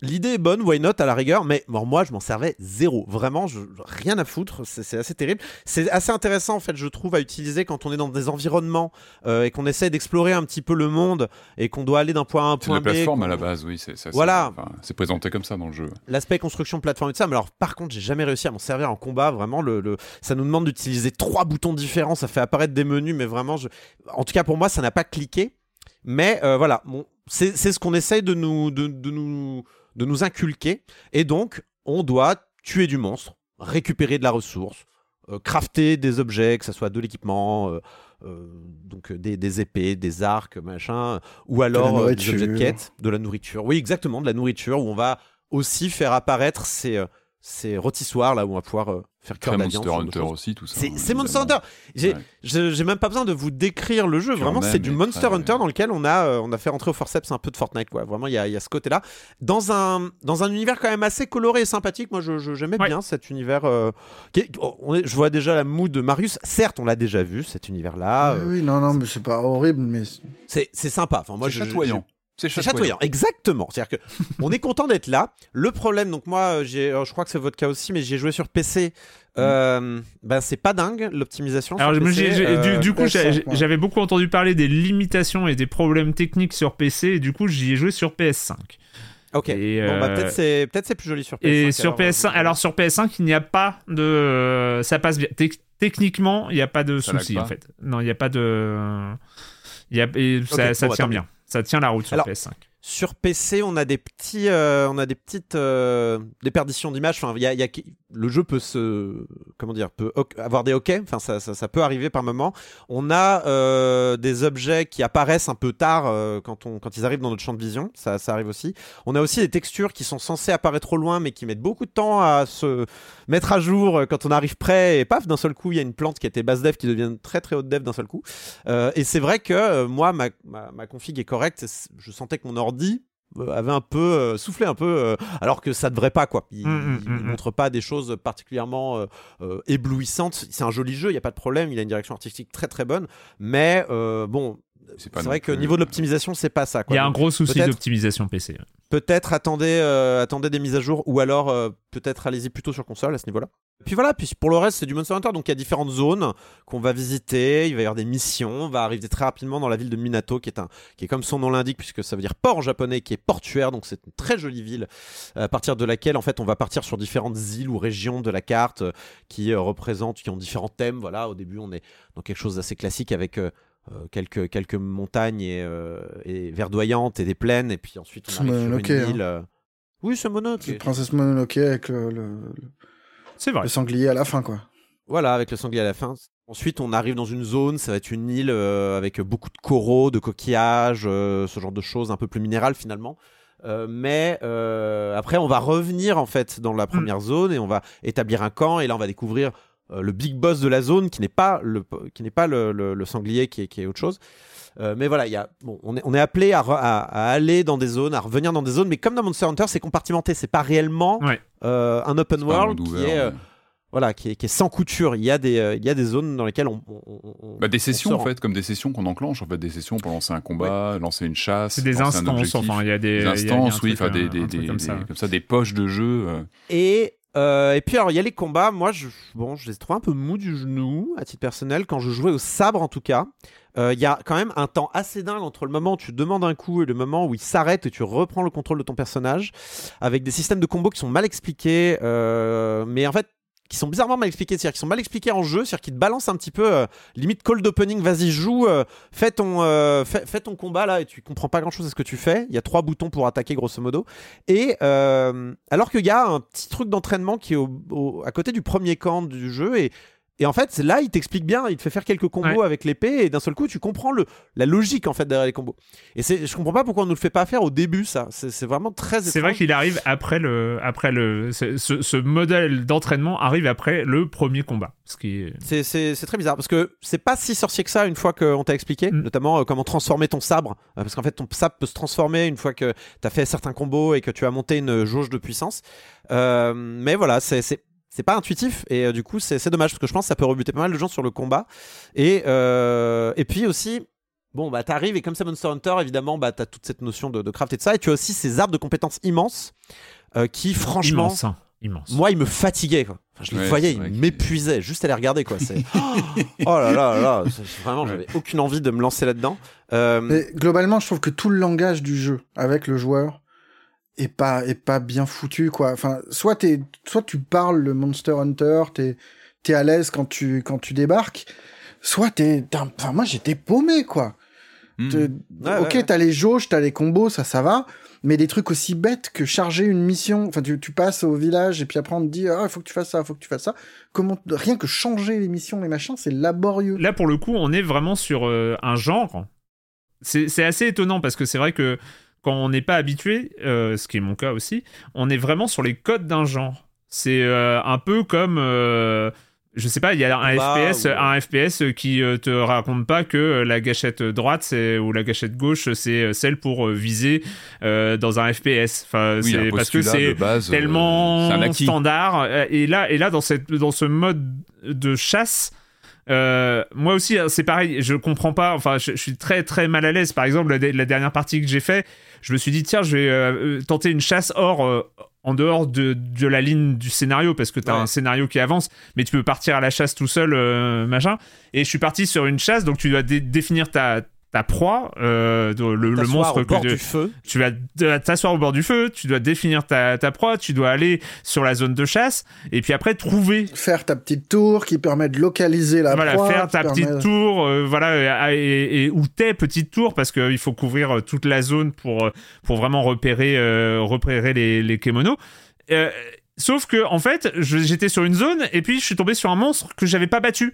l'idée est bonne, why not à la rigueur, mais bon, moi je m'en servais zéro. Vraiment, je, rien à foutre, c'est c'est assez terrible. C'est assez intéressant en fait, je trouve, à utiliser quand on est dans des environnements euh, et qu'on essaie d'explorer un petit peu le monde et qu'on doit aller d'un point A à un C'est point la plateforme B. à la base, oui. C'est ça, c'est- Voilà. enfin, C'est présenté comme ça dans le jeu. L'aspect construction plateforme et tout ça, mais alors par contre, j'ai jamais réussi à m'en servir en combat. Vraiment, le, le- ça nous demande d'utiliser trois boutons différents, ça fait apparaître des menus, mais vraiment, je... en tout cas pour moi, ça n'a pas cliqué. Mais euh, voilà, bon, c'est c'est ce qu'on essaye de nous, de, de nous, de nous inculquer. Et donc, on doit tuer du monstre, récupérer de la ressource, euh, crafter des objets, que ce soit de l'équipement, euh, euh, donc des, des épées, des arcs, machin, ou alors des objets de quête, de la nourriture. Oui, exactement, de la nourriture, où on va aussi faire apparaître ces, ces rôtissoirs là où on va pouvoir euh, faire Très cœur. Monster Hunter aussi, tout ça. C'est hein, Monster. Hunter. J'ai Ouais. même pas besoin de vous décrire le jeu. Vraiment, c'est du Monster Hunter dans lequel on a, euh, on a fait rentrer au forceps un peu de Fortnite. Quoi. Vraiment, il y a, il y a ce côté-là. Dans un, dans un univers quand même assez coloré et sympathique. Moi, je- je- j'aimais Ouais. bien cet univers. euh, qui est- on est- je vois déjà la mood de Marius. Certes, on l'a déjà vu, cet univers-là. oui, euh, oui, non, non, mais c'est pas horrible, mais c'est c'est sympa. Enfin, moi, je- chatoyant. C'est chatoyant. chatoyant, exactement. C'est-à-dire que on est content d'être là. Le problème, donc moi, euh, j'ai, euh, je crois que c'est votre cas aussi, mais j'ai joué sur PC. Euh, ben c'est pas dingue l'optimisation. Alors, sur moi, PC, j'ai- j'ai- euh, du, du coup, PS5, j'ai- ouais. j'avais beaucoup entendu parler des limitations et des problèmes techniques sur PC, et du coup, j'y ai joué sur PS5. Ok. Et, Bon, bah, peut-être c'est peut-être c'est plus joli sur PS5. Et sur alors, PS5, euh, alors sur PS5, il n'y a pas de, ça passe bien. Tec- techniquement, il n'y a pas de souci en fait. Non, il n'y a pas de, il y a, et ça, Ok, ça bon, bah, tient bien. Ça tient la route sur Alors, PS5. Sur PC, on a des petits, euh, on a des petites euh, déperditions d'images. Enfin, il y a, le jeu peut se, comment dire, peut avoir des hoquets. Enfin, ça, ça, peut arriver par moment. On a euh, des objets qui apparaissent un peu tard quand on, quand ils arrivent dans notre champ de vision. Ça, ça arrive aussi. On a aussi des textures qui sont censées apparaître au loin, mais qui mettent beaucoup de temps à se mettre à jour quand on arrive près. Et paf, d'un seul coup, il y a une plante qui était basse dev qui devient très très haute dev d'un seul coup. Et c'est vrai que moi, ma, ma, ma config est correcte. Je sentais que mon ordi euh, avait un peu euh, soufflé un peu, euh, alors que ça devrait pas quoi. Il, Mm, mm, il mm, mm. montre pas des choses particulièrement euh, euh, éblouissantes. C'est un joli jeu, il y a pas de problème. Il a une direction artistique très très bonne, mais euh, bon. C'est vrai que niveau de l'optimisation, c'est pas ça. Il Quoi. y a un gros souci d'optimisation PC. Peut-être attendez, euh, attendez des mises à jour ou alors euh, peut-être allez-y plutôt sur console à ce niveau-là. Puis voilà, puis pour le reste c'est du Monster Hunter, donc il y a différentes zones qu'on va visiter, il va y avoir des missions, on va arriver très rapidement dans la ville de Minato qui est un, qui est comme son nom l'indique puisque ça veut dire port en japonais, qui est portuaire, donc c'est une très jolie ville à partir de laquelle en fait on va partir sur différentes îles ou régions de la carte euh, qui représentent, qui ont différents thèmes. Voilà, au début on est dans quelque chose d'assez classique avec euh, quelques, quelques montagnes et, euh, et verdoyantes et des plaines, et puis ensuite on arrive sur une hein. île. euh, Oui, c'est Mononoke. c'est Princesse Mononoke avec le, le, le- C'est vrai. le sanglier à la fin, quoi. Voilà, avec le sanglier à la fin. Ensuite, on arrive dans une zone, ça va être une île euh, avec beaucoup de coraux, de coquillages, euh, ce genre de choses un peu plus minérales finalement. Euh, mais euh, après, on va revenir en fait dans la première zone et on va établir un camp. Et là, on va découvrir euh, le big boss de la zone qui n'est pas le qui n'est pas le, le- le sanglier qui est, qui est autre chose. Euh, mais voilà, il y a, bon, on est, on est appelé à, re- à- à aller dans des zones, à revenir dans des zones, mais comme dans Monster Hunter, c'est compartimenté, c'est pas réellement Ouais. euh, un open un world qui ouvert, est, euh, ouais. voilà, qui est, qui est sans couture. Il y a des, euh, il y a des zones dans lesquelles on, on- on- on- Bah, des on sessions se en fait, comme des sessions qu'on enclenche en fait, des sessions pour lancer un combat, lancer une chasse, C'est des un instances, enfin, il y a des- il y a- Des y a instances, oui, enfin des, des, des- comme des- ça. comme ça, des poches de jeu. euh. Et, euh, et puis alors il y a les combats. Moi, je, bon, je les trouve un peu mous du genou à titre personnel quand je jouais au sabre en tout cas. Euh, Il y a quand même un temps assez dingue entre le moment où tu demandes un coup et le moment où il s'arrête et tu reprends le contrôle de ton personnage, avec des systèmes de combos qui sont mal expliqués, euh, mais en fait qui sont bizarrement mal expliqués, c'est-à-dire qui sont mal expliqués en jeu, c'est-à-dire qu'ils te balancent un petit peu euh, limite cold opening, vas-y joue, euh, fais ton euh, fais, ton combat là et tu comprends pas grand-chose à ce que tu fais. Il y a trois boutons pour attaquer grosso modo. Et alors qu'il y a un petit truc d'entraînement qui est au- au- à côté du premier camp du jeu et et en fait, là, il t'explique bien, il te fait faire quelques combos Ouais. avec l'épée, et d'un seul coup, tu comprends le, la logique en fait derrière les combos. Et je comprends pas pourquoi on nous le fait pas faire au début, ça. C'est, vraiment très. C'est vrai qu'il arrive après le, après le, ce, modèle d'entraînement arrive après le premier combat, ce qui c'est très bizarre parce que c'est pas si sorcier que ça une fois qu'on t'a expliqué, Mm. notamment euh, comment transformer ton sabre. Euh, parce qu'en fait, ton sabre peut se transformer une fois que t'as fait certains combos et que tu as monté une jauge de puissance. Euh, mais voilà, c'est. C'est pas intuitif et euh, du coup c'est, c'est dommage parce que je pense que ça peut rebuter pas mal de gens sur le combat et euh, et puis aussi bon bah t'arrives et comme c'est Monster Hunter évidemment bah t'as toute cette notion de, de craft et de ça et tu as aussi ces arbres de compétences immenses euh, qui franchement immense, hein, immense. moi, il me fatiguait. Quoi. Enfin, je les Ouais, voyais, c'est il vrai que- m'épuisait juste à les regarder. Quoi. C'est... oh là là là, c'est- vraiment, j'avais aucune envie de me lancer là-dedans. Euh, Mais globalement, je trouve que tout le langage du jeu avec le joueur est pas est pas bien foutu quoi. Enfin, soit t'es soit tu parles le Monster Hunter, t'es t'es à l'aise quand tu quand tu débarques, soit t'es enfin moi j'étais paumé quoi. Hmm. Te- Ouais, ok, ouais. t'as les jauges, t'as les combos, ça ça va. Mais des trucs aussi bêtes que charger une mission, enfin tu, tu passes au village et puis après on te dit ah il faut que tu fasses ça, il faut que tu fasses ça. Comment rien que changer les missions, les machins, c'est laborieux. Là, pour le coup, on est vraiment sur euh, un genre. C'est c'est assez étonnant parce que c'est vrai que quand on n'est pas habitué, euh, ce qui est mon cas aussi, on est vraiment sur les codes d'un genre. C'est euh, un peu comme. euh, je sais pas, il y a un Combat FPS, ou- un FPS qui euh, te raconte pas que la gâchette droite ou la gâchette gauche c'est celle pour viser dans un FPS. Enfin, Oui, c'est parce que c'est tellement standard. Et là, et là dans cette dans ce mode de chasse, euh, moi aussi, hein, c'est pareil. Je comprends pas. Enfin, je, je suis très très mal à l'aise. Par exemple, la, la dernière partie que j'ai fait, je me suis dit tiens, je vais euh, euh, tenter une chasse hors. euh, en dehors de, de la ligne du scénario, parce que tu as Ouais. un scénario qui avance, mais tu peux partir à la chasse tout seul, machin. Et je suis parti sur une chasse, donc tu dois dé- définir ta, ta proie, euh, le, le monstre au bord que du feu. tu vas t'asseoir au bord du feu, tu dois définir ta, ta proie, tu dois aller sur la zone de chasse, et puis après trouver Faire ta petite tour qui permet de localiser la voilà, proie, faire qui ta permet- petite tour, euh, voilà, et, et- ou tes petites tours, parce qu'il faut couvrir euh, toute la zone pour, euh, pour vraiment repérer, euh, repérer les, les kémonos. Euh, sauf que, en fait, je- j'étais sur une zone, et puis je suis tombé sur un monstre que j'avais pas battu.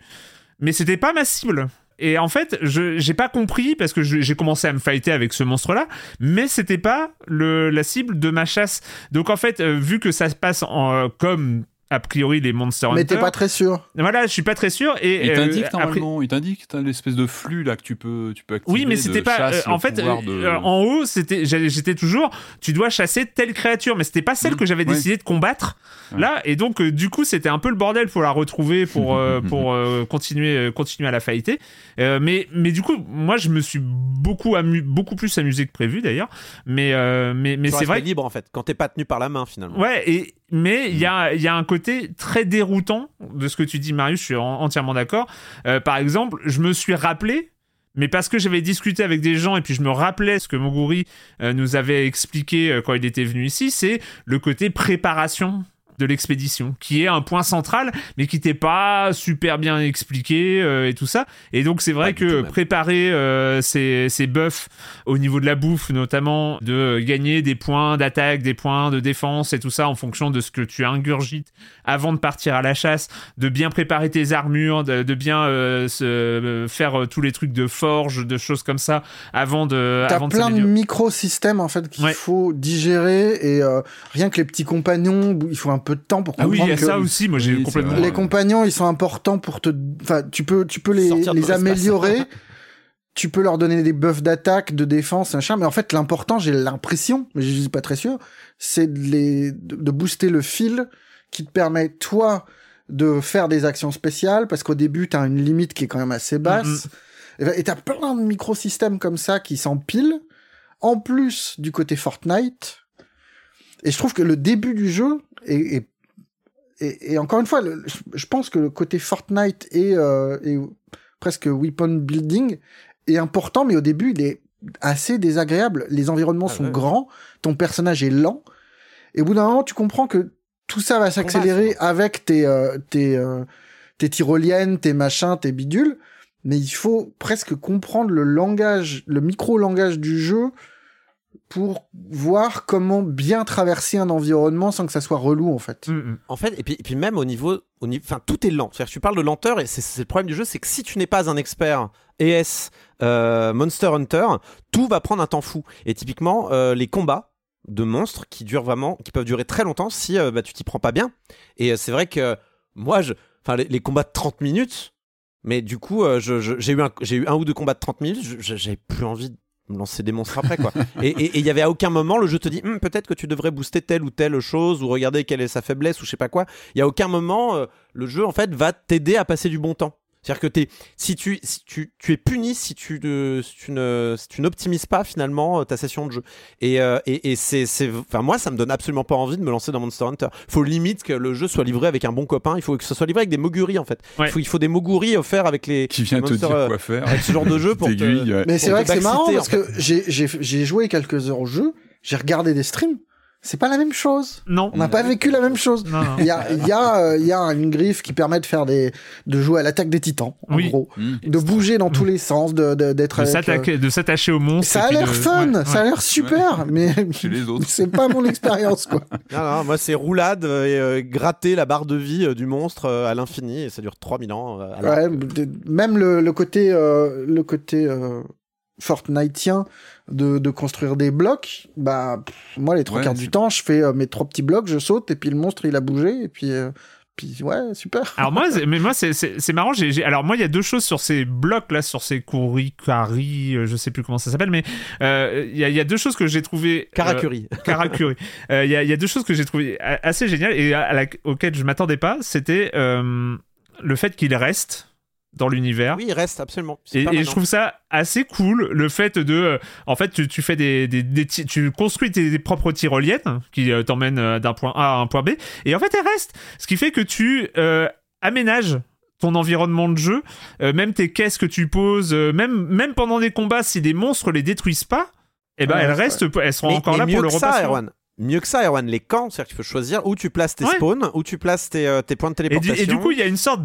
Mais c'était pas ma cible. Et en fait, je j'ai pas compris parce que j'ai commencé à me fighter avec ce monstre-là, mais c'était pas le, la cible de ma chasse. Donc en fait, euh, vu que ça se passe en, euh, comme a priori les Monster Mais Hunter, t'es pas très sûr. voilà, je suis pas très sûr. Et Il euh, t'indique après- normalement, il t'indique, t'as l'espèce de flux là que tu peux, tu peux activer. Oui, mais c'était pas. chasse, euh, en fait, de- euh, en haut, c'était, j'étais toujours. Tu dois chasser telle créature, mais c'était pas celle Mhm, que j'avais ouais. décidé de combattre. Ouais. Là, et donc, euh, du coup, c'était un peu le bordel pour la retrouver, pour euh, pour euh, continuer euh, continuer à la fighter. Euh, mais mais du coup, moi, je me suis beaucoup amu beaucoup plus amusé que prévu d'ailleurs. Mais euh, mais mais Tu c'est vrai. libre en fait, quand t'es pas tenu par la main finalement. Ouais, et, mais il y a, il y a un côté très déroutant de ce que tu dis, Marius, je suis en- entièrement d'accord. Euh, par exemple, je me suis rappelé, mais parce que j'avais discuté avec des gens et puis je me rappelais ce que Moguri euh, nous avait expliqué euh, quand il était venu ici, c'est le côté préparation de l'expédition, qui est un point central, mais qui n'était pas super bien expliqué euh, et tout ça. Et donc c'est vrai Pas que préparer euh, ces, ces buffs au niveau de la bouffe, notamment de gagner des points d'attaque, des points de défense et tout ça en fonction de ce que tu ingurgites avant de partir à la chasse, de bien préparer tes armures, de, de bien euh, se, euh, faire euh, tous les trucs de forge, de choses comme ça avant de. T'as de plein de s'améliorer. micro-systèmes en fait qu'il Ouais. faut digérer et euh, rien que les petits compagnons, il faut un peu peu de temps pour Ah oui, comprendre il y a que ça aussi. Moi, j'ai Oui, complètement. les compagnons, ils sont importants pour te. Enfin, tu peux, tu peux les, améliorer. tu peux leur donner des buffs d'attaque, de défense, machin. Mais en fait, l'important, j'ai l'impression, mais je suis pas très sûr, c'est de les, de, booster le fil qui te permet toi de faire des actions spéciales parce qu'au début, t'as une limite qui est quand même assez basse. Et ben- Et t'as plein de microsystèmes comme ça qui s'empilent. En plus du côté Fortnite. Et je trouve que le début du jeu est- et, et encore une fois, le- je- je pense que le côté Fortnite et, euh, et presque weapon building est important, mais au début, il est assez désagréable. Les environnements Ah sont ouais. grands, ton personnage est lent, et au bout d'un moment, tu comprends que tout ça va s'accélérer avec tes, euh, tes, euh, tes tyroliennes, tes machins, tes bidules, mais il faut presque comprendre le langage, le micro-langage du jeu pour voir comment bien traverser un environnement sans que ça soit relou, en fait. Mm, mm. En fait, et puis, et puis même au niveau, au niveau, enfin tout est lent. C'est-à-dire tu parles de lenteur et c'est le problème du jeu, c'est que si tu n'es pas un expert ES euh, Monster Hunter, tout va prendre un temps fou. Et typiquement, euh, les combats de monstres qui durent vraiment, qui peuvent durer très longtemps si euh, bah, tu t'y prends pas bien. Et c'est vrai que moi, je, enfin les, combats de 30 minutes, mais du coup, j'ai eu un, eu un ou deux combats de 30 minutes, j'avais plus envie lancer des monstres après et il y avait à aucun moment le jeu te dit Hum, peut-être que tu devrais booster telle ou telle chose ou regarder quelle est sa faiblesse ou je sais pas quoi. Il y a aucun moment euh, le jeu en fait va t'aider à passer du bon temps. C'est-à-dire que t'es, si, tu, si tu, tu es puni si tu, ne, si tu ne, si tu n'optimises pas finalement euh, ta session de jeu. Et, euh, et, et c'est, c'est, enfin moi ça me donne absolument pas envie de me lancer dans Monster Hunter. Faut limite que le jeu soit livré avec un bon copain. Il faut que ce soit livré avec des moguri en fait. Ouais. Il, faut, il faut des moguri offerts avec les Qui vient te Monster, dire euh, quoi faire. avec ce genre de jeu pour te- ouais. Mais c'est vrai que c'est marrant parce que j'ai, j'ai, j'ai joué quelques heures au jeu, j'ai regardé des streams, c'est pas la même chose. Non. On n'a pas vécu la même chose. Non, non. Il y a, il y, a, euh, il y a une griffe qui permet de faire des, de jouer à l'attaque des titans, en Oui. gros. Mm. De bouger dans tous les sens, de, d'être De s'attaquer- de s'attacher aux euh, monstres. Ça et a l'air de- fun, ouais, ça a ouais. l'air super, mais Chez les autres. c'est pas mon expérience, quoi. Non, non, moi c'est roulade euh, et euh, gratter la barre de vie euh, du monstre euh, à l'infini et ça dure 3000 ans. euh, Ouais, même le, le côté, euh, le côté euh, Fortniteien de, de construire des blocs, bah pff, moi les trois Ouais, quarts du temps, je fais euh, mes trois petits blocs, je saute et puis le monstre il a bougé et puis euh, puis ouais super. Alors moi, c'est- mais moi c'est- marrant. j'ai alors moi, il y a deux choses sur ces blocs là, sur ces kurikari, euh, je sais plus comment ça s'appelle, mais euh, il y, a, il y a deux choses que j'ai trouvé. euh, Karakuri. Karakuri. Euh, Il y, a, il y a deux choses que j'ai trouvé assez géniales et à, à la- auxquelles je m'attendais pas. C'était euh, le fait qu'il reste dans l'univers. Oui, il reste absolument. Et, je trouve ça assez cool, le fait de, euh, en fait, tu, tu fais des, des, tu construis tes, tes propres tyroliennes qui euh, t'emmènent euh, d'un point A à un point B, et en fait, elles restent. Ce qui fait que tu aménages ton environnement de jeu, même tes caisses que tu poses, même même pendant des combats, si des monstres les détruisent pas, eh ben Ouais, elles restent, elles seront Mais- encore mais là mieux pour le. Erwan. Mieux que ça, Erwan, les camps, c'est-à-dire que tu peux choisir où tu places tes Ouais. spawns, où tu places tes, euh, tes points de Et du, téléportation. et du coup, il y a une sorte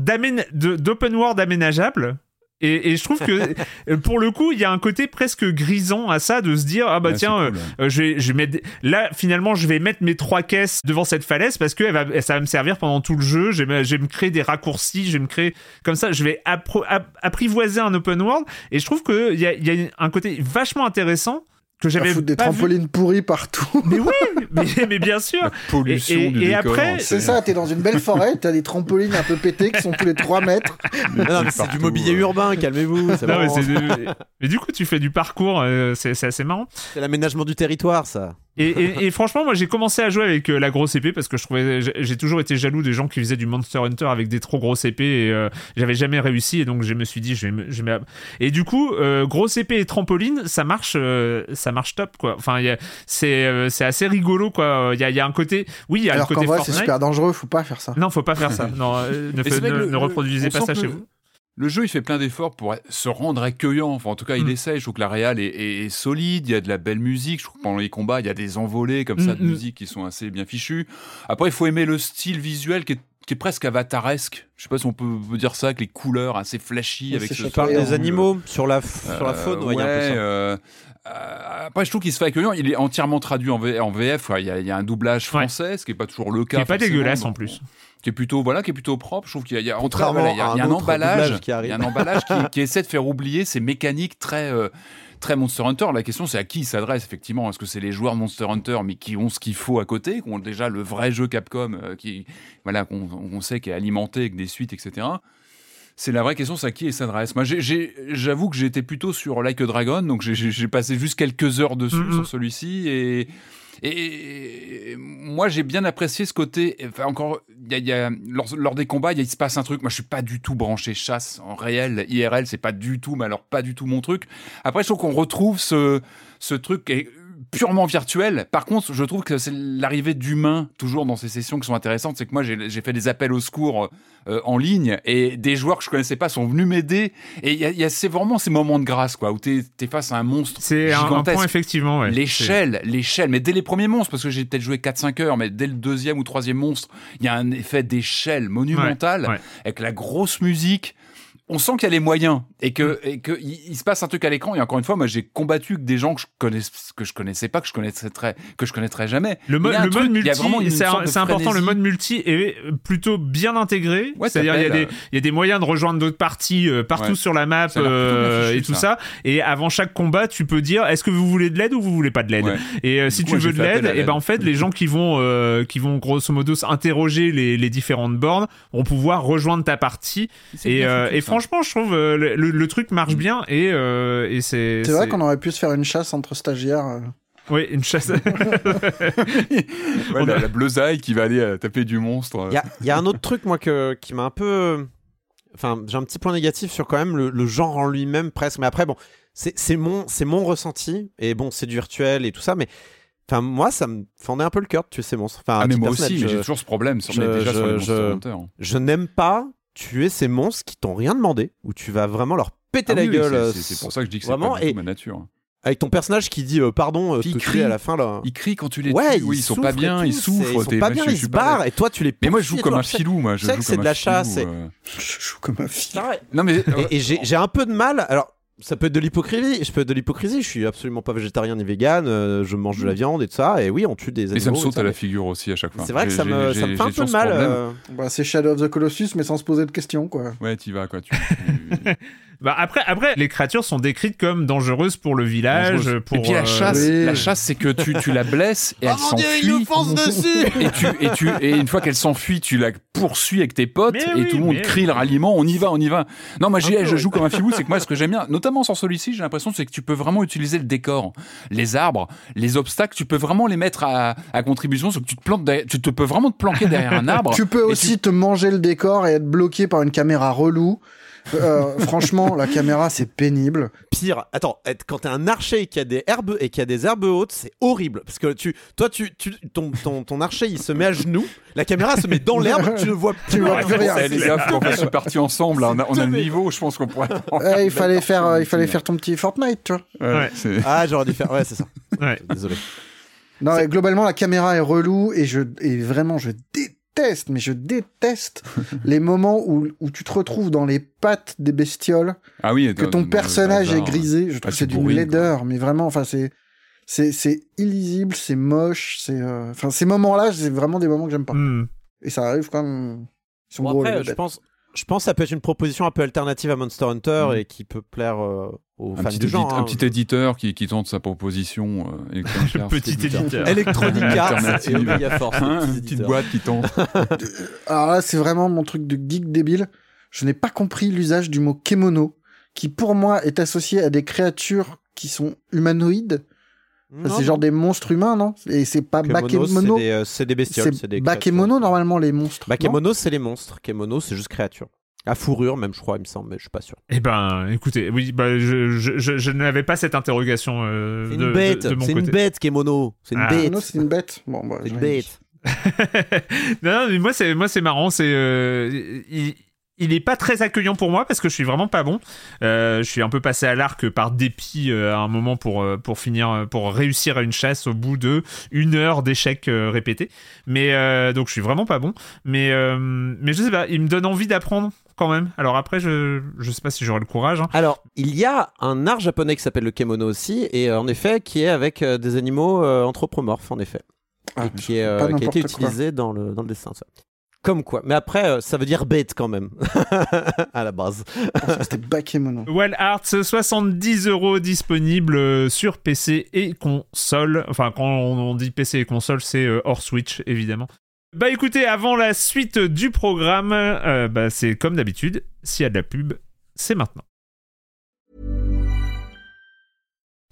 d'open world aménageable. Et, et je trouve que euh, pour le coup, il y a un côté presque grisant à ça de se dire ah bah Ouais, tiens, euh, cool, euh, je vais, je vais mettre là finalement je vais mettre mes trois caisses devant cette falaise parce que elle va, ça va me servir pendant tout le jeu. Je vais, me- je vais me créer des raccourcis, je vais me créer comme ça, je vais appro- app- apprivoiser un open world. Et je trouve que il y a, y a un côté vachement intéressant que j'avais foutre des vu. trampolines pourries partout. Mais oui, mais, mais bien sûr. La pollution Et- et- du et décor. après, C'est ça, t'es dans une belle forêt, t'as des trampolines un peu pétées qui sont tous les 3 mètres. Non, non, mais c'est du mobilier euh. urbain, calmez-vous. Mais, mais du coup, tu fais du parcours, euh, c'est assez marrant. C'est l'aménagement du territoire, ça. Et, et- et franchement, moi, j'ai commencé à jouer avec euh, la grosse épée parce que je trouvais, j'ai j'ai toujours été jaloux des gens qui faisaient du Monster Hunter avec des trop grosses épées et euh, j'avais jamais réussi et donc je me suis dit, je vais, me- je vais me- et du coup, euh, grosse épée et trampoline, ça marche, euh, ça marche top quoi. Enfin, il y a- c'est euh, c'est assez rigolo quoi. Il y a, il y a un côté, oui, il y a Alors le qu'en côté vrai, c'est super dangereux, faut pas faire ça. Non, faut pas faire ça. Non, euh, ne, ne- le- ne reproduisez pas ça chez le- vous. Le jeu, il fait plein d'efforts pour se rendre accueillant. Enfin, en tout cas, il Mm. essaie. Je trouve que la réal est, est- est solide. Il y a de la belle musique. Je trouve que pendant les combats, il y a des envolées comme ça Mm, de mm. musique qui sont assez bien fichues. Après, il faut aimer le style visuel qui est, qui est presque avataresque. Je sais pas si on peut dire ça, avec les couleurs assez flashy. Oui, avec ce Tu parles Ouais, des on- animaux sur la, sur la faune, Euh, ouais, un peu ouais, ça. euh, euh, après, je trouve qu'il se fait accueillant. Il est entièrement traduit en, V- en VF. Il y, a, il y a un doublage Ouais. français, ce qui est pas toujours le Qui cas. est pas dégueulasse en plus. Qui est plutôt voilà, qui est plutôt propre. Je trouve qu'il y a, il y a- Contrairement voilà, il y a, à il y a un emballage, qui arrive. il y a un emballage qui, qui essaie de faire oublier ces mécaniques très euh, très Monster Hunter. La question c'est à qui il s'adresse effectivement. Est-ce que c'est les joueurs de Monster Hunter mais qui ont ce qu'il faut à côté, qui ont déjà le vrai jeu Capcom, euh, qui voilà qu'on on sait qui est alimenté avec des suites, etc. C'est la vraie question, c'est à qui il s'adresse. Moi, j'avoue que j'étais plutôt sur Like a Dragon, donc j'ai- passé juste quelques heures dessus Mhm. sur celui-ci et et moi, j'ai bien apprécié ce côté. Enfin, encore, y a, y a- lors, lors des combats, il se passe un truc. Moi, je suis pas du tout branché chasse en réel. IRL, c'est pas du tout, mais alors pas du tout mon truc. Après, je trouve qu'on retrouve ce, ce truc purement virtuel. Par contre, je trouve que c'est l'arrivée d'humains toujours dans ces sessions qui sont intéressantes. C'est que moi, j'ai fait des appels au secours euh, en ligne et des joueurs que je connaissais pas sont venus m'aider. Et il y a, y a c'est vraiment ces moments de grâce, quoi, où t'es es face à un monstre C'est un, point effectivement. ouais. L'échelle, l'échelle, mais dès les premiers monstres, parce que j'ai peut-être joué 4-5 heures, mais dès le deuxième ou troisième monstre, il y a un effet d'échelle monumental, Ouais, ouais. avec la grosse musique. On sent qu'il y a les moyens et que, et que il, se passe un truc à l'écran. Et encore une fois, moi, j'ai combattu avec des gens que je connais, que je connaissais pas, que je connaîtrais, que je connaîtrais jamais. Le, mode, le truc, multi, c'est important, le mode multi est plutôt bien intégré. Ouais, C'est-à-dire, il y, a des- il y a des moyens de rejoindre d'autres parties euh, partout Ouais. sur la map euh, fichu, et tout ça. ça. Et avant chaque combat, tu peux dire est-ce que vous voulez de l'aide ou vous voulez pas de l'aide? Ouais. Et euh, si coup, tu veux de l'aide, et l'aide. ben en fait, les gens qui vont, qui vont grosso modo interroger les, les différentes bornes vont pouvoir rejoindre ta partie. Et, et franchement, je trouve le, le- truc marche bien et, euh, et c'est. C'est vrai qu'on aurait pu se faire une chasse entre stagiaires. euh. Oui, une chasse. Ouais, la, la bleusaille qui va aller euh, taper du monstre. Il y a, y a un autre truc, moi, que, qui m'a un peu. Enfin, j'ai un petit point négatif sur quand même le, le genre en lui-même, presque. Mais après, bon, c'est mon, c'est mon ressenti. Et bon, c'est du virtuel et tout ça. Mais enfin, moi, ça me fendait un peu le cœur de tuer ces monstres. Enfin, Ah, mais moi aussi, j'ai toujours ce problème sur, je- mais déjà sur les je- Monster je- Hunter. Je n'aime pas tuer ces monstres qui t'ont rien demandé, où tu vas vraiment leur péter Ah la oui, gueule. c'est- euh, pour ça que je dis que c'est pas du et- tout ma nature. Avec ton personnage qui dit euh, pardon, euh, il tuer crie. à la fin là. Ils crient quand tu les ouais, tues. Oui, ils sont pas bien, tout, ils souffrent. Ils sont pas bien, ils se barrent et toi tu les Mais moi, je joue comme un filou, moi. Je sais que joue c'est comme de un la chasse, filou, et- euh. Je joue comme un fille. Non, mais. Et, et j'ai j'ai un peu de mal. Alors, ça peut être de l'hypocrisie. Je peux être de l'hypocrisie. Je suis absolument pas végétarien ni vegan. euh, je mange de la viande et tout ça. Et oui, on tue des animaux. Et ça me saute ça, à la figure aussi à chaque fois. C'est vrai que ça me, ça fait un peu mal. euh, Bah, c'est Shadow of the Colossus, mais sans se poser de questions, quoi. Ouais, t'y vas, quoi. Tu, tu- Bah après, après, les créatures sont décrites comme dangereuses pour le village. dangereuse. Pour, et puis la euh, chasse, oui. la chasse, c'est que tu, tu la blesses et Oh elle mon dieu, il s'enfuit. nous fonce dessus Et tu, et tu, et une fois qu'elle s'enfuit, tu la poursuis avec tes potes Mais et oui, tout le monde crie le ralliement. On y va, on y va. Non, moi, je joue comme un filou. C'est que moi, ce que j'aime bien, notamment sur celui-ci, j'ai l'impression, c'est que tu peux vraiment utiliser le décor, les arbres, les obstacles. Tu peux vraiment les mettre à, à contribution. C'est que tu te plantes, derrière- tu te peux vraiment te planquer derrière un arbre. Tu peux aussi te manger le décor et être bloqué par une caméra relou. Euh, franchement, la caméra, c'est pénible. Pire. Attends, quand t'es un archer et qu'il y a des herbes et qu'il y a des herbes hautes, c'est horrible parce que tu, toi, tu, tu ton, ton, ton archer, il se met à genoux. La caméra se met dans l'herbe. Tu ne vois plus. Tu vois plus rien. Eh, les gars, faut qu'on fasse une partie ensemble. On a, on a le niveau. Je pense qu'on pourrait. Eh, il fallait faire, euh, il fallait faire ton petit Fortnite, tu vois. Ouais, Ouais. c'est- Ah, j'aurais dû faire. Ouais, c'est ça. Ouais. Désolé. Non, globalement, la caméra est relou et je, et vraiment, je déteste, mais je déteste les moments où, où tu te retrouves dans les pattes des bestioles, Ah oui. que ton personnage est grisé. Je trouve que c'est d'une laideur, mais vraiment, enfin, c'est, c'est, c'est illisible, c'est moche, c'est, euh, enfin, ces moments-là, c'est vraiment des moments que j'aime pas. hmm. Et ça arrive quand même. Ils sont Bon, gros, les après, je pense, je pense que ça peut être une proposition un peu alternative à Monster Hunter et qui peut plaire euh, aux Un fans petit, du genre. édite- hein. un petit éditeur qui, qui tente sa proposition. euh, Petit éditeur. Electronic Arts et. Omega Force. Hein, une petite boîte qui tente. Alors là, c'est vraiment mon truc de geek débile. Je n'ai pas compris l'usage du mot kemono, qui pour moi est associé à des créatures qui sont humanoïdes. C'est genre des monstres humains, non? Et c'est pas Kemono, bakemono? c'est des, euh, c'est des bestioles. C'est des bakemono créatures. normalement les monstres. Bakemono, c'est les monstres. Kemono, c'est juste créature. À fourrure, même, je crois, il me semble, mais je suis pas sûr. Eh ben, écoutez, oui, bah, je, je, je, je n'avais pas cette interrogation euh, C'est de, une bête, de, de mon c'est côté. une bête, Kemono. C'est une Ah. bête. Kemono, c'est une bête. Bon, bah, C'est une bête. non, non, mais moi c'est moi c'est marrant, c'est euh, il, il est pas très accueillant pour moi parce que je suis vraiment pas bon. Euh, je suis un peu passé à l'arc par dépit euh, à un moment pour euh, pour finir pour réussir à une chasse au bout de une heure d'échecs euh, répétés. Mais euh, donc je suis vraiment pas bon. Mais euh, mais je sais pas, il me donne envie d'apprendre quand même. Alors après je je sais pas si j'aurai le courage. hein. Alors, il y a un art japonais qui s'appelle le kemono aussi, et en effet, qui est avec des animaux anthropomorphes, en effet. Ah, et qui, est, euh, qui a été quoi. utilisé dans le, dans le dessin. Ça. Comme quoi. Mais après, euh, ça veut dire bête quand même. à la base. C'était Bakemono. Well Arts, 70 euros disponible euh, sur PC et console. Enfin, quand on dit PC et console, c'est euh, hors Switch, évidemment. Bah écoutez, avant la suite du programme, euh, bah, c'est comme d'habitude, s'il y a de la pub, c'est maintenant.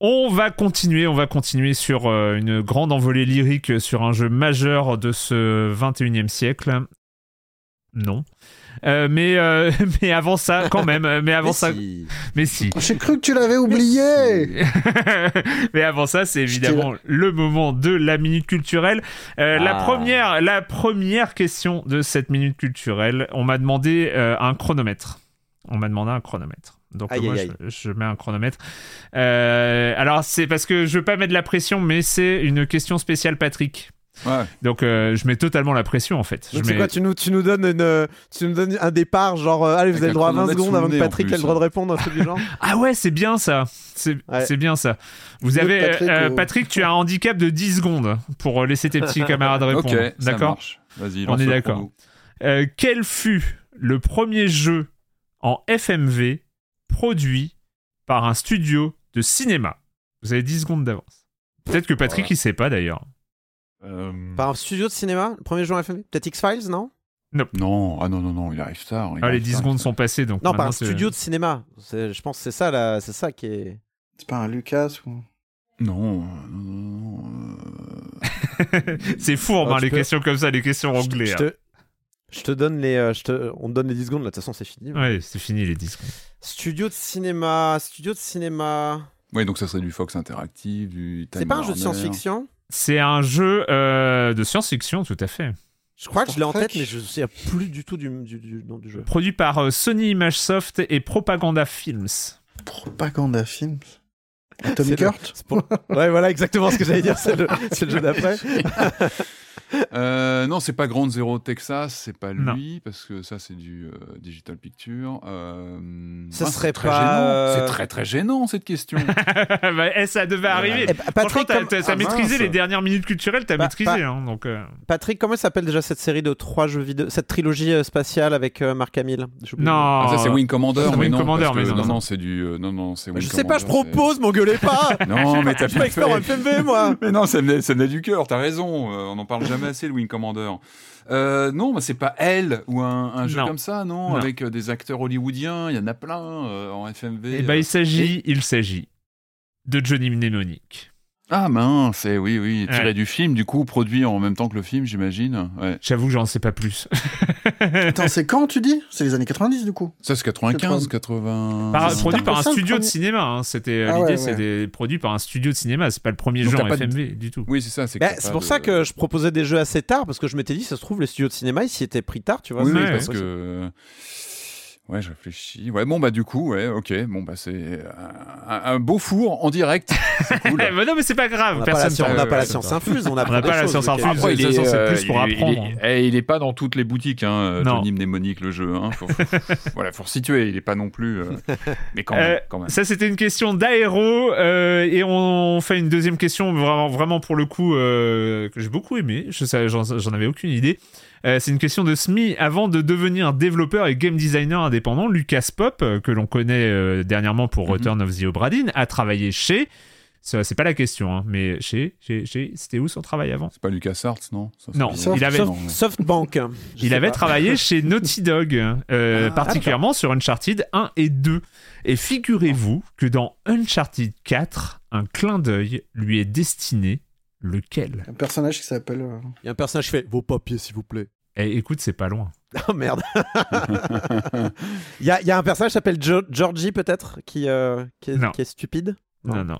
On va continuer, on va continuer sur euh, une grande envolée lyrique sur un jeu majeur de ce 21e siècle. Non. Euh, mais, euh, mais avant ça, quand même. Mais avant Mais ça. si. Mais si. J'ai cru que tu l'avais oublié. Mais avant ça, c'est évidemment le moment de la minute culturelle. Euh, la Ah. première, la première question de cette minute culturelle, on m'a demandé euh, un chronomètre. On m'a demandé un chronomètre. Donc Aïe, moi, aïe, Je, je mets un chronomètre. Euh, alors c'est parce que je veux pas mettre de la pression, mais c'est une question spéciale Patrick. Ouais. Donc euh, je mets totalement la pression en fait. Donc Je c'est mets- quoi tu nous, tu nous donnes une, euh, tu nous donnes un départ genre euh, allez vous avez un le droit à 20 chronomètre secondes avant que Patrick ait le droit de répondre un truc du genre. Ah ouais, c'est bien ça. C'est Ouais. bien ça. Vous avez Patrick, euh, euh, Patrick, tu as un handicap de 10 secondes pour laisser tes petits camarades répondre. Ok, ça D'accord marche. Vas-y, On est d'accord. Euh, quel fut le premier jeu en FMV produit par un studio de cinéma Vous avez 10 secondes d'avance. Peut-être que Patrick, Voilà. il sait pas d'ailleurs. Euh, Par un studio de cinéma, le premier en FMV Peut-être X-Files, non? Non, ah non, non, non, il arrive tard. il Ah, les arrive 10 tard, secondes sont passées, donc Non, par un studio de cinéma. Je pense que c'est ça, là, c'est ça qui est. C'est pas un Lucas ou. Non, non, non, non, euh, c'est fourbe, hein, tu les peux- questions comme ça, les questions Je- anglais. Je hein. Je te donne les. euh, je te, on te donne les 10 secondes, là, de toute façon, c'est fini. Ouais, c'est fini les 10 secondes. Studio de cinéma, studio de cinéma. Oui, donc ça serait du Fox Interactive, du Time C'est pas un jeu de science-fiction? C'est un jeu euh, de science-fiction, tout à fait. Je crois que je l'ai en tête, mais je ne sais plus du tout du, du, du nom du jeu. Produit par euh, Sony Imagesoft et Propaganda Films. Propaganda Films. Atomic C'est le- pour- Ouais, voilà exactement ce que j'allais dire, c'est le, c'est le jeu d'après. Euh, non, c'est pas Grand Zero Texas, c'est pas Non. lui, parce que ça, c'est du euh, Digital Picture. Euh, Ça serait c'est très pas, gênant. C'est très très gênant cette question. bah, eh, ça devait arriver. Eh bah, Patrick, t'as comme- t'as- t'as Ah, maîtrisé les dernières minutes culturelles, t'as Bah, maîtrisé. hein, donc, euh, Patrick, comment s'appelle déjà cette série de trois jeux vidéo, cette trilogie euh, spatiale avec euh, Marc Hamill? Non, Ah, ça c'est Wing Commander, mais Wing non, Commander, mais non, non, c'est du, euh, non, non, c'est Bah, Je sais pas, je propose, m'engueulez pas Non, mais t'as Je suis pas expert. FMV, moi Mais non, ça venait, du cœur, t'as raison. on en parle jamais assez de Wing Commander. Euh, non, mais c'est pas elle ou un, un jeu Non. comme ça, non, Non. Avec euh, des acteurs hollywoodiens, il y en a plein euh, en FMV. Eh ben, euh. il s'agit, il s'agit de Johnny Mnemonic. Ah mince, eh oui, oui, tiré Ouais. du film, du coup, produit en même temps que le film, j'imagine. Ouais. J'avoue que j'en sais pas plus. Attends, c'est quand tu dis? C'est les années 90 du coup Ça, c'est 95, 80. Par- c'est produit par un studio de cinéma. hein. C'était Ah l'idée, ouais, ouais. c'était produit par un studio de cinéma. C'est pas le premier Donc de- FMV du tout. Oui, c'est ça. C'est Bah, c'est pour de- ça que je proposais des jeux assez tard, parce que je m'étais dit, ça se trouve, les studios de cinéma, ils s'y étaient pris tard, tu vois. Oui, c'est parce possible. que. Ouais, je réfléchis. Ouais, bon, bah, du coup, ouais, ok. Bon, bah, c'est un, un beau four en direct. C'est cool. Non, mais c'est pas grave. On n'a pas, la science- on n'a pas la science infuse, on n'a pas la science infuse. Après, il est, euh, plus pour il apprendre. Il est, eh, il est pas dans toutes les boutiques, hein, Non. Johnny Mnemonic, le jeu. Hein. Faut, faut- voilà, faut resituer. Il est pas non plus. euh, Mais quand même, Euh, quand même. Ça, c'était une question d'aéro. euh, et on fait une deuxième question, vraiment, vraiment pour le coup, euh, que j'ai beaucoup aimé. J'en avais aucune idée. Euh, c'est une question de SMI. Avant de devenir développeur et game designer indépendant, Lucas Pop, euh, que l'on connaît euh, dernièrement pour Mhm. Return of the Obra Dinn, a travaillé chez. Ça, C'est pas la question, hein, mais chez. chez, chez C'était où son travail avant? C'est pas Lucas Arts, non? Ça, Non, il avait- non, Soft- Softbank. Je Il avait pas. travaillé chez Naughty Dog, euh, Ah, particulièrement sur Uncharted 1 et 2. Et figurez-vous que dans Uncharted 4, un clin d'œil lui est destiné. Lequel? Un personnage qui s'appelle. Il y a un personnage qui fait vos papiers, s'il vous plaît. Eh, écoute, c'est pas loin. Oh merde. Il y, a, il y a un personnage qui s'appelle Jo- Georgie, peut-être, qui, euh, qui, est, Non. qui est stupide? Non, Non. non.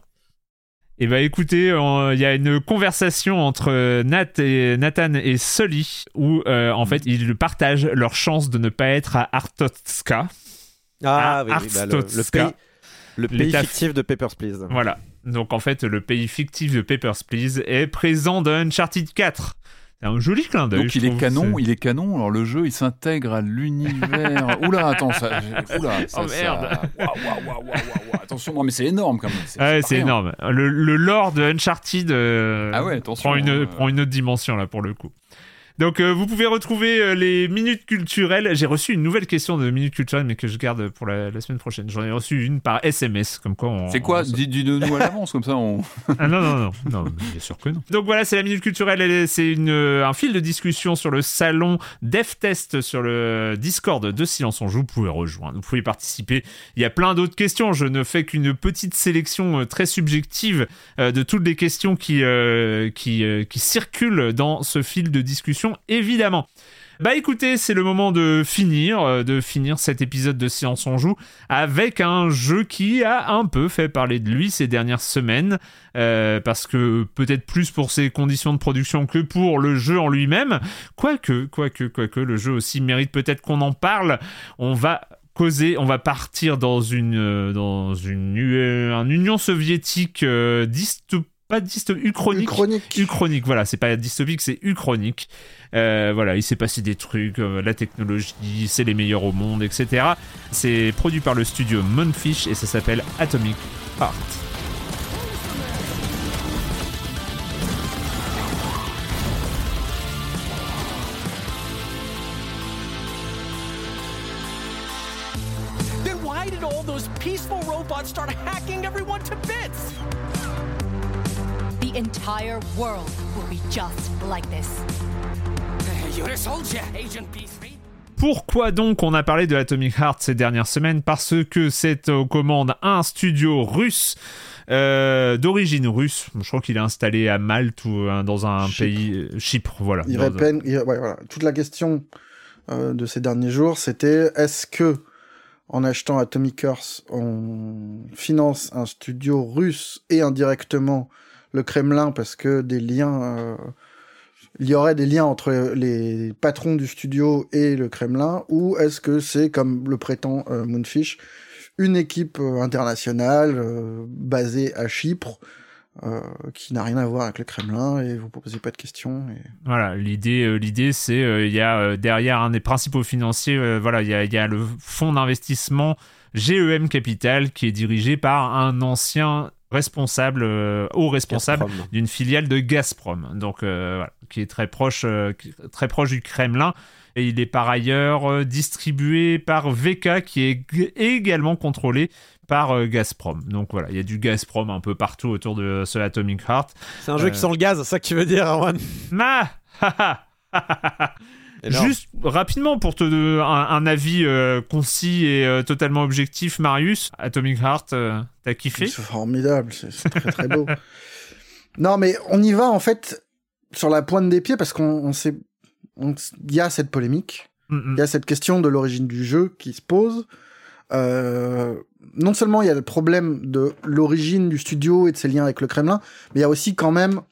Eh ben écoutez, il y a une conversation entre Nat et Nathan et Sully où euh, en fait ils partagent leur chance de ne pas être à Artotska. Ah À oui, oui, bah, le, pays, le pays fictif de Papers, Please. Voilà. Donc en fait, le pays fictif de Papers, Please est présent dans Uncharted 4. C'est un joli clin d'œil. Donc il est canon, il est canon. Alors le jeu, il s'intègre à l'univers. Oula, attends, ça. Oula, ça, Oh, ça- merde. Attention, non mais c'est énorme quand même. C'est Ouais, énorme. Le, le lore de Uncharted euh, Ah ouais, prend, une, hein. prend une autre dimension là pour le coup. Donc euh, vous pouvez retrouver euh, les minutes culturelles. J'ai reçu une nouvelle question de minutes culturelles mais que je garde pour la, la semaine prochaine. J'en ai reçu une par SMS comme quoi on... C'est quoi on- Dis- Dis-nous à l'avance, comme ça on. Ah non, non, non, non, bien sûr que non. Donc voilà, c'est la Minute Culturelle, elle est- c'est une, euh, un fil de discussion sur le salon DevTest sur le Discord de Silence on Joue. Vous pouvez rejoindre, vous pouvez participer. Il y a plein d'autres questions, je ne fais qu'une petite sélection très subjective de toutes les questions qui, qui, qui circulent dans ce fil de discussion, évidemment. Bah écoutez, c'est le moment de finir, euh, de finir cet épisode de Silence on joue avec un jeu qui a un peu fait parler de lui ces dernières semaines, euh, parce que peut-être plus pour ses conditions de production que pour le jeu en lui-même. Quoique, quoique, quoique, le jeu aussi mérite peut-être qu'on en parle. On va causer, on va partir dans une, euh, dans une, euh, un Union soviétique dystopique. Pas dystopique, uchronique. Uchronique. Uchronique, voilà, c'est pas dystopique, c'est uchronique. Euh, voilà, il s'est passé des trucs, euh, la technologie, c'est les meilleurs au monde, etc. C'est produit par le studio Monfish et ça s'appelle Atomic Heart. Then why did all those peaceful robots start hacking everyone to bits? The entire world will be just like this. Pourquoi donc on a parlé de Atomic Heart ces dernières semaines Parce que c'est aux commandes un studio russe euh, d'origine russe. Je crois qu'il est installé à Malte ou euh, dans un Chypre. pays euh, Chypre, voilà. Il un- ouais, voilà. Toute la question euh, de ces derniers jours, c'était est-ce que en achetant Atomic Earth, on finance un studio russe et indirectement le Kremlin parce que des liens, euh, il y aurait des liens entre les patrons du studio et le Kremlin, ou est-ce que c'est comme le prétend euh, Moonfish, une équipe euh, internationale euh, basée à Chypre qui n'a rien à voir avec le Kremlin et vous posez pas de questions. Voilà, l'idée, l'idée, c'est il y a derrière un des principaux financiers, voilà, il y a, y a le fonds d'investissement GEM Capital qui est dirigé par un ancien responsable, euh, haut responsable Gazprom. d'une filiale de Gazprom, donc euh, voilà, qui est très proche, euh, très proche du Kremlin. Et il est par ailleurs euh, distribué par VK, qui est également contrôlé par euh, Gazprom. Donc voilà, il y a du Gazprom un peu partout autour de ce Atomic Heart. C'est un jeu Euh, qui sent le gaz, c'est ça que tu veux dire, Arwan Ma Énorme. Juste rapidement pour te donner un, un avis euh, concis et euh, totalement objectif, Marius, Atomic Heart, euh, t'as kiffé? C'est formidable, c'est très très beau. non, mais on y va en fait sur la pointe des pieds parce qu'on on sait, on- il y a cette polémique, Mm, il y a cette question de l'origine du jeu qui se pose. Euh, non seulement il y a le problème de l'origine du studio et de ses liens avec le Kremlin, mais il y a aussi quand même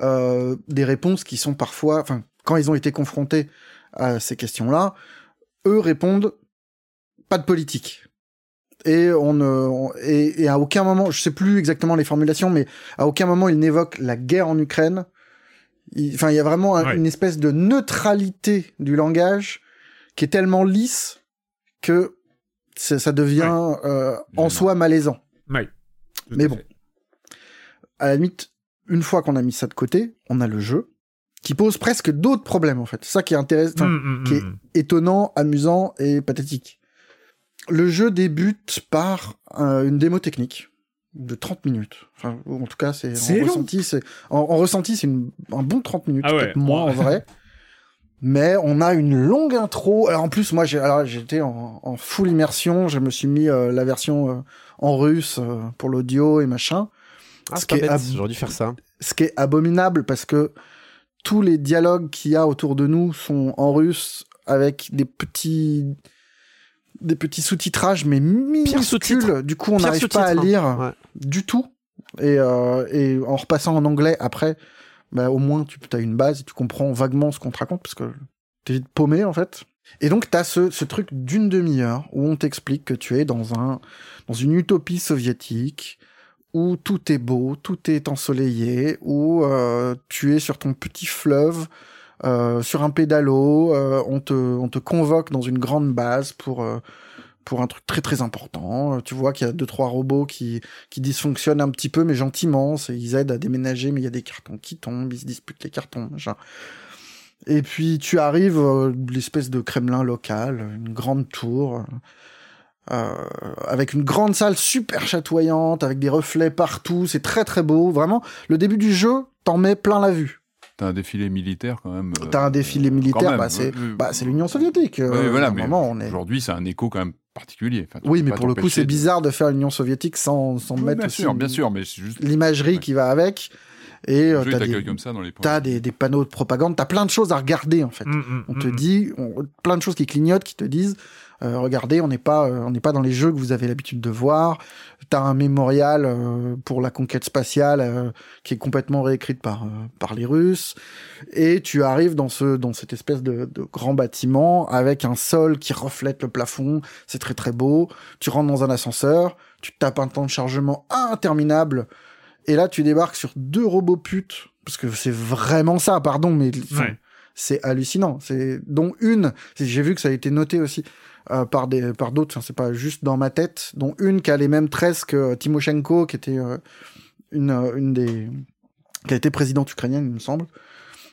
euh, des réponses qui sont parfois, enfin, quand ils ont été confrontés à ces questions-là, eux répondent pas de politique. Et on ne, on- et, et à aucun moment, je sais plus exactement les formulations, mais à aucun moment ils n'évoquent la guerre en Ukraine. Enfin, il y a vraiment un- Ouais. une espèce de neutralité du langage qui est tellement lisse que ça devient euh, en soi malaisant. Mais bon, à la limite, une fois qu'on a mis ça de côté, on a le jeu qui pose presque d'autres problèmes en fait. C'est ça qui est intéressant, Mm, mm, qui est mm. étonnant, amusant et pathétique. Le jeu débute par euh, une démo technique de 30 minutes. Enfin, en tout cas, c'est en long. ressenti, c'est en, en ressenti, c'est un bon 30 minutes, Ah ouais. peut-être moins en vrai. Mais on a une longue intro. Alors en plus, moi, j'ai, alors, j'étais en, en full immersion. Je me suis mis euh, la version euh, en russe euh, pour l'audio et machin. Ah, Ce qui est bête, ab- j'aurais dû faire ça. ce qui est abominable parce que tous les dialogues qu'il y a autour de nous sont en russe avec des petits des petits sous-titrages mais minuscules. Du coup, on n'arrive pas à hein. lire Ouais. du tout. Et, euh, et en repassant en anglais après, bah, au moins tu as une base et tu comprends vaguement ce qu'on te raconte parce que t'es vite paumé en fait. Et donc t'as ce, ce truc d'une demi-heure où on t'explique que tu es dans un dans une utopie soviétique où tout est beau, tout est ensoleillé, où euh, tu es sur ton petit fleuve, euh, sur un pédalo, euh, on te on te convoque dans une grande base pour pour un truc très très important. Tu vois qu'il y a deux trois robots qui qui dysfonctionnent un petit peu, mais gentiment. Ils aident à déménager, mais il y a des cartons qui tombent, ils se disputent les cartons. Et puis tu arrives euh, l'espèce de Kremlin local, une grande tour. Avec une grande salle super chatoyante, avec des reflets partout, c'est très très beau, vraiment. Le début du jeu, t'en mets plein la vue. T'as un défilé militaire quand même. euh, T'as un défilé quand militaire, bah c'est euh, bah, c'est l'Union soviétique. euh, ouais, voilà, mais est... aujourd'hui, c'est un écho quand même particulier. Enfin, Oui, mais pour le coup, c'est de- bizarre de faire l'Union soviétique sans, sans Oui, mettre bien aussi sûr, bien sûr, mais c'est juste. l'imagerie qui va avec. Et euh, t'as des, comme ça dans les points. t'as des, des panneaux de propagande, t'as plein de choses à regarder en fait. Mm, on te dit on- plein de choses qui clignotent, qui te disent euh, regardez, on n'est pas euh, on n'est pas dans les jeux que vous avez l'habitude de voir. T'as un mémorial euh, pour la conquête spatiale euh, qui est complètement réécrite par par les Russes. Et tu arrives dans ce dans cette espèce de, de grand bâtiment avec un sol qui reflète le plafond. C'est très très beau. Tu rentres dans un ascenseur, tu tapes un temps de chargement interminable. Et là, tu débarques sur deux robots putes, parce que c'est vraiment ça, pardon, mais Ouais. C'est hallucinant. C'est dont une, j'ai vu que ça a été noté aussi euh, par des par d'autres. C'est pas juste dans ma tête, dont une qui a les mêmes tresses que Timoshenko, qui était euh, une euh, une des qui a été présidente ukrainienne, il me semble.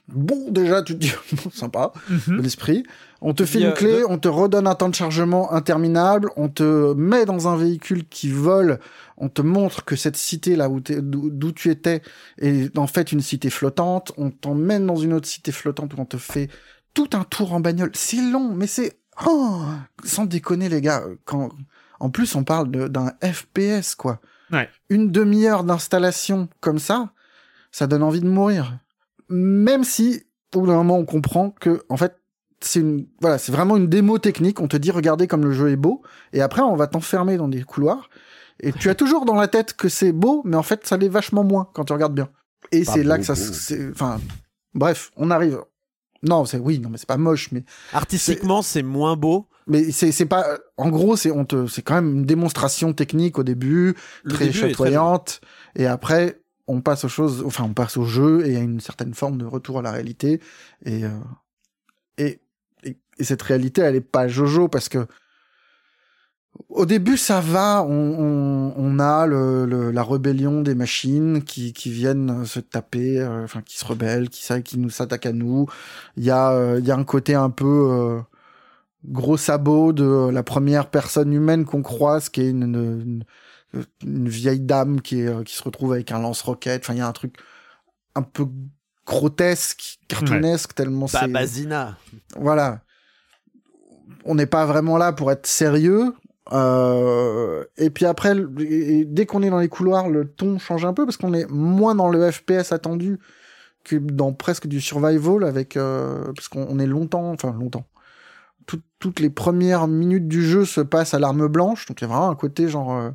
Bon, déjà, tu te dis, bon, sympa, Mhm. bon esprit. On te a une clé, on te redonne un temps de chargement interminable, on te met dans un véhicule qui vole, on te montre que cette cité là d'où tu étais est en fait une cité flottante, on t'emmène dans une autre cité flottante où on te fait tout un tour en bagnole. C'est long, mais c'est oh, sans déconner les gars. Quand en plus on parle d'un FPS quoi, Ouais. une demi-heure d'installation comme ça, ça donne envie de mourir. Même si au bout d'un moment on comprend que en fait c'est une voilà c'est vraiment une démo technique. On te dit regardez comme le jeu est beau et après on va t'enfermer dans des couloirs et tu as toujours dans la tête que c'est beau, mais en fait ça l'est vachement moins quand tu regardes bien. Et c'est là que ça enfin bref on arrive. Non c'est oui non mais c'est pas moche mais Artistiquement, c'est moins beau. mais c'est c'est pas en gros c'est on te c'est quand même une démonstration technique au début Le très début très chatoyante et après on passe aux choses enfin on passe au jeu et il y a une certaine forme de retour à la réalité et euh, et, et et cette réalité elle est pas jojo parce que au début, ça va. On, on, on a le, le- la rébellion des machines qui, qui viennent se taper, euh, enfin qui se rebellent, qui, qui nous s'attaquent à nous. Il y a, euh, il y a un côté un peu euh, gros sabot de la première personne humaine qu'on croise, qui est une, une, vieille dame qui, euh, qui se retrouve avec un lance-roquette. Enfin, il y a un truc un peu grotesque, cartoonesque, tellement c'est. Babazina. Voilà. On n'est pas vraiment là pour être sérieux. Euh, et puis après, et- dès qu'on est dans les couloirs, le ton change un peu parce qu'on est moins dans le FPS attendu que dans presque du survival avec euh, parce qu'on on est longtemps, enfin longtemps. Tout- toutes les premières minutes du jeu se passent à l'arme blanche, donc il y a vraiment un côté genre euh,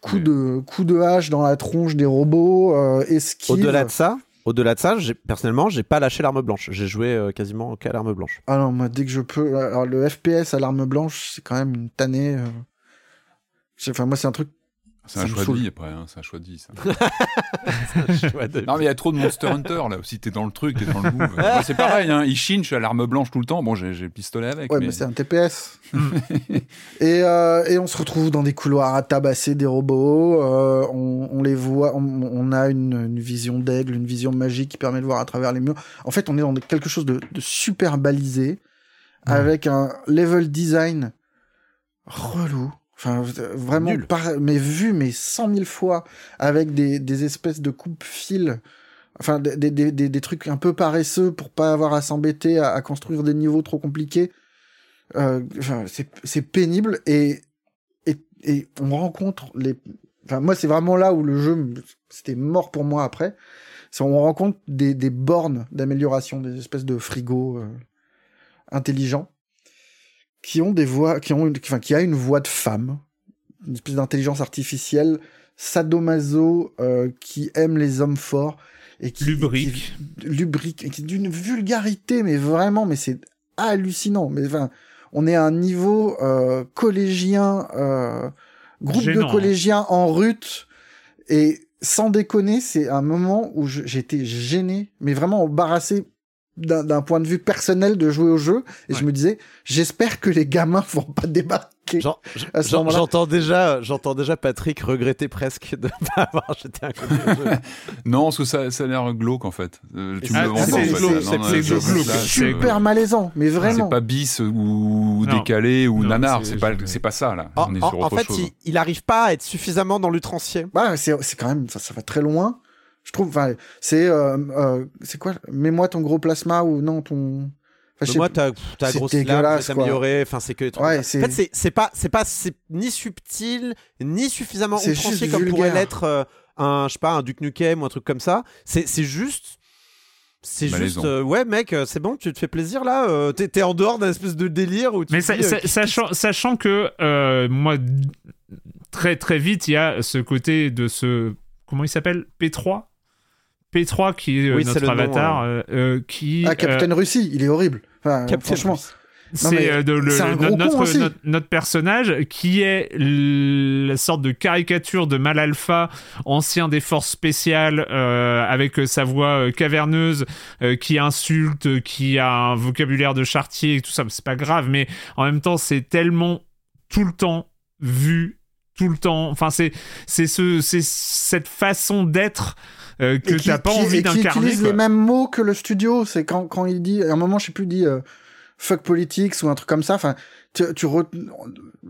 coup de coup de hache dans la tronche des robots, euh, esquive. Au-delà de ça, au-delà de ça, personnellement, j'ai pas lâché l'arme blanche. J'ai joué euh, quasiment qu'à l'arme blanche. Ah non, moi, dès que je peux. Alors, le FPS à l'arme blanche, c'est quand même une tannée. euh. Enfin, moi, c'est un truc. C'est ça un choix de vie après, hein, c'est un choix de vie ça. non mais il y a trop de Monster Hunter là aussi, t'es dans le truc, t'es dans le move. C'est pareil, hein, il suis à l'arme blanche tout le temps. Bon, j'ai le pistolet avec. Ouais, mais... mais c'est un TPS. et, euh, et on se retrouve dans des couloirs à tabasser des robots. euh, on, on les voit. On, on a une, une vision d'aigle, une vision magique qui permet de voir à travers les murs. En fait, on est dans quelque chose de, de super balisé, avec un level design relou. Enfin, vraiment, par- mais vu, mais cent mille fois, avec des, des espèces de coupe-fils. Enfin, des, des, des, des- trucs un peu paresseux pour pas avoir à s'embêter à, à construire des niveaux trop compliqués. Euh, enfin, c'est c'est pénible et, et, et on rencontre les. Enfin, moi, c'est vraiment là où le jeu, c'était mort pour moi après. C'est on rencontre des, des bornes d'amélioration, des espèces de frigos euh, intelligents qui ont des voix, qui ont une, enfin, qui a une voix de femme, une espèce d'intelligence artificielle sadomaso euh, qui aime les hommes forts et qui Lubrique. qui- lubrique et qui est d'une vulgarité mais vraiment mais c'est hallucinant mais enfin on est à un niveau euh, collégien euh, groupe Gênant, hein. de collégiens en rut et sans déconner c'est un moment où j'étais gêné mais vraiment embarrassé d'un d'un point de vue personnel de jouer au jeu et je me disais j'espère que les gamins vont pas débarquer J'en- à ce j'en- moment-là. J'entends déjà, j'entends déjà Patrick regretter presque de ne pas avoir jeté un coup au jeu. Non, parce que ça, ça a l'air glauque en fait. Euh, tu me c'est super malaisant, mais vraiment. C'est pas bis ou Non. décalé ou Non, nanar, c'est- pas, c'est pas ça là. En, On est en- sur en autre fait, chose. il, il arrive pas à être suffisamment dans l'outrancier. Bah, c'est c'est quand même, ça, ça va très loin. Je trouve, enfin, c'est, euh, euh, c'est quoi? Mets-moi ton gros plasma ou non ton. Enfin, moi, plus. ta, grosse lame, c'est amélioré. Enfin, c'est que Ouais, ça. En fait, c'est- c'est pas, c'est pas, c'est ni subtil, ni suffisamment C'est outrancier comme pourrait vulgaire. l'être euh, un, je sais pas, un Duke Nukem ou un truc comme ça. C'est, c'est juste. C'est juste, euh, ouais, mec, euh, c'est bon, tu te fais plaisir là. euh, t'es, t'es en dehors d'un espèce de délire où tu Mais dis, euh, sa- qu'est-ce sachant, sachant que euh, moi, très très vite, il y a ce côté de ce. Comment il s'appelle? P3 P3 qui est euh, Oui, notre avatar, euh, euh, qui. Ah, Captain euh, Russie, il est horrible. Enfin, franchement. Russie. C'est euh, notre, personnage qui est la sorte de caricature de mal alpha, ancien des forces spéciales, euh, avec sa voix euh, caverneuse, euh, qui insulte, qui a un vocabulaire de chartier et tout ça. C'est pas grave, mais en même temps, c'est tellement tout le temps vu, tout le temps. Enfin, c'est c'est ce c'est cette façon d'être euh, que t'as pas qui- envie et qui d'incarner. utilise quoi. les mêmes mots que le studio. C'est quand, quand il dit, à un moment, je sais plus, dit euh, fuck politics ou un truc comme ça. Enfin, tu, tu re-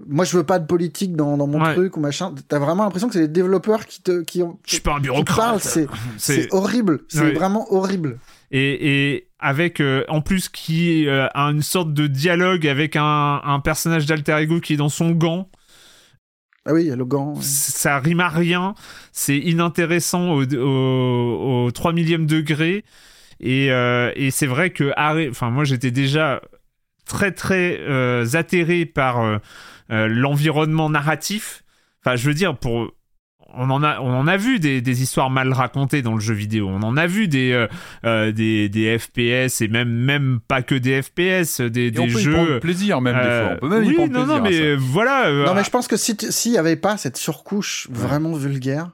moi, je veux pas de politique dans, dans mon Ouais. truc ou machin. T'as vraiment l'impression que c'est les développeurs qui te, qui ont, Je suis pas un bureaucrate. C'est, horrible. C'est Ouais. vraiment horrible. et, et avec euh, en plus qui euh, a une sorte de dialogue avec un, un personnage d'alter ego qui est dans son gant Ah oui, il y le gant. ça rime à rien. C'est inintéressant au, au, au 3 millième degré. Et, euh, et c'est vrai que enfin moi j'étais déjà très très euh, atterré par euh, euh, l'environnement narratif. Enfin je veux dire pour on en a, on en a vu des, des histoires mal racontées dans le jeu vidéo. On en a vu des, euh, euh, des, des FPS et même, même pas que des FPS, des, Et des on peut y jeux. prendre plaisir même des euh, fois. On peut même y oui, prendre non, non, plaisir. mais voilà. euh, Non, mais je pense que si s'il y avait pas cette surcouche vraiment vulgaire,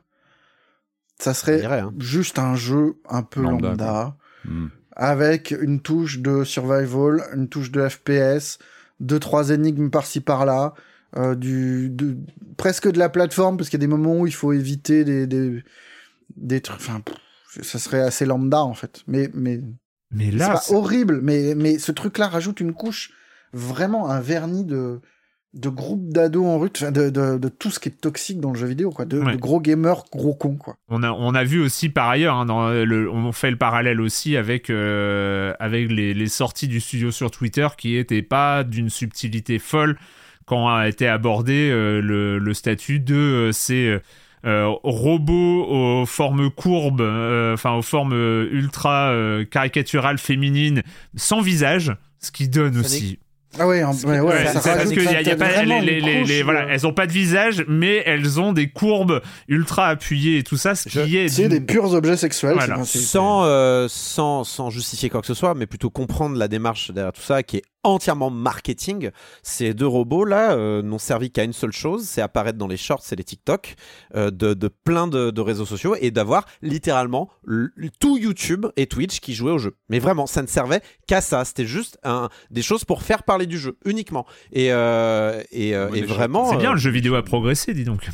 ça serait dirait, hein. juste un jeu un peu Lambda, lambda, Hmm. avec une touche de survival, une touche de FPS, deux trois énigmes par-ci par-là, euh, du de, presque de la plateforme parce qu'il y a des moments où il faut éviter des des, des trucs. Enfin, ça serait assez lambda en fait. Mais mais mais là, c'est- horrible. Mais mais ce truc-là rajoute une couche vraiment un vernis de de groupe d'ados en enfin, de, de, de tout ce qui est toxique dans le jeu vidéo, quoi, de, Ouais. de gros gamers, gros cons, quoi. On a, on a vu aussi par ailleurs, hein, dans le, on fait le parallèle aussi avec, euh, avec les, les sorties du studio sur Twitter qui étaient pas d'une subtilité folle quand a été abordé euh, le, le statut de euh, ces euh, robots aux formes courbes, euh, enfin aux formes ultra euh, caricaturales féminines, sans visage, ce qui donne Ça aussi Ah ouais, en- ouais, ouais, ça c'est parce que y a- ça- y a pas- vraiment les- une les- couche, les- voilà, elles ont pas de visage, mais elles ont des courbes ultra appuyées et tout ça, ce qui est C'est des purs objets sexuels. Voilà. sans, euh, sans, sans justifier quoi que ce soit, mais plutôt comprendre la démarche derrière tout ça qui est entièrement marketing. Ces deux robots là euh, n'ont servi qu'à une seule chose, c'est apparaître dans les shorts et les TikTok euh, de, de plein de, de réseaux sociaux et d'avoir littéralement tout YouTube et Twitch qui jouaient au jeu. Mais vraiment, ça ne servait qu'à ça. C'était juste un, des choses pour faire parler du jeu uniquement. Et, euh, et, Ouais, et déjà, vraiment. C'est bien, le jeu vidéo a progressé, dis donc.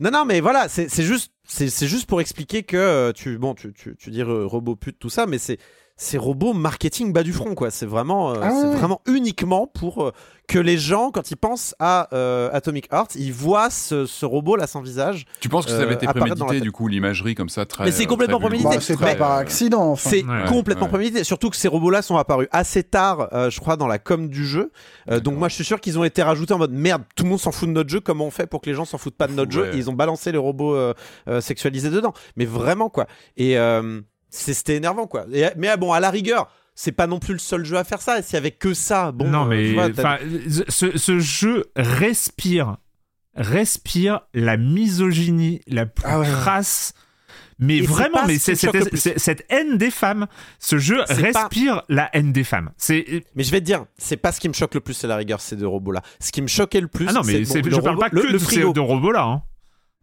non, non, mais voilà, c'est juste, c'est juste pour expliquer que tu, bon, tu, tu, tu dis robot pute, tout ça, mais c'est c'est robot marketing bas du front, quoi. C'est vraiment, euh, Ah c'est vraiment uniquement pour euh, que les gens, quand ils pensent à euh, Atomic Heart, ils voient ce, ce robot là sans visage. Tu penses que ça avait été prémédité du coup l'imagerie comme ça très Mais c'est complètement très prémédité. Bah, c'est pas par accident, enfin. C'est Ouais, complètement ouais. prémédité, surtout que ces robots-là sont apparus assez tard, euh, je crois, dans la com du jeu. Euh, donc moi, je suis sûr qu'ils ont été rajoutés en mode merde, tout le monde s'en fout de notre jeu, comment on fait pour que les gens s'en foutent pas de notre jeu? Et ils ont balancé les robots euh, euh, sexualisés dedans. Mais vraiment quoi. Et euh, c'était énervant quoi. Et, mais ah, bon, à la rigueur. C'est pas non plus le seul jeu à faire ça. S'il y avait que ça, bon. non, euh, mais vois, ce, ce jeu respire respire la misogynie la plus Ah ouais, crasse. Mais Et vraiment, mais c'est cette, haine des femmes. Ce jeu pas- respire la haine des femmes. C'est Mais je vais te dire, c'est pas ce qui me choque le plus, c'est la rigueur, ces deux robots-là. Ce qui me choquait le plus, ah non, mais bon, je le parle robot- pas le, que le de ces frigo. deux robots là. Hein.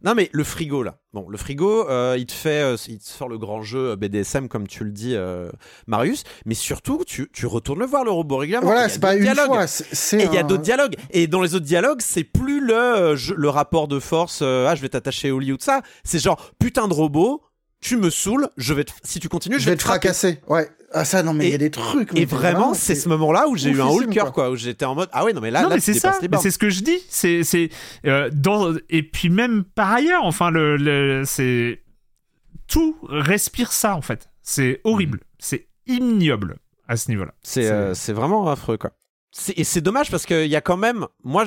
Non mais le frigo là. Bon, le frigo, euh, il te fait, euh, il te sort le grand jeu euh, BDSM comme tu le dis, euh, Marius. Mais surtout, tu, tu retournes le voir le robot régulièrement. Voilà, c'est pas une dialogues. fois, c'est- Et il y a un- d'autres dialogues. Et dans les autres dialogues, c'est plus le, euh, le rapport de force. euh, ah, je vais t'attacher au lit ou de ça. C'est genre putain de robot. Tu me saoules. Je vais te- si tu continues, Je vais te fracasser. Ouais. Ah ça, non mais il y a des trucs. mais Et vraiment, c'est ce moment-là où j'ai eu un haut le cœur, quoi. Où j'étais en mode, ah ouais, non mais là, non, là mais c'est ça. c'est ce que je dis. C'est, c'est euh, dans et puis même par ailleurs, enfin le, le- c'est tout respire ça en fait. C'est horrible. C'est ignoble à ce niveau-là. C'est euh, c'est vraiment affreux, quoi. Et c'est dommage parce qu'il y a quand même, moi,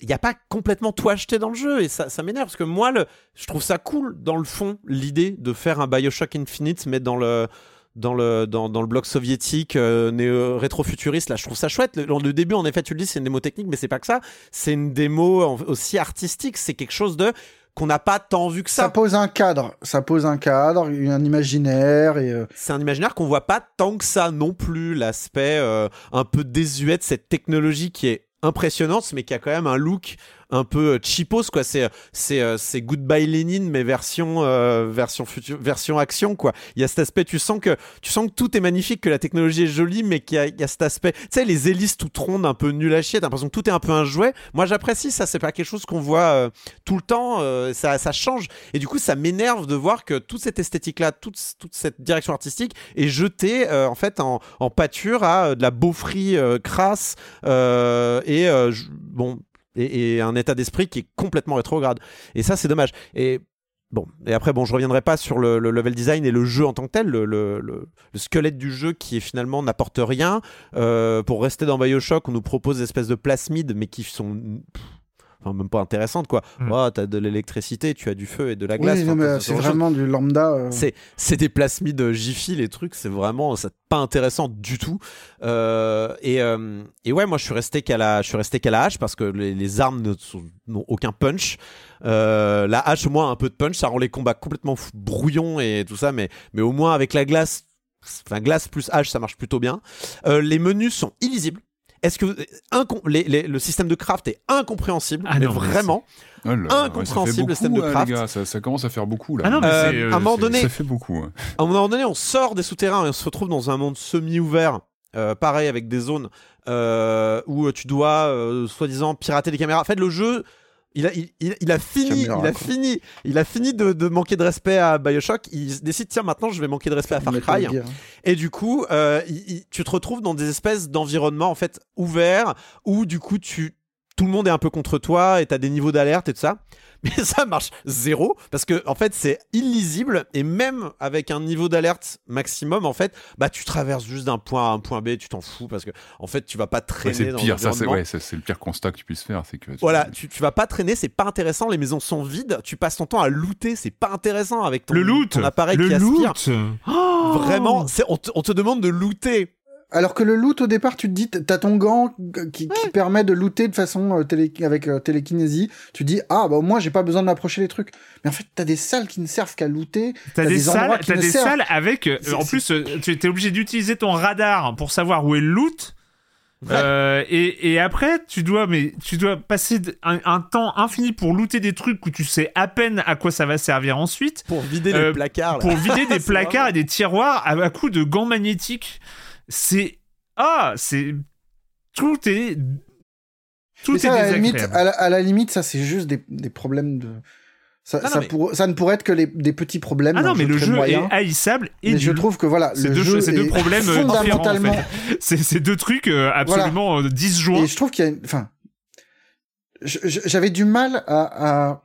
il n'y a pas complètement tout acheté dans le jeu et ça, ça m'énerve parce que moi, je trouve ça cool dans le fond, l'idée de faire un Bioshock Infinite, mais dans le, dans le, dans, le bloc soviétique euh, néo- rétro-futuriste. Là, je trouve ça chouette. Le, le début, en effet, tu le dis, c'est une démo technique, mais c'est pas que ça. C'est une démo aussi artistique. C'est quelque chose de qu'on n'a pas tant vu que ça. Ça pose un cadre, ça pose un cadre, un imaginaire et euh, c'est un imaginaire qu'on voit pas tant que ça non plus l'aspect euh, un peu désuet de cette technologie qui est impressionnante mais qui a quand même un look un peu euh, cheapos quoi. C'est c'est euh, c'est Goodbye Lénine mais version euh, version future version action quoi. Il y a cet aspect tu sens que tu sens que tout est magnifique que la technologie est jolie mais qu'il y a, cet aspect tu sais les hélices toutes rondes un peu nul à chier t'as l'impression que tout est un peu un jouet. Moi j'apprécie ça c'est pas quelque chose qu'on voit euh, tout le temps euh, ça ça change. Et du coup ça m'énerve de voir que toute cette esthétique là toute toute cette direction artistique est jetée euh, en fait en, en pâture à euh, de la beaufrie euh, crasse euh, et euh, bon et, un état d'esprit qui est complètement rétrograde et ça c'est dommage et après, bon, je reviendrai pas sur le, le level design et le jeu en tant que tel, le, le- le- le squelette du jeu qui finalement n'apporte rien. Euh, pour rester dans Bioshock, on nous propose des espèces de plasmides, mais qui sont enfin, même pas intéressantes, quoi. Mm. Oh, t'as de l'électricité, tu as du feu et de la glace. oui, non, Enfin, c'est vraiment du lambda. euh. C'est, c'est des plasmides Jiffy, les trucs, c'est vraiment c'est pas intéressant du tout. Euh, et, euh, et ouais, moi je suis resté qu'à la, je suis resté qu'à la hache parce que les, les armes ne sont- n'ont aucun punch. Euh, la hache, au moins, a un peu de punch, ça rend les combats complètement fou- brouillons et tout ça, mais, mais au moins avec la glace, enfin glace plus hache, ça marche plutôt bien. Euh, les menus sont illisibles. Est-ce que les- les- le système de craft est incompréhensible, Ah mais non, mais vraiment Oh ouais, ça fait incompréhensible le système de hein, craft. les gars, ça, ça commence à faire beaucoup là. Ah non, mais Euh, euh, à un moment donné, ça fait beaucoup. hein. à un moment donné, on sort des souterrains et on se retrouve dans un monde semi-ouvert. euh, pareil avec des zones euh, où tu dois euh, soi-disant pirater les caméras. En fait, le jeu, il a, il, il- a fini, il a fini, il a fini de, de manquer de respect à Bioshock. Il décide tiens maintenant je vais manquer de respect à Far Cry. Et du coup, euh, il- tu te retrouves dans des espèces d'environnements en fait ouverts où du coup tu tout le monde est un peu contre toi et t'as des niveaux d'alerte et tout ça. Mais ça marche zéro parce que en fait c'est illisible et même avec un niveau d'alerte maximum en fait bah tu traverses juste d'un point A à un point B tu t'en fous parce que en fait tu vas pas Ouais, traîner c'est le dans pire, ça c'est ouais, le pire constat que tu puisses faire, c'est que tu- Voilà, tu, tu vas pas traîner, c'est pas intéressant, les maisons sont vides, tu passes ton temps à looter, c'est pas intéressant avec ton, le loot, ton appareil le qui aspire. loot. Oh Vraiment, on, te, on te demande de looter. Alors que le loot au départ, tu te dis, t'as ton gant qui, qui permet de looter de façon euh, télé, avec euh, télékinésie. Tu dis, ah bah moi j'ai pas besoin de m'approcher les trucs. Mais en fait, t'as des salles qui ne servent qu'à looter. T'as des, endroits salles, qui t'as ne des servent- salles avec. euh, en plus, euh, tu étais obligé d'utiliser ton radar pour savoir où est le loot. Euh, et, et après, tu dois, mais tu dois passer un, un temps infini pour looter des trucs où tu sais à peine à quoi ça va servir ensuite. Pour vider Euh, les placards. là. Pour vider des placards vraiment- et des tiroirs à, à coups de gants magnétiques. C'est ah, c'est tout est tout Mais est ça, à la, limite, à, la, à la limite, ça c'est juste des, des problèmes de. Ça, Non, ça, non, mais- pour- ça ne pourrait être que les, des petits problèmes. Ah non, mais le jeu moyen. est haïssable et Mais je trouve que voilà, C'est deux, jeu deux problèmes euh, différents. En fondamentalement. fait. C'est deux trucs euh, absolument euh, disjoints. Et je trouve qu'il y a une... Enfin, j'avais du mal à, à-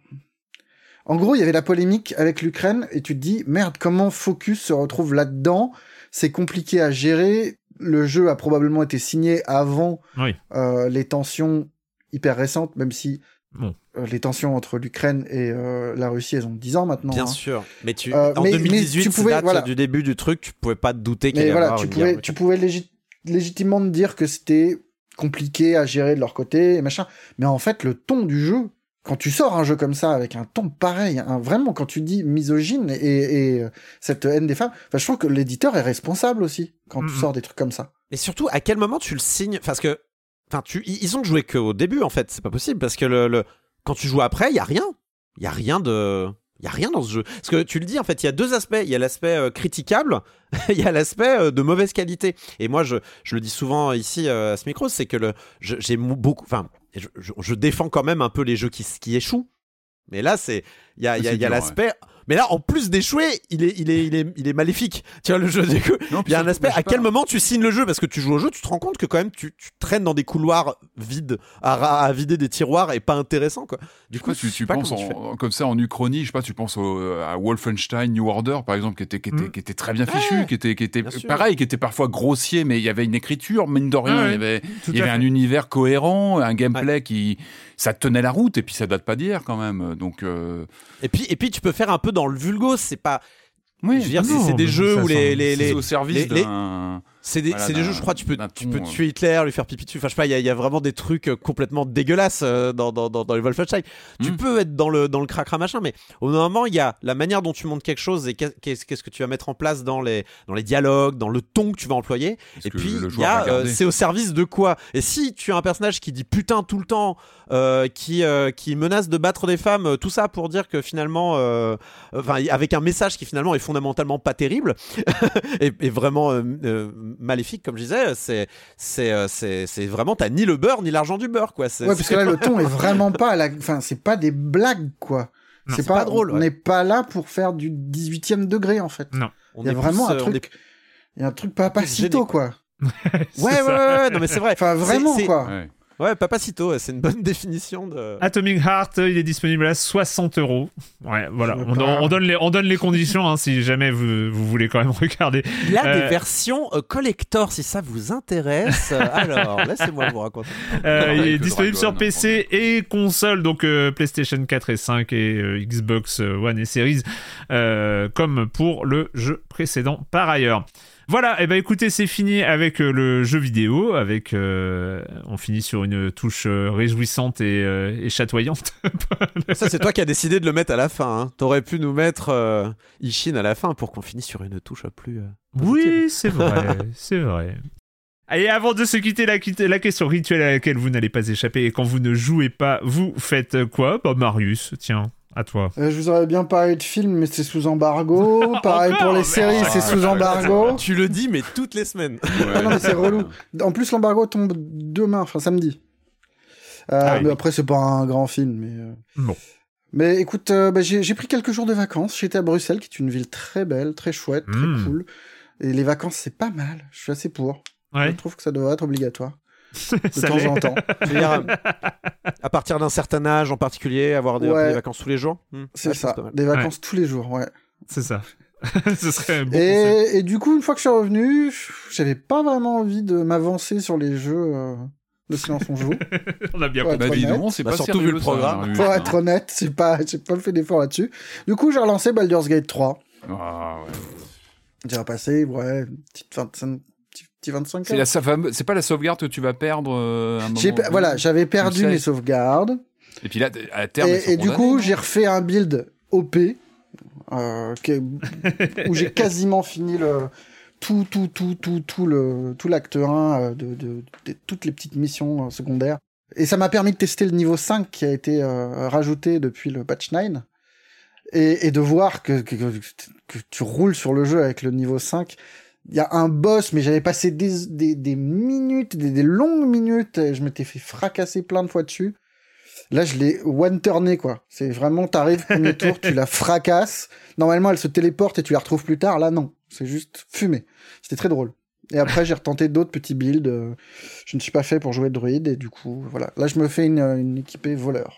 En gros, il y avait la polémique avec l'Ukraine, et tu te dis, merde, comment Focus se retrouve là-dedans C'est compliqué à gérer. Le jeu a probablement été signé avant Oui. euh, les tensions hyper récentes, même si Bon. euh, les tensions entre l'Ukraine et euh, la Russie, elles ont 10 ans maintenant. Bien hein. sûr. Mais tu, Euh, en mais- mais 2018, tu pouvais- date voilà. du début du truc, tu pouvais pas te douter qu'il y voilà, tu pouvais, guerre. tu pouvais légi- légitimement te dire que c'était compliqué à gérer de leur côté et machin. Mais en fait, le ton du jeu quand tu sors un jeu comme ça avec un ton pareil, vraiment quand tu dis misogyne et, et, euh, cette haine des femmes, je trouve que l'éditeur est responsable aussi quand tu sors des trucs comme ça. Et surtout, à quel moment tu le signes? Parce que, enfin, tu, ils ont joué qu'au début en fait. C'est pas possible parce que le, le- quand tu joues après, il y a rien. Il y a rien de, il y a rien dans ce jeu. Parce que tu le dis en fait, il y a deux aspects. Il y a l'aspect euh, critiquable, il y a l'aspect euh, de mauvaise qualité. Et moi, je, je le dis souvent ici euh, à ce micro, c'est que le, j'ai beaucoup, enfin, je, je- je défends quand même un peu les jeux qui, qui échouent. Mais là, c'est, il y a, il Mais là, en plus d'échouer, il est, il est, il est, il est maléfique. Tu vois le jeu. du coup, Non, il y a un aspect. À quel pas. moment tu signes le jeu? Parce que tu joues au jeu, tu te rends compte que quand même tu, tu traînes dans des couloirs vides à, à vider des tiroirs et pas intéressant quoi. Du coup, tu, tu pas penses tu comme ça en Uchronie, je sais pas, tu penses au- à Wolfenstein New Order par exemple, qui était, qui était, Mm. qui était très bien fichu, Ouais, qui était, qui était pareil, qui était parfois grossier, mais il y avait une écriture, mine de rien, Ouais, il y avait, il y avait un univers cohérent, un gameplay qui, ça tenait la route, et puis ça date pas d'hier quand même, donc. euh, Et puis, et puis tu peux faire un peu dans le vulgo. C'est pas. Oui, je veux dire, c'est- des jeux où les, les, les- au service les-. C'est des, Voilà, c'est des jeux, je crois, tu peux, tu peux tuer Hitler, lui faire pipi dessus. Enfin, je sais pas, il y, a- il y a vraiment des trucs euh, complètement dégueulasses euh, dans, dans, dans, dans les Wolfenstein. Tu Mm. peux être dans le, dans le cracra machin, mais au moment, il y a la manière dont tu montes quelque chose et qu'est- qu'est-ce qu'est-ce que tu vas mettre en place dans les, dans les dialogues, dans le ton que tu vas employer. Et puis, il y a, euh, c'est au service de quoi? Et si tu as un personnage qui dit putain tout le temps, euh, qui, euh, qui menace de battre des femmes, euh, tout ça pour dire que finalement, euh, enfin, avec un message qui finalement est fondamentalement pas terrible et, et vraiment euh, euh, maléfique, comme je disais, c'est, c'est, euh, c'est, c'est vraiment, t'as ni le beurre ni l'argent du beurre, quoi. C'est, Ouais, parce que là, le ton est vraiment pas à la, enfin, c'est pas des blagues, quoi. C'est pas, pas drôle, On ouais. n'est pas là pour faire du 18e degré, en fait. Non. on Il y a est vraiment plus, un euh, truc, est- il y a un truc pas pacito, gêné, quoi. Ouais, ouais, ouais, ouais, non, mais c'est vrai. Enfin, C'est- vraiment, quoi. Ouais. Papacito, c'est une bonne définition de. Atomic Heart, il est disponible à 60 euros. Ouais, voilà. On, donne les, on donne les conditions hein, si jamais vous, vous voulez quand même regarder. Il a Euh, des versions euh, collector si ça vous intéresse. Euh, Alors, laissez-moi vous raconter. Euh, il est le disponible Dragon, sur PC et console, donc euh, PlayStation 4 et 5 et euh, Xbox One et Series, euh, comme pour le jeu précédent par ailleurs. Voilà, et ben écoutez, c'est fini avec euh, le jeu vidéo, avec euh, on finit sur une touche euh, réjouissante et, euh, et chatoyante. Ça, c'est toi qui as décidé de le mettre à la fin. Hein. T'aurais pu nous mettre euh, Ishin à la fin pour qu'on finisse sur une touche plus. Oui, c'est vrai, c'est vrai. Et avant de se quitter, la, la question rituelle à laquelle vous n'allez pas échapper, et quand vous ne jouez pas, vous faites quoi? Bah Marius, tiens, à toi. Euh, je vous aurais bien parlé de films, mais c'est sous embargo. Pareil pour les séries, c'est sous embargo. Tu le dis, mais toutes les semaines. Ah non, mais c'est relou. En plus, l'embargo tombe demain, enfin samedi. Euh, Ah oui. Mais après, c'est pas un grand film. Mais, euh, Bon. mais écoute, euh, bah, j'ai pris quelques jours de vacances. J'étais à Bruxelles, qui est une ville très belle, très chouette, très Mm. cool. Et les vacances, c'est pas mal. Je suis assez pour. Ouais. Je trouve que ça devrait être obligatoire. De Ça temps en temps. Je veux dire, à partir d'un certain âge en particulier, avoir des, Ouais. des vacances tous les jours. Hmm. C'est Ouais, ça. Des vacances tous les jours, ouais. C'est ça. Ce serait un bon concept. Et, et du coup, une fois que je suis revenu, j'avais pas vraiment envie de m'avancer sur les jeux euh, de Silence on joue. On a bien compris. Bah dis donc, c'est Bah, pas surtout vu le programme. Pour hein. être honnête, c'est pas, j'ai pas fait d'effort là-dessus. Du coup, j'ai relancé Baldur's Gate 3. Ah, ouais. J'ai repassé, ouais, une petite 25, petit, petit 25 C'est la pas la sauvegarde que tu vas perdre euh, un moment. J'ai voilà, j'avais perdu mes sauvegardes. Et puis là, à terme, Et, et du coup, j'ai refait un build OP, euh, qui- où j'ai quasiment fini le, tout, tout, tout, tout, tout le, tout l'acte 1 euh, de, de, de toutes les petites missions secondaires. Et ça m'a permis de tester le niveau 5 qui a été euh, rajouté depuis le patch 9. Et, et de voir que, que, que, que tu roules sur le jeu avec le niveau 5. Il y a un boss, mais j'avais passé des, minutes, des, des longues minutes, je m'étais fait fracasser plein de fois dessus. Là, je l'ai one-turné, quoi. C'est vraiment, t'arrives, premier tour, tu la fracasses. Normalement, elle se téléporte et tu la retrouves plus tard. Là, non. C'est juste fumé. C'était très drôle. Et après, j'ai retenté d'autres petits builds. euh, Je ne suis pas fait pour jouer druide et du coup, voilà. Là, je me fais une, une équipée voleur.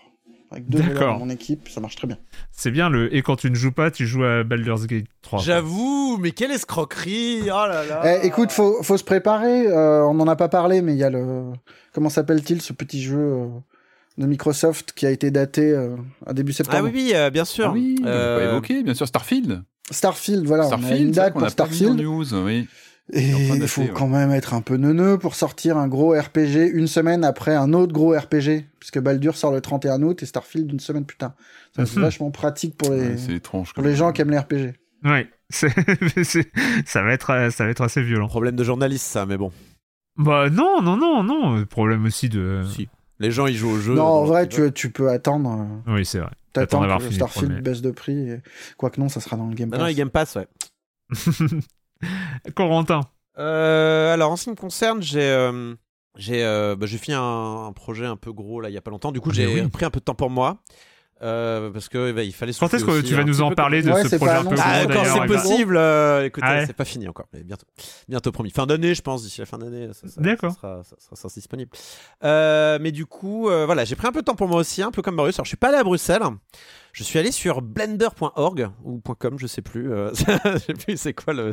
Avec deux dans mon équipe, ça marche très bien. C'est bien le. Et quand tu ne joues pas, tu joues à Baldur's Gate 3. J'avoue, mais quelle escroquerie Oh là là Eh, écoute, faut, faut se préparer. euh, on n'en a pas parlé, mais il y a le. Comment s'appelle-t-il ce petit jeu euh, de Microsoft qui a été daté euh, à début septembre? Ah oui, oui, euh, bien sûr. Ah oui, on pas évoqué, bien sûr, Starfield. Starfield, voilà. on a une Starfield, date pour a pas vu en Starfield. news, oui. Et il faut ouais. quand même être un peu neuneux pour sortir un gros RPG une semaine après un autre gros RPG. Puisque Baldur sort le 31 août et Starfield une semaine plus tard. Ça, C'est Mhm. vachement pratique pour les, Ouais, C'est étrange. pour les gens qui aiment les RPG. Ouais, c'est- c'est- ça va être, euh, ça va être assez violent. Problème de journaliste, ça, mais bon. Bah non, non, non, non. Problème aussi de. Si. Les gens, ils jouent au jeu. non, en vrai, tu, tu peux attendre. euh, Oui, c'est vrai. T'attends que Starfield premier. baisse de prix. Et... Quoique non, ça sera dans le Game Pass. non, les Game Pass, ouais. Corentin. Euh, alors, en ce qui me concerne, j'ai euh, j'ai euh, bah, j'ai fini un, un projet un peu gros là il y a pas longtemps. Du coup, j'ai oui. pris un peu de temps pour moi. euh, parce que bah, il fallait Quand est-ce que tu vas un nous en parler de Ouais, ce c'est projet pas un peu Ah, quand d'ailleurs c'est possible, euh, écoutez, Ah ouais. c'est pas fini encore, mais bientôt, bientôt promis. Fin d'année, je pense, d'ici la fin d'année, ça, ça- D'accord. ça sera, ça sera- ça sera disponible. Euh, mais du coup, euh, voilà, j'ai pris un peu de temps pour moi aussi, un peu comme Marius. Alors, je suis pas allé à Bruxelles. Je suis allé sur blender.org ou .com, je sais plus. euh, je sais plus c'est quoi le.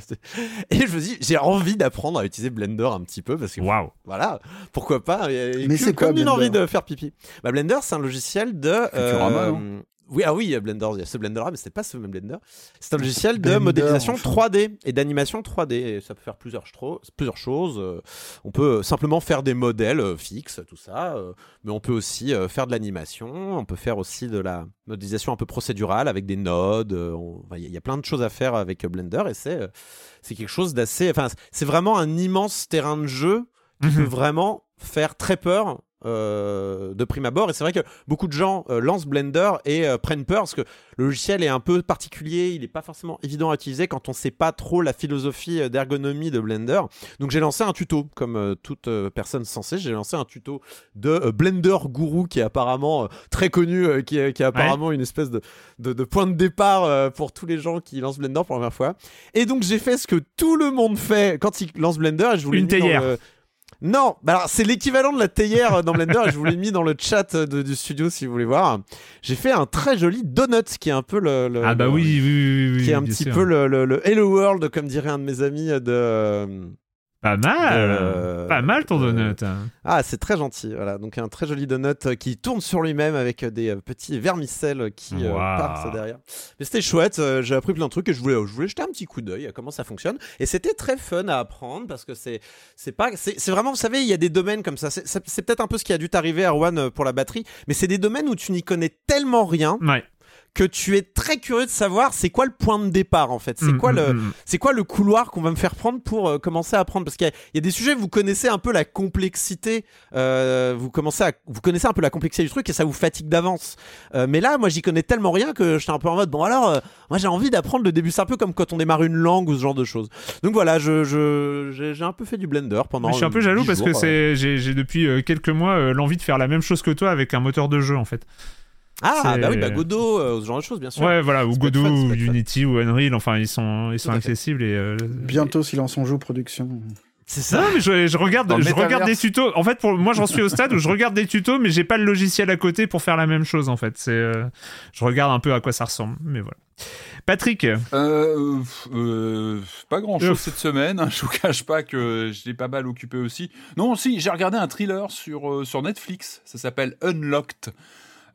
Et je me dis, j'ai envie d'apprendre à utiliser Blender un petit peu parce que Waouh. voilà, pourquoi pas. et- et Mais c'est quoi, comme une Blender envie de faire pipi. Bah, Blender, c'est un logiciel de. Futurama, euh, oui, ah oui, Blender, il y a ce Blender là, mais c'était pas ce même Blender. C'est un logiciel de Blender, modélisation enfin. 3D et d'animation 3D. Et ça peut faire plusieurs, choses. Euh, On peut simplement faire des modèles euh, fixes, tout ça. euh, Mais on peut aussi euh, faire de l'animation. On peut faire aussi de la modélisation un peu procédurale avec des nodes. euh, Il y a- il y a plein de choses à faire avec euh, Blender et c'est euh, c'est quelque chose d'assez. Enfin, c'est vraiment un immense terrain de jeu qui Mhm. peut vraiment faire très peur euh, de prime abord. Et c'est vrai que beaucoup de gens euh, lancent Blender et euh, prennent peur parce que le logiciel est un peu particulier, il n'est pas forcément évident à utiliser quand on ne sait pas trop la philosophie d'ergonomie de Blender. Donc j'ai lancé un tuto, comme toute personne sensée, j'ai lancé un tuto de Blender Guru qui est apparemment très connu, qui, est, qui est apparemment une espèce de, de, de point de départ pour tous les gens qui lancent Blender pour la première fois. Et donc j'ai fait ce que tout le monde fait quand il lance Blender. Et je vous Une mis dans le- non, bah alors c'est l'équivalent de la théière euh, dans Blender. et je vous l'ai mis dans le chat de- du studio si vous voulez voir. J'ai fait un très joli donut qui est un peu le, le- Ah bah le- oui, oui, oui, oui, qui est un petit sûr. peu le, le- Hello World comme dirait un de mes amis de euh, Pas mal. Euh, Pas mal ton euh, donut. hein. ah, c'est très gentil. Voilà, donc un très joli donut euh, qui tourne sur lui-même avec euh, des petits vermicelles qui euh, Waouh. passent derrière. Mais c'était chouette. J'ai appris plein de trucs et je voulais, je voulais jeter un petit coup d'œil à comment ça fonctionne. Et c'était très fun à apprendre parce que c'est, c'est pas, c'est c'est vraiment, vous savez, il y a des domaines comme ça. C'est peut-être un peu ce qui a dû t'arriver, Erwan, euh, pour la batterie, mais c'est des domaines où tu n'y connais tellement rien Ouais. Que tu es très curieux de savoir c'est quoi le point de départ en fait. C'est Mm, quoi mm, le, mm. c'est quoi le couloir qu'on va me faire prendre pour euh, commencer à apprendre Parce qu'il y, a- il y a des sujets, vous connaissez un peu la complexité, euh, vous, commencez à, vous connaissez un peu la complexité du truc et ça vous fatigue d'avance. Euh, mais là, moi, j'y connais tellement rien que j'étais un peu en mode, bon alors, moi j'ai envie d'apprendre le début. C'est un peu comme quand on démarre une langue ou ce genre de choses. Donc voilà, je, j'ai, un peu fait du Blender pendant. Mais je suis un peu jaloux 10 parce que jours, c'est j'ai j'ai depuis quelques mois l'envie de faire la même chose que toi avec un moteur de jeu en fait. Ah, bah oui, bah Godot, euh, ce genre de choses, bien sûr. Ouais, voilà, ou Godot, fun, ou. Unity, ou Unreal, enfin ils sont ils sont accessibles et euh, Bientôt, Silence on joue production. C'est ça. Non, mais je, je regarde, Dans je regarde des tutos. En fait, pour moi, j'en suis au stade où je regarde des tutos, mais j'ai pas le logiciel à côté pour faire la même chose. En fait, c'est, euh, je regarde un peu à quoi ça ressemble, mais voilà. Patrick, Euh, euh, pas grand chose Ouf. cette semaine. Je vous cache pas que j'étais pas mal occupé aussi. Non, si, j'ai regardé un thriller sur, euh, sur Netflix. Ça s'appelle Unlocked.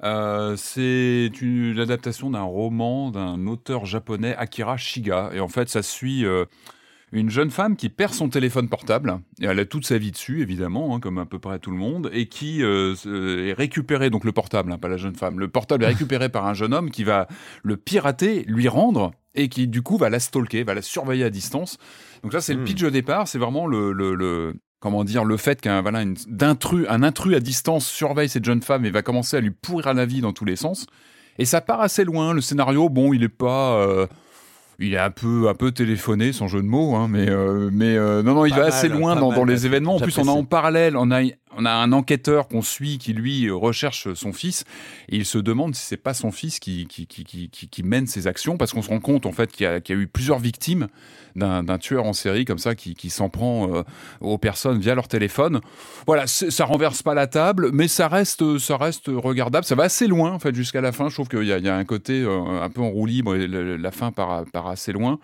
Euh, c'est une l'adaptation d'un roman d'un auteur japonais Akira Shiga. Et en fait ça suit euh, une jeune femme qui perd son téléphone portable. Et elle a toute sa vie dessus évidemment hein, comme à peu près tout le monde et qui euh, est récupéré donc le portable hein, pas la jeune femme. Le portable est récupéré par un jeune homme qui va le pirater lui rendre et qui du coup va la stalker va la surveiller à distance. Donc ça c'est le Hmm. pitch de départ. C'est vraiment le, le, le- comment dire le fait qu'un voilà une- d'intrus un intrus à distance surveille cette jeune femme et va commencer à lui pourrir la vie dans tous les sens. Et ça part assez loin le scénario. Bon il est pas euh, il est un peu un peu téléphoné sans jeu de mots hein, mais euh, mais euh, non non il Pas va mal, assez loin dans, mal, dans les événements. En plus on a en parallèle on a on a un enquêteur qu'on suit qui lui recherche son fils et il se demande si c'est pas son fils qui mène ses actions parce qu'on se rend compte en fait qu'il y a, eu plusieurs victimes d'un tueur en série comme ça qui, s'en prend euh, aux personnes via leur téléphone. Voilà ça renverse pas la table mais ça reste ça reste regardable. Ça va assez loin en fait jusqu'à la fin. Je trouve qu'il y, a- un côté euh, un peu en roue libre et la fin part, assez loin.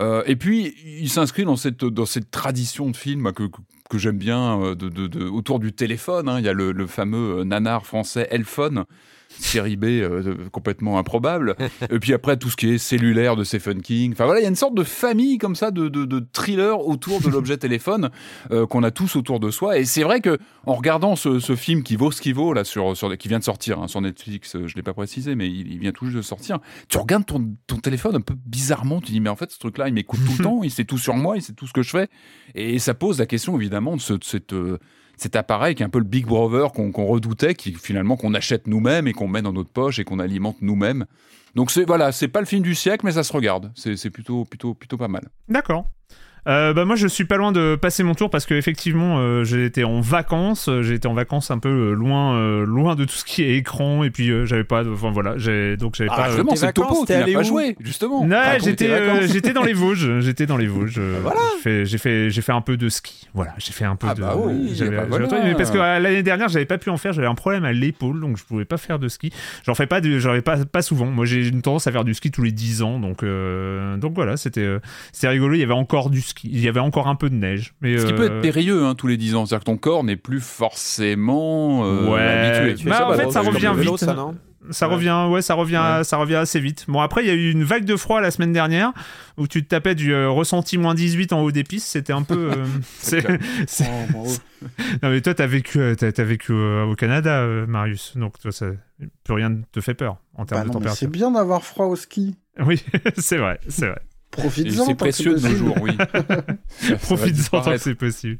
Euh, et puis il s'inscrit dans cette tradition de film que- que j'aime bien euh, de, autour du téléphone. hein. Il y a le, le fameux euh, nanar français Elphone. Série B euh, complètement improbable. Et puis après, tout ce qui est cellulaire de Stephen King. Enfin voilà, il y a une sorte de famille comme ça de, de, de thrillers autour de l'objet téléphone euh, qu'on a tous autour de soi. Et c'est vrai que en regardant ce, ce film qui vaut ce qu'il vaut, là, sur, sur, qui vient de sortir hein, sur Netflix, euh, je ne l'ai pas précisé, mais il, il vient tout juste de sortir, tu regardes ton, ton téléphone un peu bizarrement, tu dis, mais en fait, ce truc-là, il m'écoute tout le temps, il sait tout sur moi, il sait tout ce que je fais. Et ça pose la question, évidemment, de, ce, de cette, euh, cet appareil qui est un peu le Big Brother qu'on redoutait, qui finalement qu'on achète nous-mêmes et qu'on met dans notre poche et qu'on alimente nous-mêmes. Donc c'est voilà, c'est pas le film du siècle, mais ça se regarde. C'est plutôt plutôt plutôt pas mal. D'accord. Euh, bah moi je suis pas loin de passer mon tour parce que effectivement euh, j'ai été en vacances euh, j'ai été en vacances un peu loin euh, loin de tout ce qui est écran et puis euh, j'avais pas enfin voilà j'ai donc j'avais Ah, pas justement, tes c'est topo, t'es allé pas joué, justement. Ouais, Raconte j'étais euh, j'étais dans les Vosges, j'étais dans les Vosges. euh, j'ai fait j'ai fait j'ai fait un peu de ski. Voilà, j'ai fait un peu Ah de bah oui, j'avais- bah j'avais- voilà. mais parce que euh, l'année dernière, j'avais pas pu en faire, j'avais un problème à l'épaule donc je pouvais pas faire de ski. J'en fais pas de- j'en fais pas pas souvent. Moi, j'ai une tendance à faire du ski tous les 10 ans donc euh, donc voilà, c'était euh, c'était rigolo, il y avait encore du ski, il y avait encore un peu de neige mais Ce qui peut euh, être périlleux hein, tous les 10 ans, c'est-à-dire que ton corps n'est plus forcément euh, Ouais. habitué. Bah, ça, en fait, ça revient vélo, vite. ça, non Ça Ouais. revient, ouais, ça revient, Ouais. ça revient assez vite. Bon, après, il y a eu une vague de froid la semaine dernière où tu te tapais du euh, ressenti moins 18 en haut des pistes. C'était un peu. euh, Oh, non, mais toi, t'as vécu, euh, t'as, t'as vécu euh, au Canada, euh, Marius. Donc, toi, ça, plus rien ne te fait peur en termes Bah de non, mais c'est température. bien d'avoir froid au ski. Oui, c'est vrai, c'est vrai. Profites-en. tant C'est que précieux de nos possible. jours, oui. Profites-en tant que c'est possible.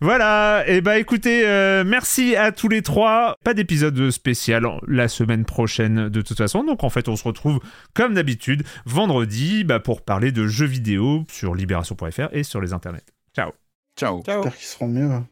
Voilà, et bah écoutez, euh, merci à tous les trois. Pas d'épisode spécial la semaine prochaine de toute façon, donc en fait on se retrouve comme d'habitude vendredi bah, pour parler de jeux vidéo sur libération.fr et sur les internets. Ciao Ciao. Ciao. J'espère qu'ils seront mieux. hein.